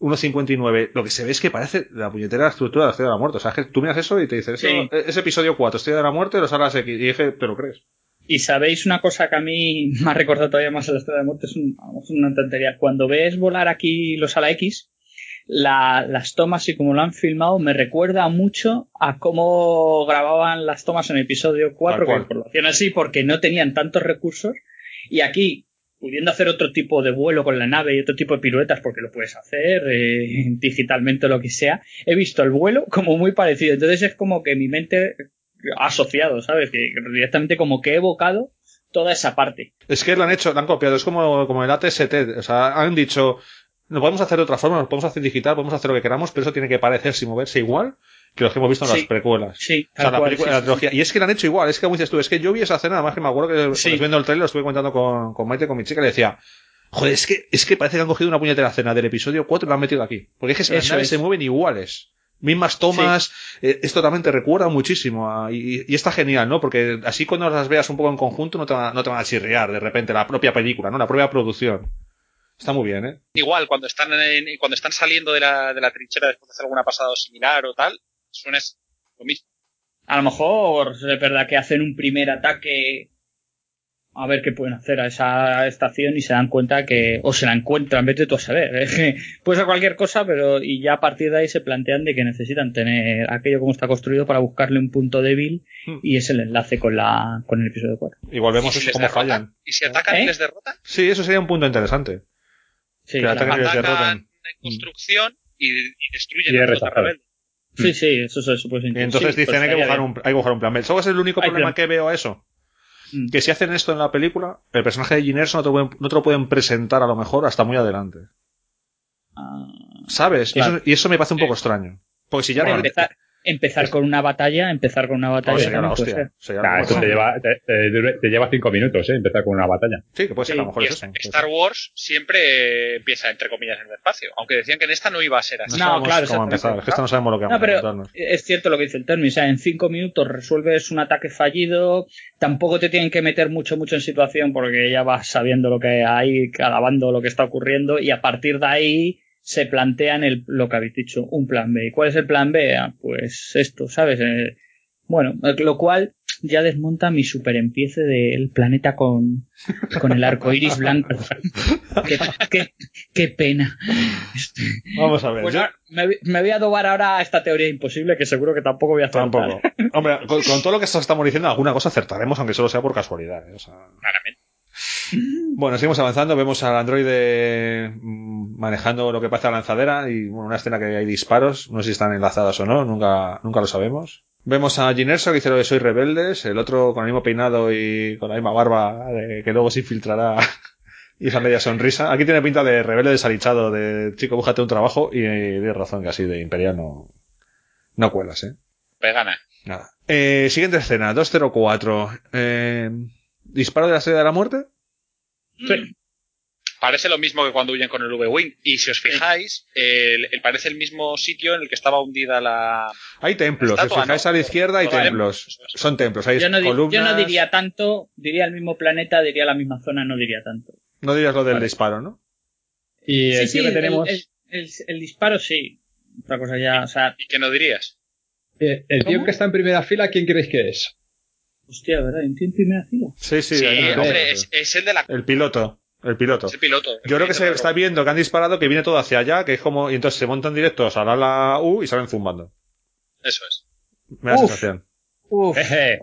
1.59, lo que se ve es que parece la puñetera estructura de la Estrella de la Muerte. O sea, es que tú miras eso y te dices,
Sí.
eso, es episodio 4, Estrella de la Muerte, los alas X, y que te lo crees.
Y sabéis una cosa que a mí me ha recordado todavía más a la Estrella de la Muerte, es un- vamos, una tontería. Cuando ves volar aquí los ala X, la- las tomas y como lo han filmado me recuerda mucho a cómo grababan las tomas en el episodio 4,
cual.
que lo hacían así porque no tenían tantos recursos. Y aquí, pudiendo hacer otro tipo de vuelo con la nave y otro tipo de piruetas, porque lo puedes hacer eh, digitalmente o lo que sea, he visto el vuelo como muy parecido. Entonces es como que mi mente ha asociado, ¿sabes? Que directamente como que he evocado toda esa parte.
Es que lo han hecho, lo han copiado, es como, como el ATST, o sea, han dicho, lo podemos hacer de otra forma, lo podemos hacer digital, podemos hacer lo que queramos, pero eso tiene que parecerse y moverse igual que los que hemos visto en
Sí.
las precuelas.
Sí,
O sea, la,
cual,
película-
sí,
la
sí,
trilogía. Y es que lo han hecho igual, es que como dices tú, es que yo vi esa escena, además que me acuerdo que cuando viendo el trailer lo estuve comentando con, con Maite, con mi chica, y le decía, joder, es que, es que parece que han cogido una puñetera escena del episodio 4 y la han metido aquí. Porque es que las naves se mueven iguales. Mismas tomas, eh, es totalmente recuerda muchísimo a- y, y está genial, ¿no? Porque así cuando las veas un poco en conjunto no te, van, a- no te van a chirriar de repente la propia película, ¿no? La propia producción. Está muy bien, ¿eh?
Igual, cuando están en- cuando están saliendo de la, de la trinchera después de hacer alguna pasada o similar o tal, suena es lo mismo.
A lo mejor es verdad que hacen un primer ataque a ver qué pueden hacer a esa estación y se dan cuenta que, o se la encuentran, vete tú a saber, que puede ser cualquier cosa, pero y ya a partir de ahí se plantean de que necesitan tener aquello como está construido para buscarle un punto débil
Hmm.
y es el enlace con la con el episodio 4.
Igual vemos
¿Y si
eso
les
cómo
derrotan?
fallan.
¿Y si atacan
¿Eh?
y les derrotan?
Sí, eso sería un punto interesante.
Sí,
y les
Atacan
derroten.
en construcción y, y destruyen
Y
a
rechazado.
rebelde.
sí, sí, eso se supone.
Y entonces
sí,
dicen
pues
hay, que buscar un, hay que buscar un plan B. ¿Sabes cuál es el único
Hay
problema
plan.
que veo a eso?
Mm.
Que si hacen esto en la película, el personaje de Jyn no te, lo pueden, no te lo pueden presentar a lo mejor hasta muy adelante.
Ah,
¿Sabes? Y
Claro.
eso- Y, eso, me parece un poco extraño. Porque si ya
Bueno,
no-
empezar, empezar con una batalla, empezar con una
no,
batalla.
sería
puede
hostia. Sería
eso te lleva, te, te- te lleva cinco minutos, ¿eh? Empezar con una batalla.
Sí, que puede ser,
Sí,
a lo mejor
Y
es
es-
eso. puede
Star. Wars siempre empieza, entre comillas, en el espacio. Aunque decían que en esta no iba a ser así.
No,
No, claro,
cómo empezar. Es que esto no sabemos lo que
No,
vamos a
pero
encontrarnos.
es cierto lo que dice el término. O sea, en cinco minutos resuelves un ataque fallido. Tampoco te tienen que meter mucho, mucho en situación porque ya vas sabiendo lo que hay, alabando lo que está ocurriendo. Y a partir de ahí se plantean el, lo que habéis dicho, un plan B. ¿Y cuál es el plan B? Ah, pues esto, ¿sabes? Eh, bueno, lo cual ya desmonta mi super empiece del planeta con, con el arco iris blanco. qué, qué- qué pena.
Vamos a ver.
Pues
yo-
me, me voy a adobar ahora a esta teoría imposible que seguro que tampoco voy a acertar.
Tampoco. Hombre, con, con todo lo que estamos diciendo, alguna cosa acertaremos, aunque solo sea por casualidad. ¿eh? O sea,
Claramente.
Bueno, seguimos avanzando. Vemos al androide mm, manejando lo que parece la lanzadera y bueno, una escena que hay disparos. No sé si están enlazadas o no, nunca, nunca lo sabemos. Vemos a Jyn Erso que dice lo de soy rebeldes, el otro con el mismo peinado y con la misma barba que luego se infiltrará y esa media sonrisa. Aquí tiene pinta de rebelde desalichado, de chico, búscate un trabajo y eh, de razón que así de imperial no, no cuelas, eh.
Vegana.
Nada. Eh, siguiente escena, 204. Eh, ¿Disparo de la estrella de la muerte?
Sí.
Parece lo mismo que cuando huyen con el V-Wing. Y si os fijáis, el, el- parece el mismo sitio en el que estaba hundida la.
Hay templos, si os fijáis
¿no?
a la izquierda hay templos. Son templos, hay
Yo no,
columnas.
yo no diría tanto, diría el mismo planeta, diría la misma zona, no diría tanto.
No dirías lo del
Vale.
disparo, ¿no?
Y el
Sí,
tío
sí,
que tenemos,
El, el- el disparo sí. Otra cosa ya, o sea,
¿Y qué no dirías?
eh, el tío que está en primera fila, ¿quién creéis que es?
Hostia, ¿verdad? ¿En primera fila?
Sí, sí.
Sí, hombre, es, es el de la.
El piloto. El piloto.
Es el piloto.
Yo creo que se está viendo que han disparado, que viene todo hacia allá, que es como. Y entonces se montan directos a la, la U y salen zumbando.
Eso es.
Me da
Uf.
sensación.
Uf,
Jeje,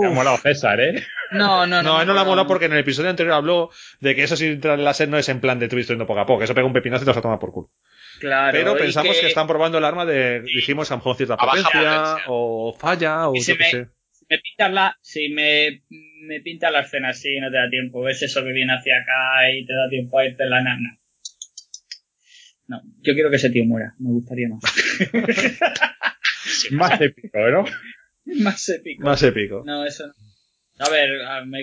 me ha molado César, ¿eh?
No, no, no.
No, él no la mola porque en el episodio anterior habló de que eso sin entrar en láser no es en plan de tú yendo poco a poco, eso pega un pepinazo y te vas a tomar por culo.
Claro,
Pero pensamos que... están probando el arma de, dijimos, a lo mejor cierta potencia,
potencia.
o falla, o
Y
yo
se
qué
me-
sé.
Me pintas la, si me, me pintas la escena así, no te da tiempo. Ves eso que viene hacia acá y te da tiempo a irte en la nana. No, yo quiero que ese tío muera. Me gustaría más.
Más épico, ¿no?
más épico.
Más épico.
No, eso no. A ver,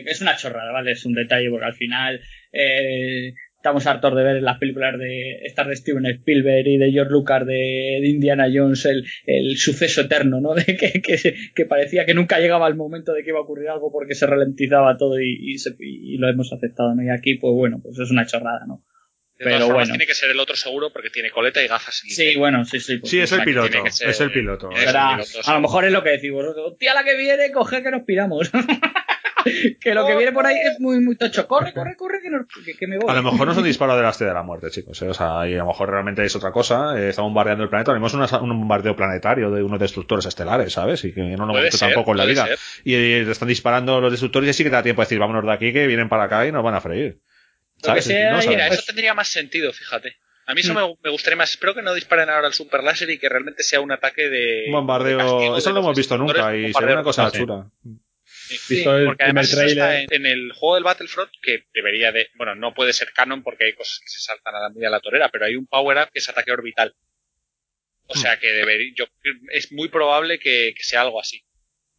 es una chorrada, ¿vale? Es un detalle porque al final eh, estamos hartos de ver las películas de estas de Steven Spielberg y de George Lucas de, de Indiana Jones el, el suceso eterno, ¿no? De que, que, que parecía que nunca llegaba el momento de que iba a ocurrir algo porque se ralentizaba todo y, y, se- y lo hemos aceptado, ¿no? Y aquí, pues bueno, pues es una chorrada, ¿no?
De todas
Pero
formas,
bueno.
tiene que ser el otro seguro porque tiene coleta y gafas. En el
Sí,
pelo.
bueno, sí, sí. pues
Sí, es el piloto,
ser-
es el piloto.
es el
Verá,
piloto, sí.
a lo mejor es lo que decimos. Hostia, la que viene, coge que nos piramos. que lo que viene por ahí es muy, muy tocho. Corre, corre, corre, que, no- que- que me voy.
A lo mejor no es un disparo de la estrella de la muerte, chicos. ¿eh? O sea, y a lo mejor realmente es otra cosa. Eh, está bombardeando el planeta. Una- un bombardeo planetario de unos destructores estelares, ¿sabes? Y que no lo
Puede
hemos visto
ser,
tampoco en la vida.
ser.
Y, están disparando los destructores y así que te da tiempo a decir, vámonos de aquí, que vienen para acá y nos van a freír. ¿Sabes?
sea,
No
mira,
sabes.
Mira, eso tendría más sentido, fíjate. A mí eso
Mm.
me, me gustaría más. Espero que no disparen ahora el super láser y que realmente sea un ataque de.
Un bombardeo.
de
eso
de
no lo hemos visto nunca
un
y sería una cosa
sí.
chula.
Sí,
Visto el
porque además eso está en, en el juego del Battlefront que debería de. Bueno, no puede ser canon porque hay cosas que se saltan a la muy a la torera, pero hay un power-up que es ataque orbital. O
Hmm.
sea que debería. Yo, es muy probable que, que sea algo así.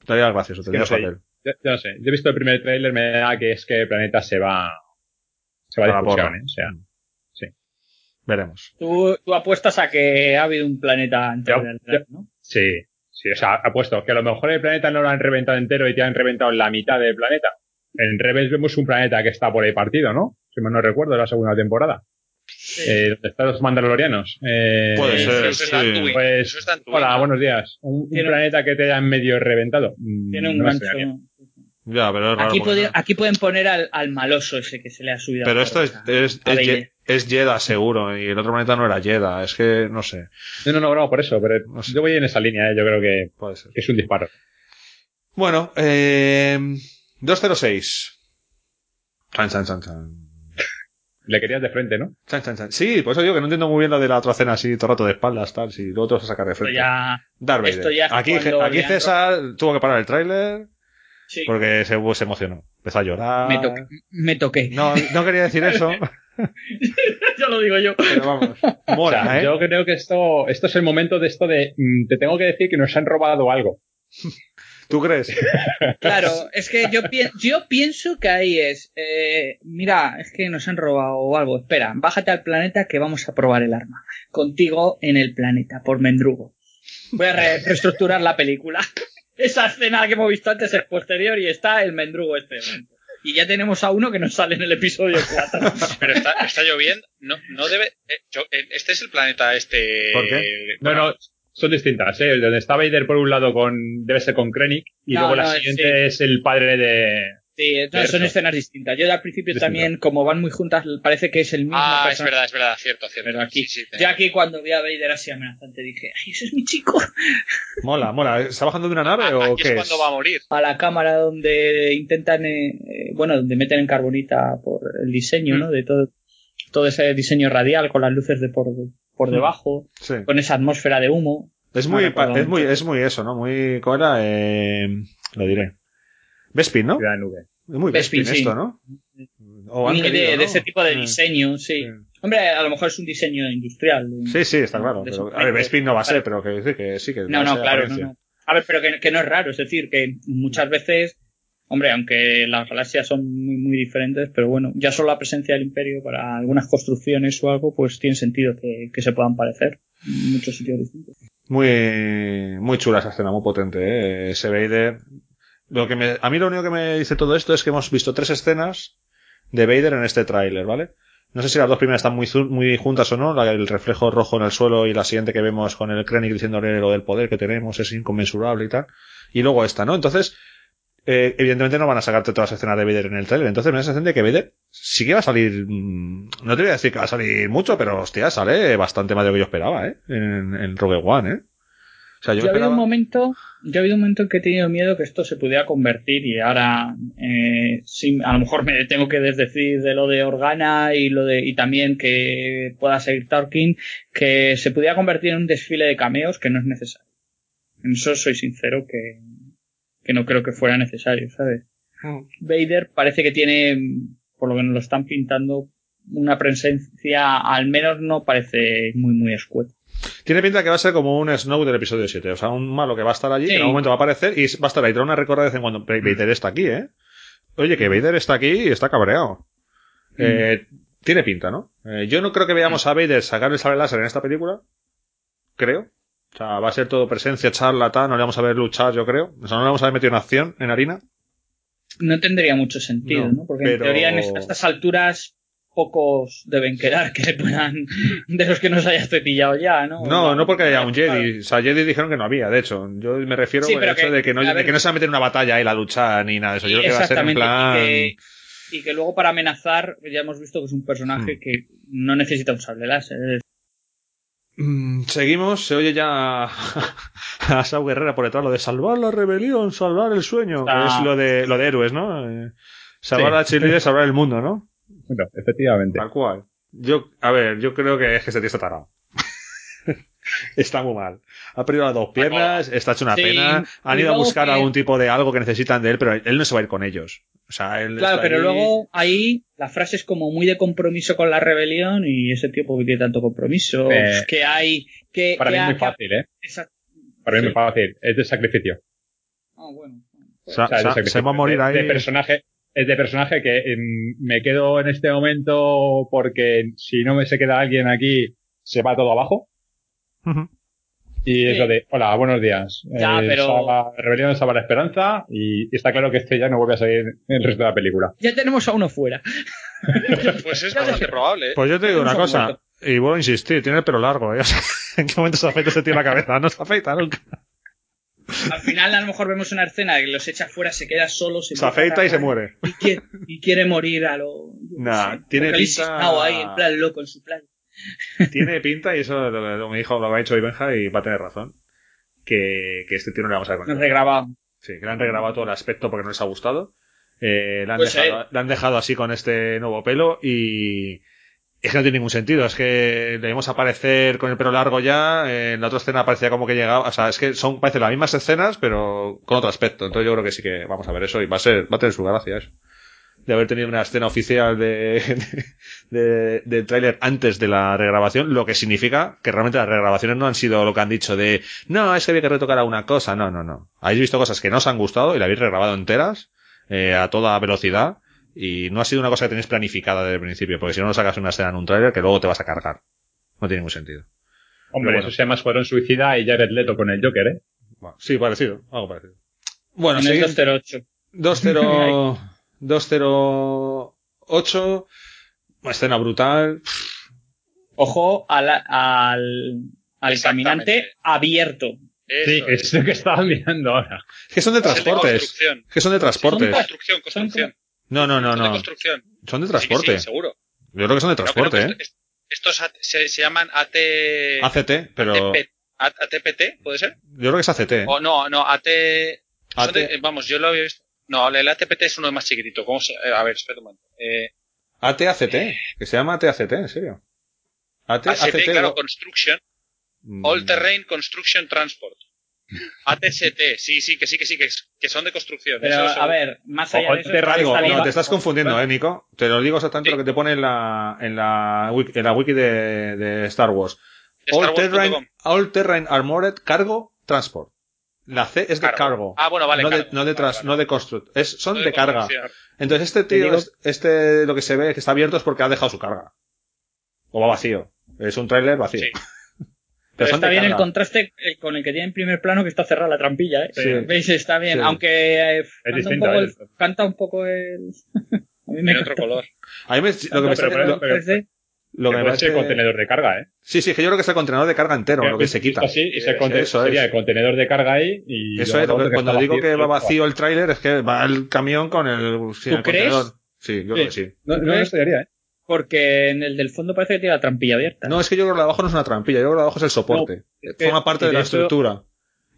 Estaría gracioso,
que
tendría
no
su
sé.
papel.
Yo, yo no sé. Yo he visto el primer tráiler, me da que es que el planeta se va. Se va
A
discusión. ¿eh? O sea.
Veremos.
Tú, tú apuestas a que ha habido un planeta
yo-
¿no?
Sí, sí, o sea, apuesto que a lo mejor el planeta no lo han reventado entero y te han reventado la mitad del planeta. En Rebels vemos un planeta que está por ahí partido, ¿no? Si mal no recuerdo, la segunda temporada. Eh, donde están los mandalorianos. Eh,
Puede
Sí,
ser,
eso
sí.
Pues,
eso
hola,
¿no?
buenos días. Un, planeta que te hayan medio reventado. Mm,
Tiene un
no me
gancho.
Extrañaría.
Ya, pero es raro.
Aquí, pueden poner al, al maloso ese que se le ha subido.
Pero esto es, es,
A
es,
Vader.
Ye- es Jedha seguro y el otro planeta no era Jedha. Es que no sé.
No, no, no, no, por eso, pero
No sé.
yo voy en esa línea, ¿eh? yo creo que
Puede ser.
es un disparo.
Bueno, eh, 206. Chan, chan, chan, chan.
Le querías de frente, ¿no?
Chan, chan, chan. Sí, por eso digo que no entiendo muy bien lo de la otra cena así todo el rato de espaldas, tal, si luego te vas a sacar de
Esto
frente.
ya.
Darth Vader.
esto ya
aquí, aquí César tuvo que parar el tráiler
Sí,
porque se, se emocionó. Empezó a llorar.
me, toqué, me toqué.
No, no quería decir eso,
ya lo digo yo.
pero vamos.
O
Mola,
sea,
¿eh?
Yo creo que esto, esto es el momento de esto de, mm, te tengo que decir que nos han robado algo.
¿Tú crees?
Claro, es que yo, pi- yo pienso que ahí es. eh, mira, es que nos han robado algo. Espera, bájate al planeta que vamos a probar el arma. Contigo en el planeta, por Mendrugo. Voy a re- reestructurar la película. Esa escena que hemos visto antes es posterior y está el Mendrugo este. Y ya tenemos a uno que nos sale en el episodio 4.
Pero está, está lloviendo. No, no debe. eh, yo- eh, este es el planeta este.
¿Por qué?
No, no, son distintas, ¿eh? Donde está Vader por un lado con, debe ser con Krennic, y
No,
luego la
no,
siguiente
sí.
es el padre de,
Sí, no, son escenas distintas. Yo al principio
Distinto.
también, como van muy juntas, parece que es el mismo
Ah, es verdad, es verdad, cierto, cierto.
Pero aquí,
Sí, sí,
yo aquí cuando vi a Vader así amenazante dije, ay, ese es mi chico.
Mola, mola. ¿Está bajando de una nave
Ah,
o
aquí
qué
es
es?
cuando va a morir.
A la cámara donde intentan, eh, eh, bueno, donde meten en carbonita por el diseño,
Mm.
¿no? De todo, todo ese diseño radial con las luces de por, por
Mm.
debajo,
Sí.
con esa atmósfera de humo.
Es muy, es muy, es muy eso, ¿no? Muy, ¿cómo era? Eh, lo diré. Bespin, ¿no?
Ciudad de Nube.
Es muy
Bespin,
Bespin
sí.
esto, ¿no? O
de,
querido,
de
¿no?
ese tipo de
Sí.
diseño, sí.
Sí.
Hombre, a lo mejor es un diseño industrial.
Sí, sí, está claro. Pero, a ver, Bespin no va a ser, pero que, sí, que sí que
No, no, claro, no, no. A ver, pero que, que no es raro, es decir, que muchas veces, hombre, aunque las galaxias son muy, muy diferentes, pero bueno, ya solo la presencia del Imperio para algunas construcciones o algo, pues tiene sentido que, que se puedan parecer en muchos sitios distintos.
Muy, muy chula esa escena, muy potente, ¿eh? Ese Vader. Lo que me, a mí lo único que me dice todo esto es que hemos visto tres escenas de Vader en este tráiler, ¿vale? No sé si las dos primeras están muy, muy juntas o no, la, el reflejo rojo en el suelo y la siguiente que vemos con el Krennic diciéndole lo del poder que tenemos es inconmensurable y tal. Y luego esta, ¿no? Entonces, eh, evidentemente no van a sacarte todas las escenas de Vader en el tráiler. Entonces me da la sensación de que Vader sí que va a salir, mm, no te voy a decir que va a salir mucho, pero hostia, sale bastante más de lo que yo esperaba, ¿eh? En, en Rogue One, ¿eh? O sea, yo,
Yo,
esperaba...
un momento, yo ha habido un momento en que he tenido miedo que esto se pudiera convertir y ahora eh, sí, a lo mejor me tengo que desdecir de lo de Organa y lo de y también que pueda seguir Tarkin que se pudiera convertir en un desfile de cameos que no es necesario. En eso soy sincero que, que no creo que fuera necesario, ¿sabes? Vader parece que tiene, por lo que nos lo están pintando, una presencia, al menos no parece muy muy escueta.
Tiene pinta que va a ser como un Snow del episodio 7. O sea, un malo que va a estar allí,
Sí.
que en algún momento va a aparecer y va a estar ahí. Trae una recorda de vez en cuando. Vader está aquí, ¿eh? Oye, que Vader está aquí y está cabreado. Eh, tiene pinta, ¿no? Eh, yo no creo que veamos a Vader sacar el sable láser en esta película. Creo. O sea, va a ser todo presencia, charla, tal. No le vamos a ver luchar, yo creo. O sea, no le vamos a ver metido en acción, en harina.
no tendría mucho sentido,
No,
¿no? Porque
pero-
en teoría en estas alturas pocos deben quedar que puedan, de los que nos hayas cepillado ya, ¿no?
No, no porque haya un Jedi. O sea, Jedi dijeron que no había, de hecho. Yo me refiero
Sí,
al hecho
que-
de que no, de
ver-
que no se va a meter en una batalla y la lucha ni nada de eso. Yo creo que va a ser en plan.
y que, y que luego para amenazar, ya hemos visto que es un personaje
Hmm.
que no necesita un sable láser.
Mm, Seguimos, se oye ya a Sao Guerrera por detrás lo de salvar la rebelión, salvar el sueño, que
Ah.
es lo de, lo de héroes, ¿no? Eh, salvar
Sí.
a Chile, salvar el mundo, ¿no?
Bueno, efectivamente.
Tal cual. Yo, a ver, yo creo que es que este tío está tarado. está muy mal. Ha perdido las dos piernas, está hecho una
Sí,
pena. Han ido a buscar
que-
algún tipo de algo que necesitan de él, pero él no se va a ir con ellos. O sea, él
Claro, pero
ahí-
luego ahí la frase es como muy de compromiso con la rebelión y ese tío porque tiene tanto compromiso.
Eh,
que hay. Que,
Para
que
mí es muy fácil, ¿eh?
Exacto.
Para mí es muy fácil. Es de sacrificio.
Ah, bueno.
O sea,
se va a morir
De-
ahí.
De personaje, es de personaje que em, me quedo en este momento porque si no me se queda alguien aquí, se va todo abajo. Y es
Sí.
lo de, hola, buenos días.
Ya,
Eh,
pero-
salva- rebelión salva la esperanza y está claro que este ya no vuelve a salir en el resto de la película.
Ya tenemos a uno fuera.
Pues es bastante probable, ¿eh?
Pues yo te digo una cosa,
muerto.
y vuelvo a insistir, tiene el pelo largo, ¿eh? ¿En qué momento se afeita ese tío la cabeza? No se afeita nunca.
Al final a lo mejor vemos una escena que los echa fuera, se queda solo, se,
Se afeita y se muere.
y quiere, y quiere morir a lo.
Nah,
sé,
tiene pinta-
ahí, en plan loco en su playa.
Tiene pinta, y eso lo, lo me dijo, lo ha dicho Ibenja y va a tener razón, que, que este tío no le vamos a ver con
Nos
él.
regrabado.
Sí, que le han regrabado todo el aspecto porque no les ha gustado. Eh, le, han
Pues,
dejado, le han dejado así con este nuevo pelo y es que no tiene ningún sentido. Es que le vimos aparecer con el pelo largo ya. en la otra escena parecía como que llegaba. O sea, es que son parecen las mismas escenas, pero con otro aspecto. Entonces yo creo que sí que vamos a ver eso y va a ser, va a tener su gracia eso. De haber tenido una escena oficial de, de- del tráiler antes de la regrabación, lo que significa que realmente las regrabaciones no han sido lo que han dicho de no, es que había que retocar a una cosa. No, no, no. Habéis visto cosas que no os han gustado y la habéis regrabado enteras, eh, a toda velocidad, y no ha sido una cosa que tenéis planificada desde el principio, porque si no, no sacas una escena en un tráiler que luego te vas a cargar. No tiene ningún sentido.
Hombre,
bueno.
eso se llama Escuadrón Suicida y Jared Leto con el Joker, ¿eh?
Bueno, sí, parecido, algo parecido. Bueno,
en el
siguiente.
208.
20 208 una escena brutal.
Ojo al, al, al caminante abierto.
Eso
Sí,
es.
es lo que estaba mirando ahora.
Es que son de transportes. Es que son de transportes.
Construcción, construcción.
No, no, no,
Son de
no.
construcción.
Son de transporte.
Sí, seguro.
Yo creo que son de
No,
transporte, ¿eh?
esto- es- estos se, se llaman AT...
ACT, pero
ATP ATPT, ¿puede ser?
yo creo que es ACT. ¿eh?
O no, no, AT...
AT.
de- vamos, yo lo había visto. No, el ATPT es uno más chiquitito. ¿Cómo se...? eh, a ver, espera un momento. Eh,
AT-ACT, que se llama AT-ACT, en serio. AT,
ACT, claro,
lo-
Construction.
Mm,
All Terrain Construction Transport. ATST, sí, sí, que sí, que sí, que, que son de construcción.
Pero
eso
a ver, más allá de eso.
te
esta
No, te estás confundiendo, eh, Nico. Te lo digo exactamente
Sí.
lo que te pone en la, en la, wiki, en la wiki de, de Star Wars. All
Star
terrain, all terrain Armored Cargo Transport. La C es de
Cargo.
cargo.
Ah, bueno, vale,
no, de, no de,
Vale,
tras-
vale.
no de construct. Es, son
No
de, carga. Entonces este
Te
tío,
digo-
es- este, lo que se ve que está abierto es porque ha dejado su carga. O va vacío. Es un tráiler vacío.
Sí.
Pero está bien el contraste eh, con el que tiene en primer plano que está cerrada la trampilla, ¿eh?
Sí.
¿Veis? Está bien.
Sí.
Aunque eh, canta, un poco el, canta un poco el... a mí me
otro color.
A mí me, lo que me
pero- pero-
3D.
lo que me
puede ser
parece-
contenedor de carga, ¿eh?
Sí, sí, que yo creo que es el contenedor de carga entero, lo que se
Visto
quita.
Así, y se conte-
eso
sería
es.
el contenedor de carga ahí y...
Eso es, lo que- cuando digo que va vacío el tráiler es que va el camión con el, sí,
¿Tú
el
crees?
contenedor. Sí, yo creo que sí.
No, no, estaría, ¿eh?
Porque en el del fondo parece que tiene la trampilla abierta.
No, es que yo creo que lo de abajo no es una trampilla, yo creo que lo de abajo es el soporte.
que-
Forma parte de la
eso-
estructura.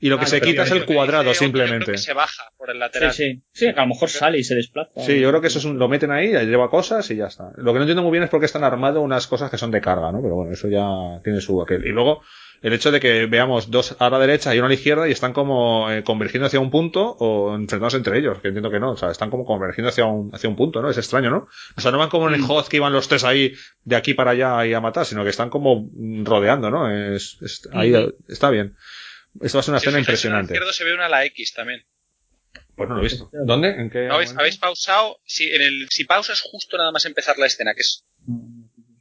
Y lo que
Ah,
se quita es el cuadrado
dice Otto, yo creo
simplemente.
que se baja por el
sí,
lateral.
sí. Sí, que a lo mejor sale y se desplaza.
Sí, yo creo que eso es un, lo meten ahí, lleva cosas y ya está. Lo que no entiendo muy bien es por qué están armado unas cosas que son de carga, ¿no? Pero bueno, eso ya tiene su aquel. Y luego, el hecho de que veamos dos a la derecha y uno a la izquierda y están como eh, convergiendo hacia un punto o enfrentándose entre ellos, que entiendo que no, o sea, están como convergiendo hacia un, hacia un punto, ¿no? Es extraño, ¿no? O sea, no van como en el Hoth que iban los tres ahí de aquí para allá y a matar, sino que están como mm, rodeando, ¿no? Es, es- ahí está bien. Esto va a ser una
Si
escena
fijáis, en el
impresionante.
izquierdo se ve una a la X también.
Pues no lo he visto. ¿Dónde? ¿En qué?
¿No habéis, pausado? Si, en el, si pausas justo nada más empezar la escena, que es,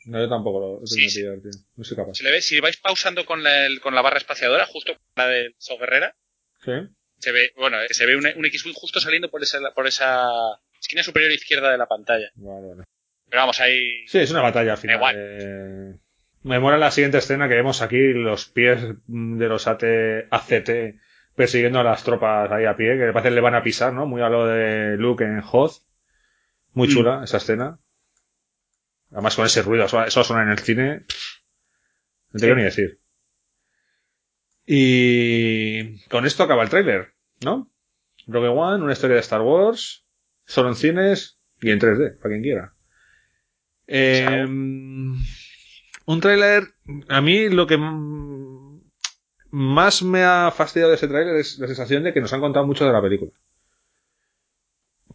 No, yo tampoco lo lo
Sí,
pillar, tío. No soy capaz.
se le ve, si vais pausando con la, el- con la barra espaciadora, justo con la de So Guerrera,
¿Sí?
se ve, bueno, eh, se ve un, un X-Wing justo saliendo por esa, por esa esquina superior izquierda de la pantalla.
Vale, vale.
Pero vamos, ahí.
Sí, es una batalla al final.
igual.
Eh, Me mola la siguiente escena que vemos aquí, los pies de los AT, ACT persiguiendo a las tropas ahí a pie, que parece que le van a pisar, ¿no? Muy a lo de Luke en Hoth. Muy
Mm.
chula esa escena. Además con ese ruido, eso, eso suena en el cine. No te quiero ni decir. Y con esto acaba el tráiler, ¿no? Rogue One, una historia de Star Wars, solo en cines y en 3D, para quien quiera. Eh, un tráiler, a mí lo que más me ha fastidiado de ese tráiler es la sensación de que nos han contado mucho de la película.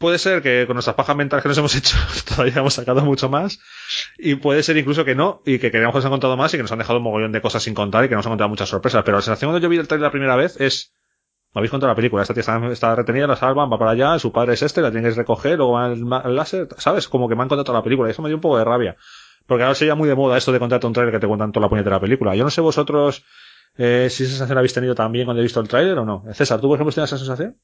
Puede ser que con nuestras pajas mentales que nos hemos hecho todavía hemos sacado mucho más y puede ser incluso que no y que creemos que nos han contado más y que nos han dejado un mogollón de cosas sin contar y que nos han contado muchas sorpresas. Pero la sensación cuando yo vi el tráiler la primera vez es me habéis contado la película, esta tía está, retenida, la salvan, va para allá, su padre es este, la tienes que recoger, luego va al láser, ¿sabes? Como que me han contado toda la película y eso me dio un poco de rabia. Porque ahora sería muy de moda esto de contarte un tráiler que te cuentan toda la puñetera película. Yo no sé vosotros eh, si esa sensación habéis tenido también cuando habéis visto el tráiler o no. César, ¿tú por ejemplo tienes esa sensación?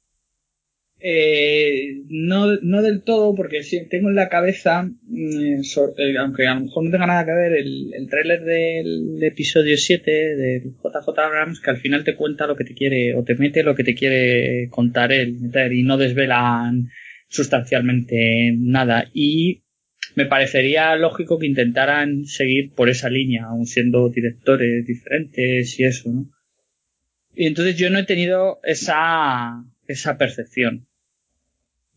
Eh, no, no del todo, porque sí, tengo en la cabeza, mm, eh, aunque a lo mejor no tenga nada que ver, el, el del episodio 7 del JJ Abrams, que al final te cuenta lo que te quiere, o te mete lo que te quiere contar él, y no desvelan sustancialmente nada. Y me parecería lógico que intentaran seguir por esa línea, aun siendo directores diferentes y eso, ¿no? Y entonces yo no he tenido esa, esa percepción.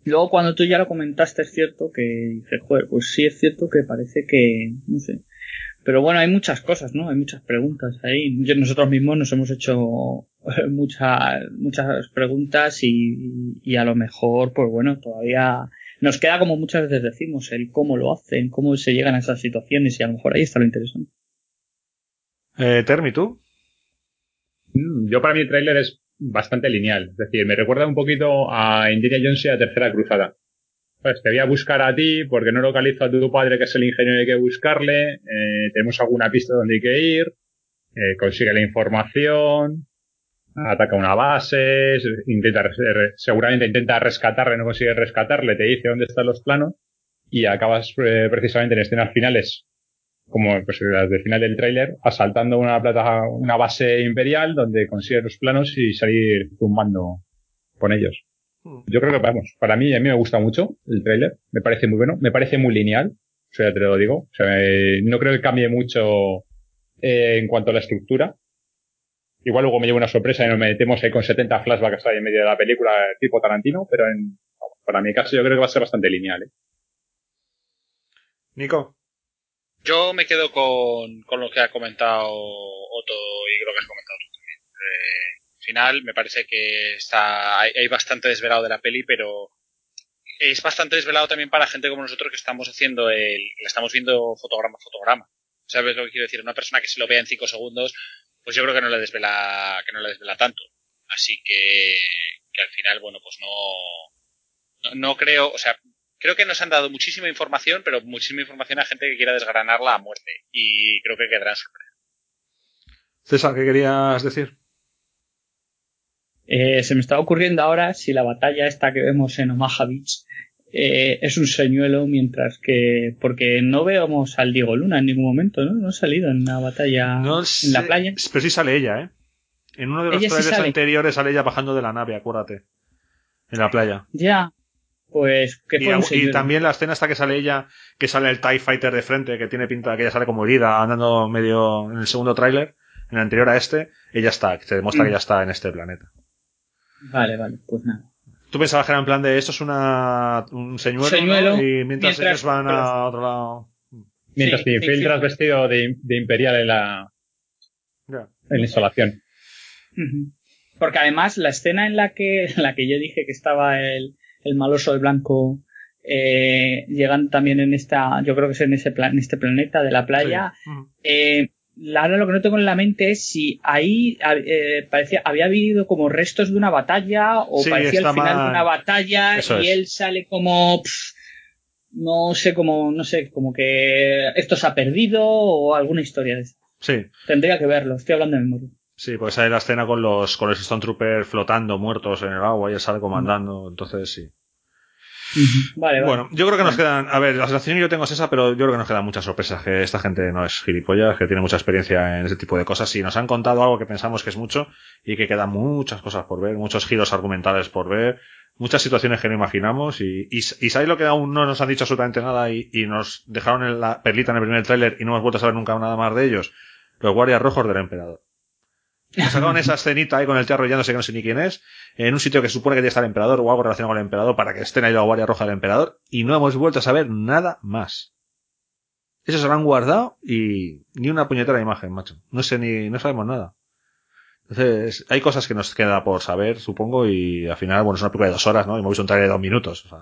Luego cuando tú ya lo comentaste es cierto que dices, joder, pues sí es cierto que parece que, no sé. Pero bueno, hay muchas cosas, ¿no? Hay muchas preguntas ahí. Yo- nosotros mismos nos hemos hecho muchas, muchas preguntas y, y a lo mejor, pues bueno, todavía nos queda como muchas veces decimos, el cómo lo hacen, cómo se llegan a esas situaciones y a lo mejor ahí está lo interesante.
Eh, Termi, ¿tú?
Mm, Yo para mí el tráiler es bastante lineal. Es decir, me recuerda un poquito a Indiana Jones y a Tercera Cruzada. Pues te voy a buscar a ti porque no localizo a tu padre que es el ingeniero y hay que buscarle. eh, tenemos alguna pista donde hay que ir. eh, consigue la información. Ataca una base. se- Intenta, seguramente intenta rescatarle, no consigue rescatarle. Te dice dónde están los planos. Y acabas eh, precisamente en escenas finales como pues las del final del tráiler, asaltando una plata, una base imperial donde consigue los planos y salir tumbando con ellos. Yo creo que vamos, para mí a mí me gusta mucho el tráiler, me parece muy bueno, me parece muy lineal, o sea, te lo digo, o sea, eh, no creo que cambie mucho eh, en cuanto a la estructura. Igual luego me llevo una sorpresa y nos metemos ahí con 70 flashbacks ahí en medio de la película tipo Tarantino, pero en, para mi caso yo creo que va a ser bastante lineal. ¿eh?
Nico.
Yo me quedo con, con lo que ha comentado Otto y lo que has comentado tú también. Eh, al final me parece que está hay, hay bastante desvelado de la peli, pero es bastante desvelado también para gente como nosotros que estamos haciendo el, la estamos viendo fotograma a fotograma. ¿Sabes lo que quiero decir? Una persona que se lo vea en cinco segundos, pues yo creo que no le desvela, que no le desvela tanto. Así que, que al final, bueno, pues no, no, no creo, o sea, creo que nos han dado muchísima información, pero muchísima información a gente que quiera desgranarla a muerte. Y creo que quedará sorpresa.
César, ¿qué querías decir?
Eh, se me está ocurriendo ahora si la batalla esta que vemos en Omaha Beach eh, es un señuelo, mientras que. Porque no veamos al Diego Luna en ningún momento, ¿no? No ha salido en la batalla
No
en la playa.
Pero sí sale ella, ¿eh? En uno de los
Ella sí
trailers
sale.
anteriores sale ella bajando de la nave, acuérdate. En la playa.
Ya. Pues que
Y, y también la escena hasta que sale ella, que sale el TIE Fighter de frente, que tiene pinta de que ella sale como herida, andando medio en el segundo tráiler, en el anterior a este, ella está, que se demuestra
Mm.
que ella está en este planeta.
Vale, vale, pues nada.
Tú pensabas que era en plan de esto es una, un señuelo, y mientras,
mientras-
ellos van a otro lado.
Mientras
Sí,
te infiltras
sí.
vestido de, de imperial en la,
Ya.
en la instalación.
Porque además la escena en la que, en la que yo dije que estaba el, el maloso de blanco eh, llegando también en esta, yo creo que es en ese en este planeta de la playa,
Sí. Ujú.
eh, ahora lo que no tengo en la mente es si ahí eh, parecía, había habido como restos de una batalla o
Sí,
parecía el final
mal.
de una batalla
Eso
y
es.
él sale como pff, no sé como no sé como que esto se ha perdido o alguna historia de esa.
Sí,
Tendría que verlo, estoy hablando de memoria.
Sí, pues sale la escena con los, con los Stone Troopers flotando, muertos en el agua, y él sale comandando, entonces sí.
Vale, vale.
Bueno, yo creo que nos quedan. A ver, la sensación que yo tengo es esa, pero yo creo que nos quedan muchas sorpresas. Que esta gente no es gilipollas, que tiene mucha experiencia en ese tipo de cosas y nos han contado algo que pensamos que es mucho y que quedan muchas cosas por ver, muchos giros argumentales por ver, muchas situaciones que no imaginamos y, y, y ¿sabéis lo que aún no nos han dicho absolutamente nada y, y nos dejaron en la perlita en el primer tráiler y no hemos vuelto a saber nunca nada más de ellos? Los guardias rojos del emperador. Sacaron esa escenita ahí con el tío arrollándose que no sé ni quién es, en un sitio que supone que tiene que estar el emperador o algo relacionado con el emperador para que estén ahí la guardia roja del emperador y no hemos vuelto a saber nada más. Eso se lo han guardado y ni una puñetera imagen, macho. No sé ni, no sabemos nada. Entonces, hay cosas que nos queda por saber, supongo, y al final, bueno, es una película de dos horas, ¿no? Y hemos visto un trailer de dos minutos, o sea,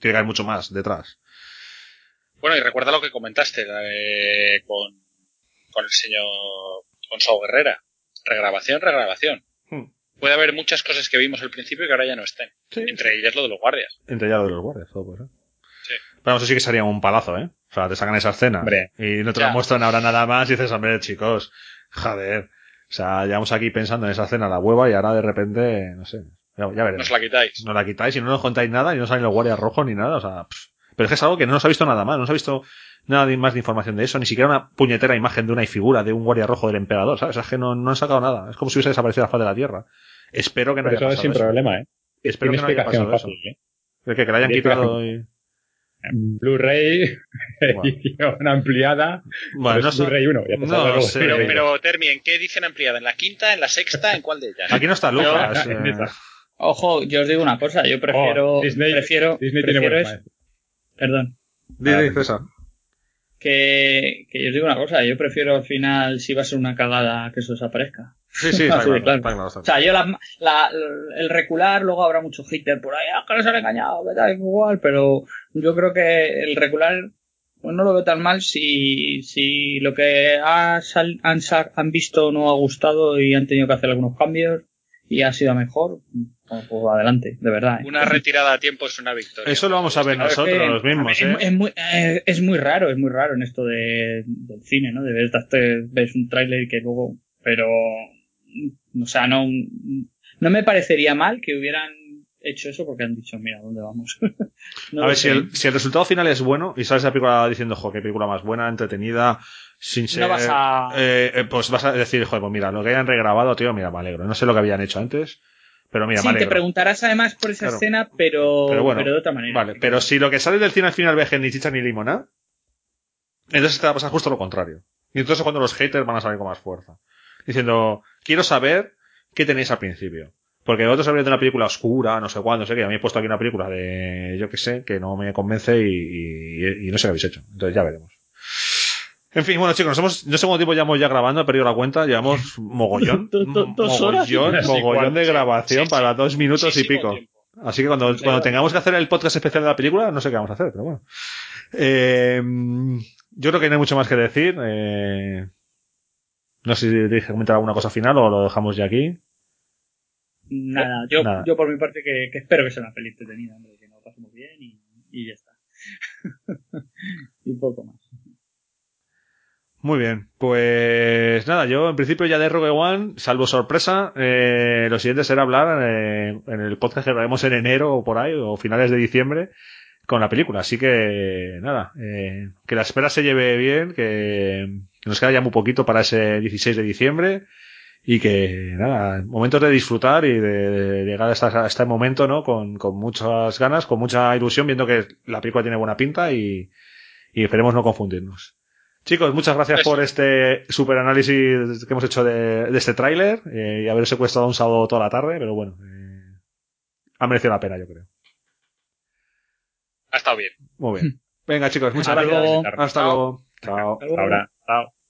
tiene que haber mucho más detrás.
Bueno, y recuerda lo que comentaste eh, con, con el señor, con Sao Guerrera. Regrabación, regrabación.
Hmm.
Puede haber muchas cosas que vimos al principio que ahora ya no estén.
Sí.
Entre ellas lo de los guardias.
Entre ya lo de los guardias, todo pues, ¿eh?
Sí.
Pero eso sí que sería un palazo, ¿eh? O sea, te sacan esa escena
Hombre.
y no te
Ya.
la muestran ahora nada más y dices, hombre, chicos, joder. O sea, llevamos aquí pensando en esa escena la hueva y ahora de repente, no sé, ya, ya veremos.
Nos la quitáis.
No la quitáis y no nos contáis nada y no salen los guardias rojos ni nada, o sea, pff. pero es que es algo que no nos ha visto nada más, no nos ha visto nada de- más de información de eso, ni siquiera una puñetera imagen de una figura de un guardia rojo del emperador, ¿sabes? Es que no, no han sacado nada, es como si hubiese desaparecido la faz de la tierra. Espero que no
Pero
haya
eso es
pasado
sin
eso.
problema, ¿eh?
Espero
Tiene
que no haya
explicación
pasado eso.
fácil, ¿eh?
Que, que la hayan
Tiene
quitado y...
Blu-ray, edición ampliada.
Bueno,
pero
no sé-
Blu-ray 1, ya te
no sé.
Pero, pero Termi, ¿en qué edición ampliada? ¿En la quinta, en la sexta, en cuál de ellas?
Aquí no está Lucas. Eh.
Ojo, yo os digo una cosa, yo prefiero.
Oh, Disney-
prefiero,
Disney tiene
prefiero
buenos
es-. Perdón.
Di, di, César.
Que, que yo os digo una cosa, yo prefiero al final, si va a ser una cagada, que eso desaparezca.
Sí, sí, está claro,
O sea, yo la, la- el recular, luego habrá mucho hater por ahí, ah, que nos han engañado, que tal, igual, pero yo creo que el regular pues no lo veo tan mal si, si lo que ha sal- han, han visto no ha gustado y han tenido que hacer algunos cambios y ha sido mejor, pues, pues adelante, de verdad. ¿eh?
Una retirada a tiempo es una victoria.
Eso lo vamos a ver
Claro, es que,
nosotros mismos,
es,
¿eh?
es muy, eh, es muy raro, es muy raro en esto de, del cine, ¿no? De ver, te- ves un tráiler que luego, pero, o sea, no, no me parecería mal que hubieran hecho eso porque han dicho, mira, ¿dónde vamos? No
a ver, si el, si el resultado final es bueno y sales de la película diciendo, jo, qué película más buena, entretenida, sin ser...
No vas a-
eh, eh, pues vas a decir, joder, pues mira, lo que hayan regrabado, tío, mira, me alegro. No sé lo que habían hecho antes, pero mira,
sí,
me
te preguntarás además por esa
Claro.
escena, pero,
Pero bueno,
de otra manera.
Vale, pero si lo que sale del cine al final veje ni chicha ni limona, entonces te va a pasar justo lo contrario. Y entonces es cuando los haters van a salir con más fuerza. Diciendo, quiero saber qué tenéis al principio. Porque vosotros habréis de una película oscura, no sé cuándo, no sé qué. A mí he puesto aquí una película de, yo qué sé, que no me convence y, y- y no sé qué habéis hecho. Entonces ya veremos. En fin, bueno chicos, nos hemos, no sé cuánto tiempo llevamos ya grabando, he perdido la cuenta, llevamos mogollón,
Do- do- dos horas.
mogollón, mogollón de grabación para dos minutos y pico.
tiempo.
Así que cuando, cuando tengamos que hacer el podcast especial de la película, no sé qué vamos a hacer, pero bueno. Eh, yo creo que no hay mucho más que decir. Eh, no sé si que comentar alguna cosa final o lo dejamos ya aquí.
Nada, yo,
Nada.
yo por mi parte que, que espero que sea una peli entretenida, hombre, que nos lo pasemos bien y, y ya está. y poco más.
Muy bien, pues nada, yo en principio ya de Rogue One, salvo sorpresa, eh, lo siguiente será hablar eh, en el podcast que grabemos en enero o por ahí, o finales de diciembre, con la película. Así que nada, eh, que la espera se lleve bien, que nos queda ya muy poquito para ese 16 de diciembre y que nada, momentos de disfrutar y de, llegar a, esta- a este momento, ¿no? Con, con muchas ganas, con mucha ilusión, viendo que la película tiene buena pinta y, y esperemos no confundirnos. Chicos, muchas gracias
Eso.
por este super análisis que hemos hecho de, de este tráiler eh, y haber secuestrado un sábado toda la tarde, pero bueno, eh, ha merecido la pena, yo creo.
Ha estado bien.
Muy bien. Venga, chicos, muchas
Hasta
gracias.
luego.
Hasta luego. Chao.
Hasta luego.
Ahora, chao.